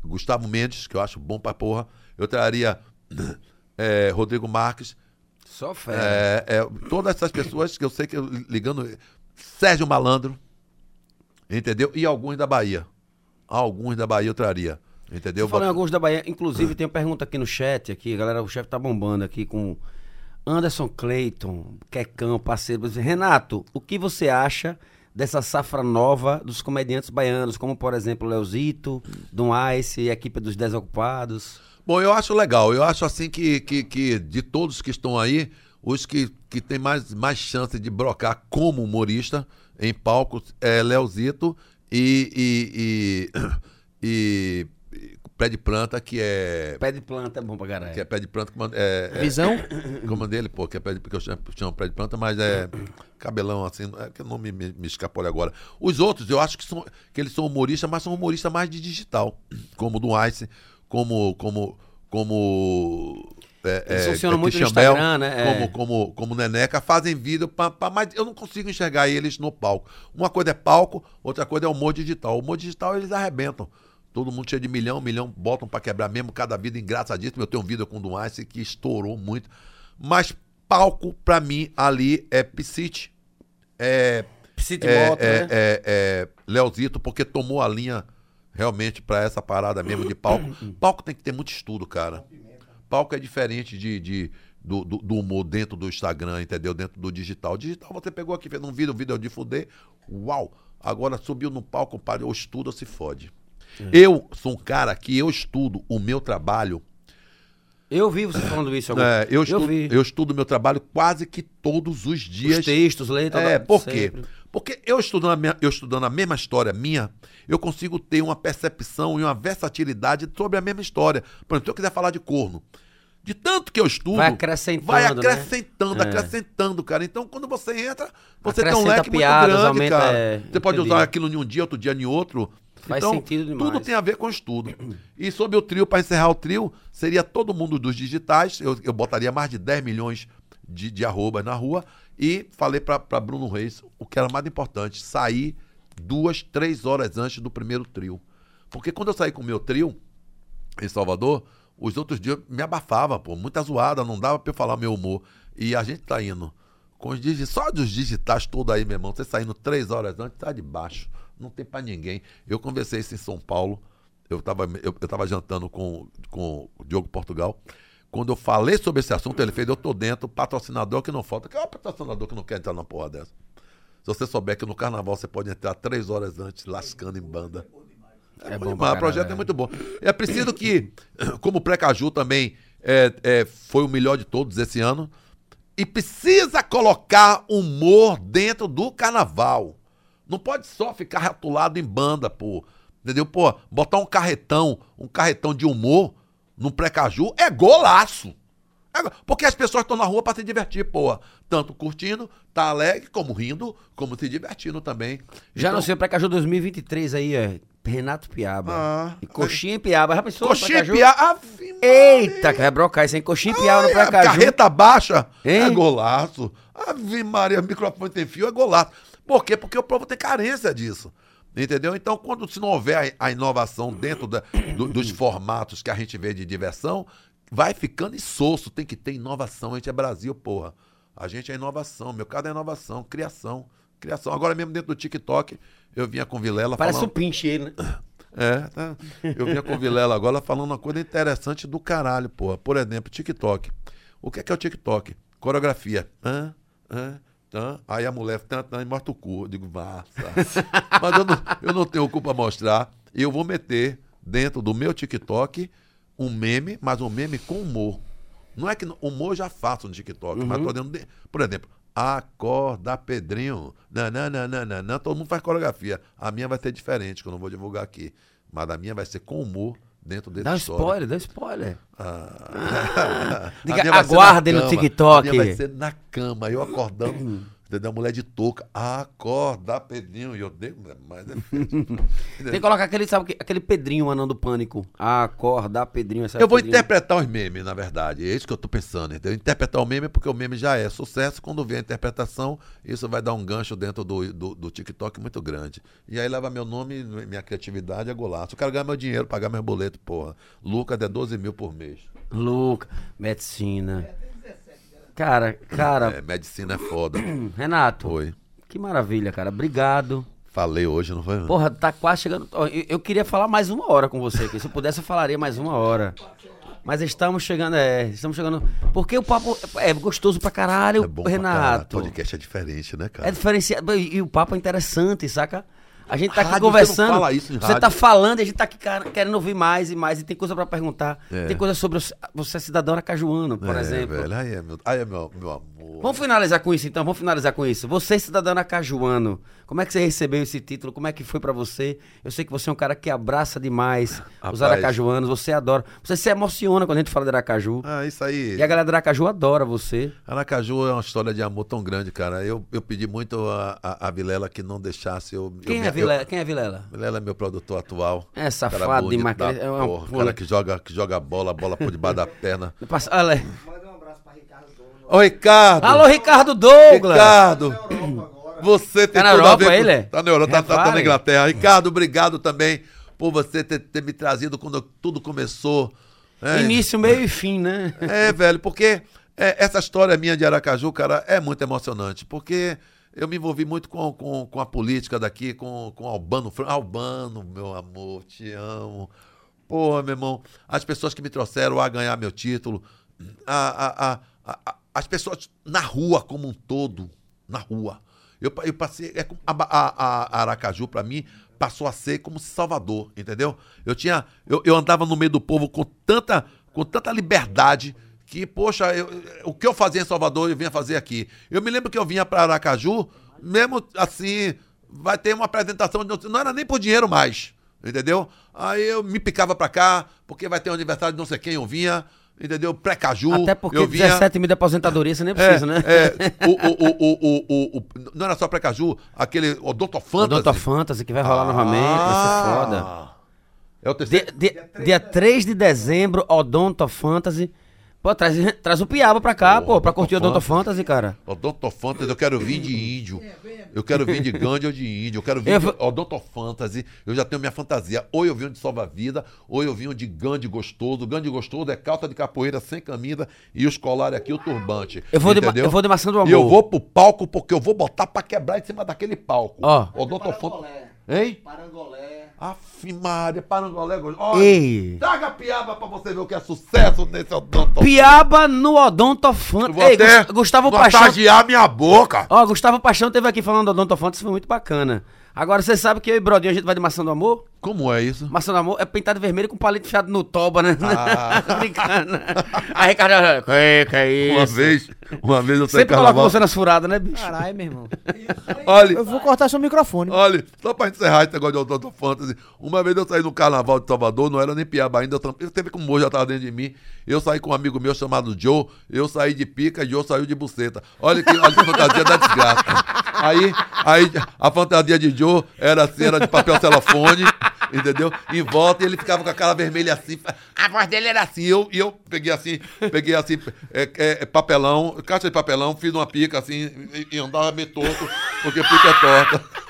Gustavo Mendes, que eu acho bom pra porra. Eu traria é, Rodrigo Marques,
Só fera.
É, é, todas essas pessoas que eu sei que eu ligando. Sérgio Malandro, entendeu? E alguns da Bahia. Alguns da Bahia eu traria. Entendeu?
Em alguns da Bahia. Inclusive, tem uma pergunta aqui no chat, aqui, galera, o chefe tá bombando aqui com Anderson Clayton, Quecão, parceiro. Renato, o que você acha dessa safra nova dos comediantes baianos, como, por exemplo, Leozito, Dom Ice e a equipe dos Desocupados?
Bom, eu acho legal. Eu acho assim que, que, que de todos que estão aí, os que, que tem mais, mais chance de brocar como humorista em palcos é Leozito e, e, e, e Pé de Planta, que é.
Pé de planta é bom pra caralho.
Que é pé de planta, é, é,
Visão?
como dele, pô, que é pé de, que eu chamo, chamo pé de planta, mas é cabelão assim, é que não me, me, me escapou agora. Os outros, eu acho que, são, que eles são humoristas, mas são humoristas mais de digital, como o do Ice, como. como, como é,
Eles
é,
funcionam
é,
muito no Instagram, né? É.
Como, como, como Neneca, fazem vídeo, pra, pra, mas eu não consigo enxergar eles no palco. Uma coisa é palco, outra coisa é humor digital. O humor digital eles arrebentam. Todo mundo cheio de milhão, milhão, botam pra quebrar mesmo, cada vida engraçadíssimo. Eu tenho um vídeo com o Duarte que estourou muito. Mas palco, pra mim, ali é Piscite, é,
City
é,
Moto,
é,
né?
é, é Leozito, porque tomou a linha realmente pra essa parada mesmo de palco. palco tem que ter muito estudo, cara. Palco é diferente de, de- do, do- do humor dentro do Instagram, entendeu? Dentro do digital. Digital você pegou aqui, fez um vídeo, um vídeo de fuder. Uau! Agora subiu no palco, parou, estuda ou se fode. Eu sou um cara que eu estudo o meu trabalho.
Eu vi você falando isso algum
é, eu, estudo,
vi.
eu estudo o meu trabalho quase que todos os dias.
Os textos, letras.
É, por quê? Porque eu estudando, a minha- eu estudando a mesma história minha, eu consigo ter uma percepção e uma versatilidade sobre a mesma história. Por exemplo, se eu quiser falar de corno, de tanto que eu estudo,
Vai acrescentando,
vai
né?
acrescentando,
É.
acrescentando, cara. Então, quando você entra, você tem um
Acrescenta
leque
piadas,
muito grande,
aumenta,
cara.
é,
você pode
entendi.
usar aquilo em um dia, outro dia em outro.
Faz
então,
sentido demais.
tudo tem a ver com estudo. E sobre o trio, para encerrar o trio, seria todo mundo dos digitais. Eu, eu botaria mais de 10 milhões de, de arrobas na rua. E falei para Bruno Reis o que era mais importante: sair duas, três horas antes do primeiro trio. Porque quando eu saí com o meu trio em Salvador, os outros dias me abafava, pô, muita zoada, não dava pra eu falar meu humor. E a gente tá indo com os digitais, só dos digitais todos aí, meu irmão, você saindo três horas antes, tá de baixo, não tem pra ninguém. Eu conversei isso em São Paulo, eu tava, eu, eu tava jantando com, com o Diogo Portugal. Quando eu falei sobre esse assunto, ele fez, eu tô dentro, patrocinador que não falta. Que é o patrocinador que não quer entrar na porra dessa? Se você souber que no carnaval você pode entrar três horas antes, lascando em banda.
É
bom
bom
demais, o projeto é muito bom. É preciso que, como o Precaju também é, é, foi o melhor de todos esse ano, e precisa colocar humor dentro do carnaval. Não pode só ficar ratulado em banda, pô. Entendeu? Pô, botar um carretão, um carretão de humor num Precaju é golaço. É go- porque as pessoas estão na rua para se divertir, pô. Tanto curtindo, tá alegre, como rindo, como se divertindo também.
Já
Então-
no seu Precaju 2023 aí, é Renato Piaba.
Ah,
e coxinha em Piaba. Já pensou?
Coxinha piá. Ave
Eita, que vai brocar isso aí. Coxinha em Piaba no Precaju.
carreta baixa é
Hein?
golaço. Ave Maria, o microfone tem fio, é golaço. Por quê? Porque o povo tem carência disso. Entendeu? Então, quando se não houver a, inovação dentro da- do- dos formatos que a gente vê de diversão, vai ficando insosso. Tem que ter inovação. A gente é Brasil, porra. A gente é inovação. Meu caso é inovação, criação. Criação. Agora mesmo dentro do TikTok, eu vinha com Vilela
Parece
falando...
um pinche ele, né?
É, tá. Eu vinha com Vilela agora falando uma coisa interessante do caralho, porra. Por exemplo, TikTok. O que é, que é o TikTok? Coreografia. Hã? Hã? Tã? Aí a mulher tan, tan, e mostra o cu. Eu digo, massa. Mas eu não, eu não tenho culpa mostrar. E eu vou meter dentro do meu TikTok um meme, mas um meme com humor. Não é que no- humor eu já faço no TikTok, mas tô dentro de, Por exemplo, acorda Pedrinho. Nananana, todo mundo faz coreografia. A minha vai ser diferente, que eu não vou divulgar aqui. Mas a minha vai ser com humor dentro desse
Dá um spoiler, dá um spoiler.
Ah.
Diga,
A minha vai ser
aguardem
na
no. TikTok.
A minha vai ser na cama, eu acordando. Entendeu? Mulher de touca. Acorda, Pedrinho. E eu dei, mas é
Tem que colocar aquele, sabe, que- aquele Pedrinho, anão do pânico. Acordar Pedrinho. essa
Eu vou
Pedrinho.
interpretar os memes, na verdade. É isso que eu tô pensando. Entendeu? Interpretar o meme porque o meme já é sucesso. Quando vem a interpretação, isso vai dar um gancho dentro do, do, do TikTok muito grande. E aí leva meu nome, minha criatividade é golaço. Eu quero ganhar meu dinheiro, pagar meus boletos, porra. Lucas é 12 mil por mês.
Luca, medicina. Cara, cara,
É, medicina é foda.
Renato,
Oi.
que maravilha, cara. Obrigado.
Falei hoje, não foi? não?
Porra, tá quase chegando. Eu, eu queria falar mais uma hora com você aqui. Se eu pudesse, eu falaria mais uma hora. Mas estamos chegando, é. Estamos chegando. Porque o papo é gostoso pra caralho,
É bom pra caralho.
Renato.
Podcast é diferente, né, cara?
É diferenciado. E o papo é interessante, saca? A gente tá aqui
Rádio,
conversando.
você isso
Você tá falando e a gente tá aqui querendo ouvir mais e mais. E tem coisa pra perguntar.
É.
Tem coisa sobre você, cidadão aracajuano, por
é,
exemplo.
velho. Aí é meu, aí é meu, meu amor.
Vamos finalizar com isso então, vamos finalizar com isso. Você, cidadão aracajuano, como é que você recebeu esse título? Como é que foi pra você? Eu sei que você é um cara que abraça demais os
Rapaz.
aracajuanos, você adora. Você se emociona quando a gente fala de Aracaju.
Ah, isso aí.
E a galera do Aracaju adora você.
Aracaju é uma história de amor tão grande, cara. Eu, eu pedi muito a, a, a Vilela que não deixasse eu.
Quem,
eu,
é, Vilela? Quem é Vilela?
Vilela é meu produtor atual.
É safado demais, é uma
cara que joga, que joga bola, bola por debaixo da perna.
Passa- Olha aí.
Ô, Ricardo!
Alô, Ricardo Douglas!
Ricardo! Você tem
Tá na
tudo a
Europa,
ver com...
ele é?
Tá na Europa, tá, tá- tá na Inglaterra. Ricardo, obrigado também por você ter, ter me trazido quando tudo começou. É,
Início, meio e fim, né?
É, velho, porque é, essa história minha de Aracaju, cara, é muito emocionante. Porque eu me envolvi muito com, com, com a política daqui, com, com Albano. Albano, meu amor, te amo. Porra, meu irmão, as pessoas que me trouxeram a ganhar meu título, a, a, a- a- as pessoas na rua como um todo, na rua. Eu, eu passei. É, a, a- a Aracaju, pra mim, passou a ser como Salvador, entendeu? Eu tinha. Eu, eu andava no meio do povo com tanta, com tanta liberdade que, poxa, eu- o que eu fazia em Salvador, eu vinha fazer aqui. Eu me lembro que eu vinha pra Aracaju, mesmo assim, vai ter uma apresentação, não era nem por dinheiro mais, entendeu? Aí eu me picava pra cá, porque vai ter um aniversário de não sei quem, eu vinha, entendeu? Pré-caju.
Até porque
eu vinha,
17 mil de aposentadoria você nem
é,
precisa, né?
é, o, o, o, não era só pré-caju, aquele Odonto Fantasy.
Doutor Fantasy que vai rolar novamente, vai ser foda.
Ah. É o terceiro.
Dia, dia, dia 3 de dezembro, Odonto Fantasy. Pô, traz, traz o Piaba pra cá,
Pô,
pô, pra curtir o
Odonto
Fantasy, cara.
Odonto Fantasy, eu quero vir de índio. Eu quero vir de Gandhi ou de índio. Eu quero vir
Eu
de Odonto Fantasy. Eu já tenho minha fantasia. Ou eu venho de salva-vida, ou eu venho de Gandhi gostoso. Gandhi gostoso é calça de capoeira sem camisa e os colares aqui, o turbante.
Eu vou de
entendeu?
eu vou de maçã do
E
amor.
eu vou pro palco porque eu vou botar pra quebrar em cima daquele palco.
Ó.
Odonto Fantasy. Hein?
Parangolé.
Aff, Maria, Parangolé. Olha,
Ei.
traga piaba pra você ver o que é sucesso nesse Odonto
Piaba no Odonto
Eu
Fantasy.
vou
Ei, Gus- Gustavo Paixão.
massagear minha boca.
Ó, Gustavo Paixão teve aqui falando do Odonto Fantasy, foi muito bacana. Agora, você sabe que eu e Brodinho a gente vai de maçã do amor?
Como é isso?
Maçã do amor é pintado vermelho com palito enfiado no toba, né?
Ah.
Brincando. Aí, Ricardo, que, que é isso?
Uma vez, uma vez eu saí em
Sempre coloca você nas furadas, né, bicho?
Caralho, meu irmão.
Olha,
Eu vou cortar seu microfone.
olha, só pra encerrar esse negócio de Odonto Fantasy, uma vez eu saí no carnaval de Salvador, não era nem piaba ainda, eu, teve como o já tava dentro de mim. Eu saí com um amigo meu chamado Joe, eu saí de pica e Joe saiu de buceta. Olha que, olha que fantasia da desgraça. Aí, aí a fantasia de Joe era assim, era de papel celofone, entendeu? Em volta e ele ficava com a cara vermelha assim. A voz dele era assim. Eu, e eu peguei assim, peguei assim, é, é, papelão, caixa de papelão, fiz uma pica assim e, e andava meio torto, porque pica é torta.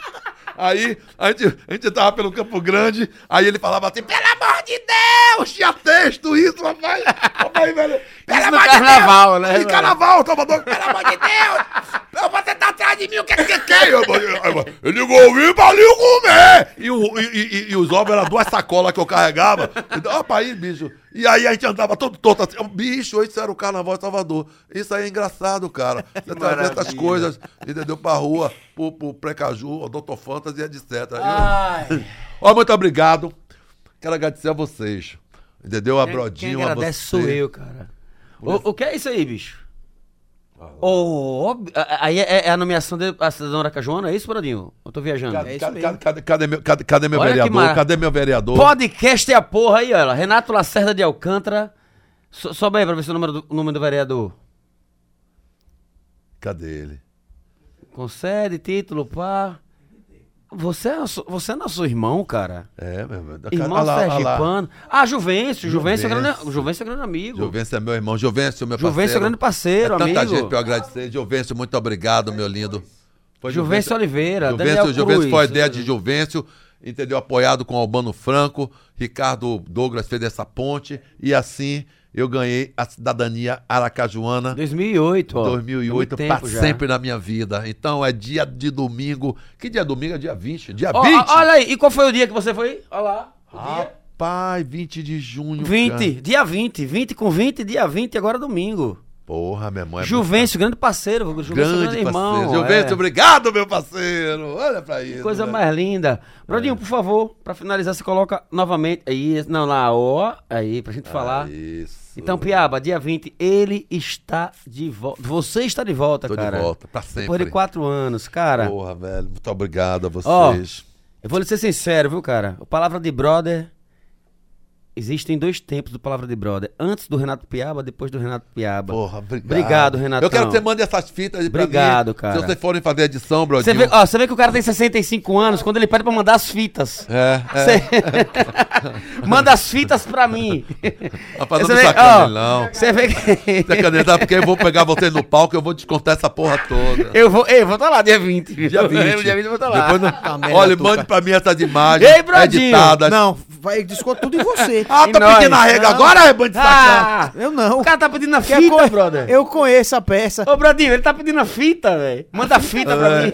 Aí a gente, a gente tava pelo Campo Grande, aí ele falava assim: pelo amor de Deus, tinha texto isso, rapaz. Rapaz, velho. Pelo amor de
carnaval,
Deus.
né,
Em carnaval, Salvador, pelo amor de Deus. Você tá atrás de mim, o que é que você quer? Eu, eu, eu, eu digo, eu vim pra ali comer. E, o, e, e- e os ovos eram duas sacolas que eu carregava. Então, rapaz, bicho. E aí a gente andava todo torto assim. Bicho, isso era o carnaval de Salvador. Isso aí é engraçado, cara. Você trazer essas coisas, entendeu? Pra rua, pro, pro Precaju, Doutor Fantasy e etc. Eu-
Ai.
Ó, muito obrigado. Quero agradecer a vocês. Entendeu? A
Quem,
Brodinho,
quem
a
agradece
você.
sou eu, cara. O, o que é isso aí, bicho? A- aí é, é a nomeação de a cidadão Aracajuana, é isso, Brodinho? Eu tô viajando.
Cadê,
É isso
cadê, cadê, cadê meu, cadê, cadê meu
Olha
vereador?
mara-
Cadê meu vereador?
Podcast é a porra aí, olha. Renato Lacerda de Alcântara. So, sobe aí pra ver se o número do, o número do vereador.
Cadê ele?
Concede, título, pá. Você é, nosso- você é nosso irmão, cara.
É, meu irmão.
Irmão
lá, lá.
Sergipano. Ah, Juvencio. Juvencio é
Juvencio.
grande, Juvencio é grande amigo.
Jovencio é meu irmão. Jovencio, meu
Juvencio
parceiro.
é grande parceiro,
é tanta
amigo.
gente pra eu agradecer. Jovencio, muito obrigado, meu lindo. Foi
Juvencio Oliveira,
Juvencio,
Daniel
Juvencio
Cruz.
foi a ideia de Juvencio, entendeu? Apoiado com Albano Franco. Ricardo Douglas fez essa ponte. E assim eu ganhei a cidadania aracajuana
2008, ó.
2008
Tem
pra
muito tempo já.
sempre na minha vida. Então é dia de domingo. Que dia é domingo? É dia 20. Dia
Ó,
20?
ó, olha aí, e qual foi o dia que você foi? Olha lá. o dia.
Rapaz, 20 de junho.
20,
cara.
dia 20. 20 com 20, dia 20, agora domingo.
Porra, meu irmão. É
Juvencio, grande parceiro. Juvencio,
grande
irmão.
parceiro. Juvencio,
é.
obrigado, meu parceiro. Olha pra isso.
Coisa
velho.
mais linda. Brodinho, por favor, pra finalizar, você coloca novamente. Aí, não, lá, ó. Aí, pra gente falar.
Isso.
Então, Piaba, dia 20, ele está de volta. Você está de volta,
Tô
cara.
de volta, pra sempre.
Depois de quatro anos, cara.
Porra, velho. Muito obrigado a
Ó,
vocês.
Eu vou lhe ser sincero, viu, cara? O Palavra de Brother. Existem dois tempos do Palavra de Brother. Antes do Renato Piaba, depois do Renato Piaba.
Porra, obrigado.
Obrigado, Renatão.
Eu quero que você mande essas fitas aí pra
Obrigado,
mim.
cara.
Se vocês forem fazer edição,
Você
Brodinho.
vê, ó, você vê que o cara tem 65 anos quando ele pede pra mandar as fitas.
É, é.
Você- Manda as fitas pra mim.
Rapaz, não
Você vê- ó,
não.
Você vê que.
Você canetar, porque eu vou pegar você no palco e eu vou descontar essa porra toda.
Eu vou, ei, vou estar lá dia 20. viu?
Dia 20.
dia 20 eu vou estar lá.
Depois não-
Tá merda,
Olha, mande pra mim essas imagens
Ei, Brodinho.
editadas.
Não, vai desconto tudo em você.
Ah, tá
nós?
pedindo arrega
Não.
agora, é?
Ah,
Eu não.
o cara tá pedindo a
Que
fita,
co-
brother.
Eu conheço a peça.
Ô, Brodinho, ele tá pedindo a fita, velho. Manda a fita pra
É.
mim.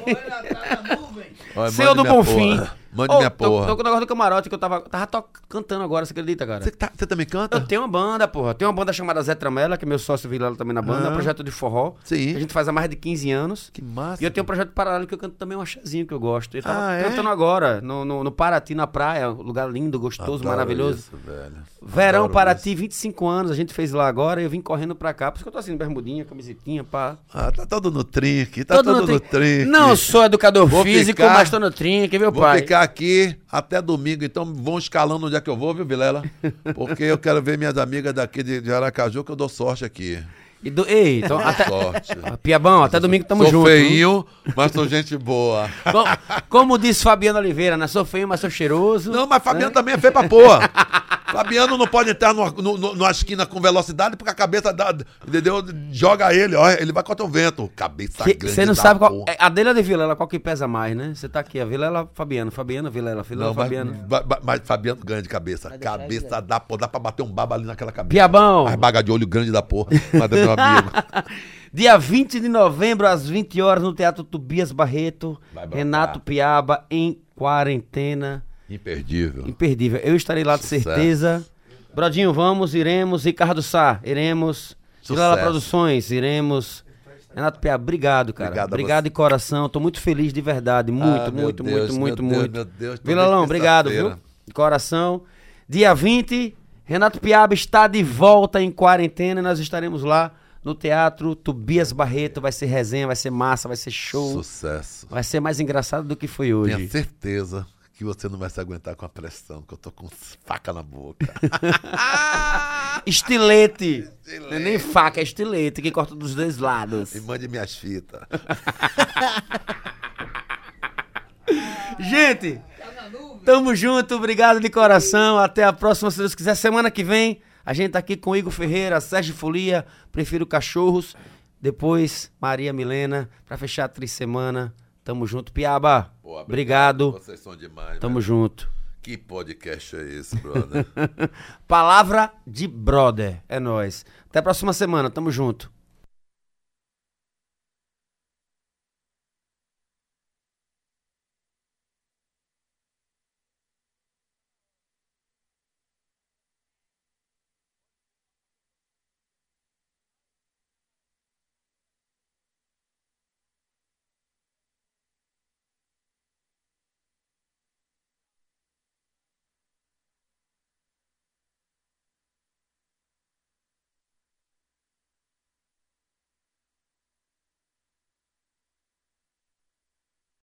Olha,
Senhor do Bonfim.
porra. Mande
Ô,
minha
tô-
porra.
Tô com o negócio do camarote que eu tava, tava to- cantando agora, você acredita, cara?
Você, tá- também canta?
Eu tenho uma banda, porra. Tem uma banda chamada Zé Tramela, que é meu sócio Vilela também na banda. É um
Ah.
projeto de forró.
Sim.
A gente faz há mais de 15 anos.
Que massa.
E eu tenho um projeto paralelo que eu canto também um achazinho que eu gosto. Eu tava
Ah, é?
cantando agora, no, no, no Paraty, na praia. um Lugar lindo, gostoso,
Adoro
maravilhoso.
isso, velho.
Verão
Adoro
Paraty, 25 anos, a gente fez lá agora. Eu vim correndo pra cá. Por isso que eu tô assim, bermudinha, camisetinha, pá.
Ah, tá todo no trinque, tá todo, no
trin-
trinque.
Não sou educador
Vou
físico,
ficar-
mas tô no trinque, viu,
Vou
pai?
ficar aqui até domingo, então vão escalando onde é que eu vou, viu, Vilela? Porque eu quero ver minhas amigas daqui de, de Aracaju, que eu dou sorte aqui.
E do- Ei, então, até...
Sorte.
Ah, Piabão, até domingo tamo
sou
junto. viu?
feinho, mas sou gente boa.
Com- Como diz Fabiano Oliveira, né? Sou feio, mas sou cheiroso.
Não, mas Fabiano também é feio pra porra. Fabiano não pode entrar numa, nu- nu- numa esquina com velocidade porque a cabeça dá, entendeu? Joga ele, ó, ele vai contra o vento. Cabeça grande
Você não
da
sabe qual.
porra.
é, A dele é de Vilela, qual que pesa mais, né? Você tá aqui, a Vilela, Fabiano, Fabiano, Vilela, Vilela,
Não, mas,
Fabiano.
ba- ba- mas Fabiano ganha de cabeça. Cabeça dá, pô, dá pra bater um baba ali naquela cabeça.
Piabão,
As baga de olho grande da porra. Mas é meu amigo.
dia 20 de novembro, às 20 horas, no Teatro Tobias Barreto. Renato Piaba, em quarentena.
Imperdível.
Imperdível. Eu estarei lá de certeza. Brodinho, vamos, iremos. Ricardo Sá, iremos.
Sucesso.
Produções, iremos. Renato Piaba, obrigado, cara.
Obrigado
Obrigado de coração. Tô muito feliz de verdade. Muito,
Ah,
muito,
Deus,
muito, muito,
Deus,
muito.
meu Deus,
Vilalão, obrigado, viu? De coração. Dia 20, Renato Piaba está de volta em quarentena e nós estaremos lá no Teatro Tobias Barreto. Vai ser resenha, vai ser massa, vai ser show.
Sucesso.
Vai ser mais engraçado do que foi hoje.
Tenha certeza que você não vai se aguentar com a pressão, que eu tô com faca na boca.
Estilete. Não é nem faca, é estilete que corta dos dois lados.
e mande minhas fitas.
Gente, tamo junto, obrigado de coração. Até a próxima, se Deus quiser. Semana que vem, a gente tá aqui com Igor Ferreira, Sérgio Folia, Prefiro Cachorros. Depois, Maria Milena, pra fechar a semana. Tamo junto, Piaba.
Pô,
obrigado.
Vocês são demais.
Tamo
velho.
junto.
Que podcast é esse, brother?
Palavra de brother. É nóis. Até a próxima semana. Tamo junto.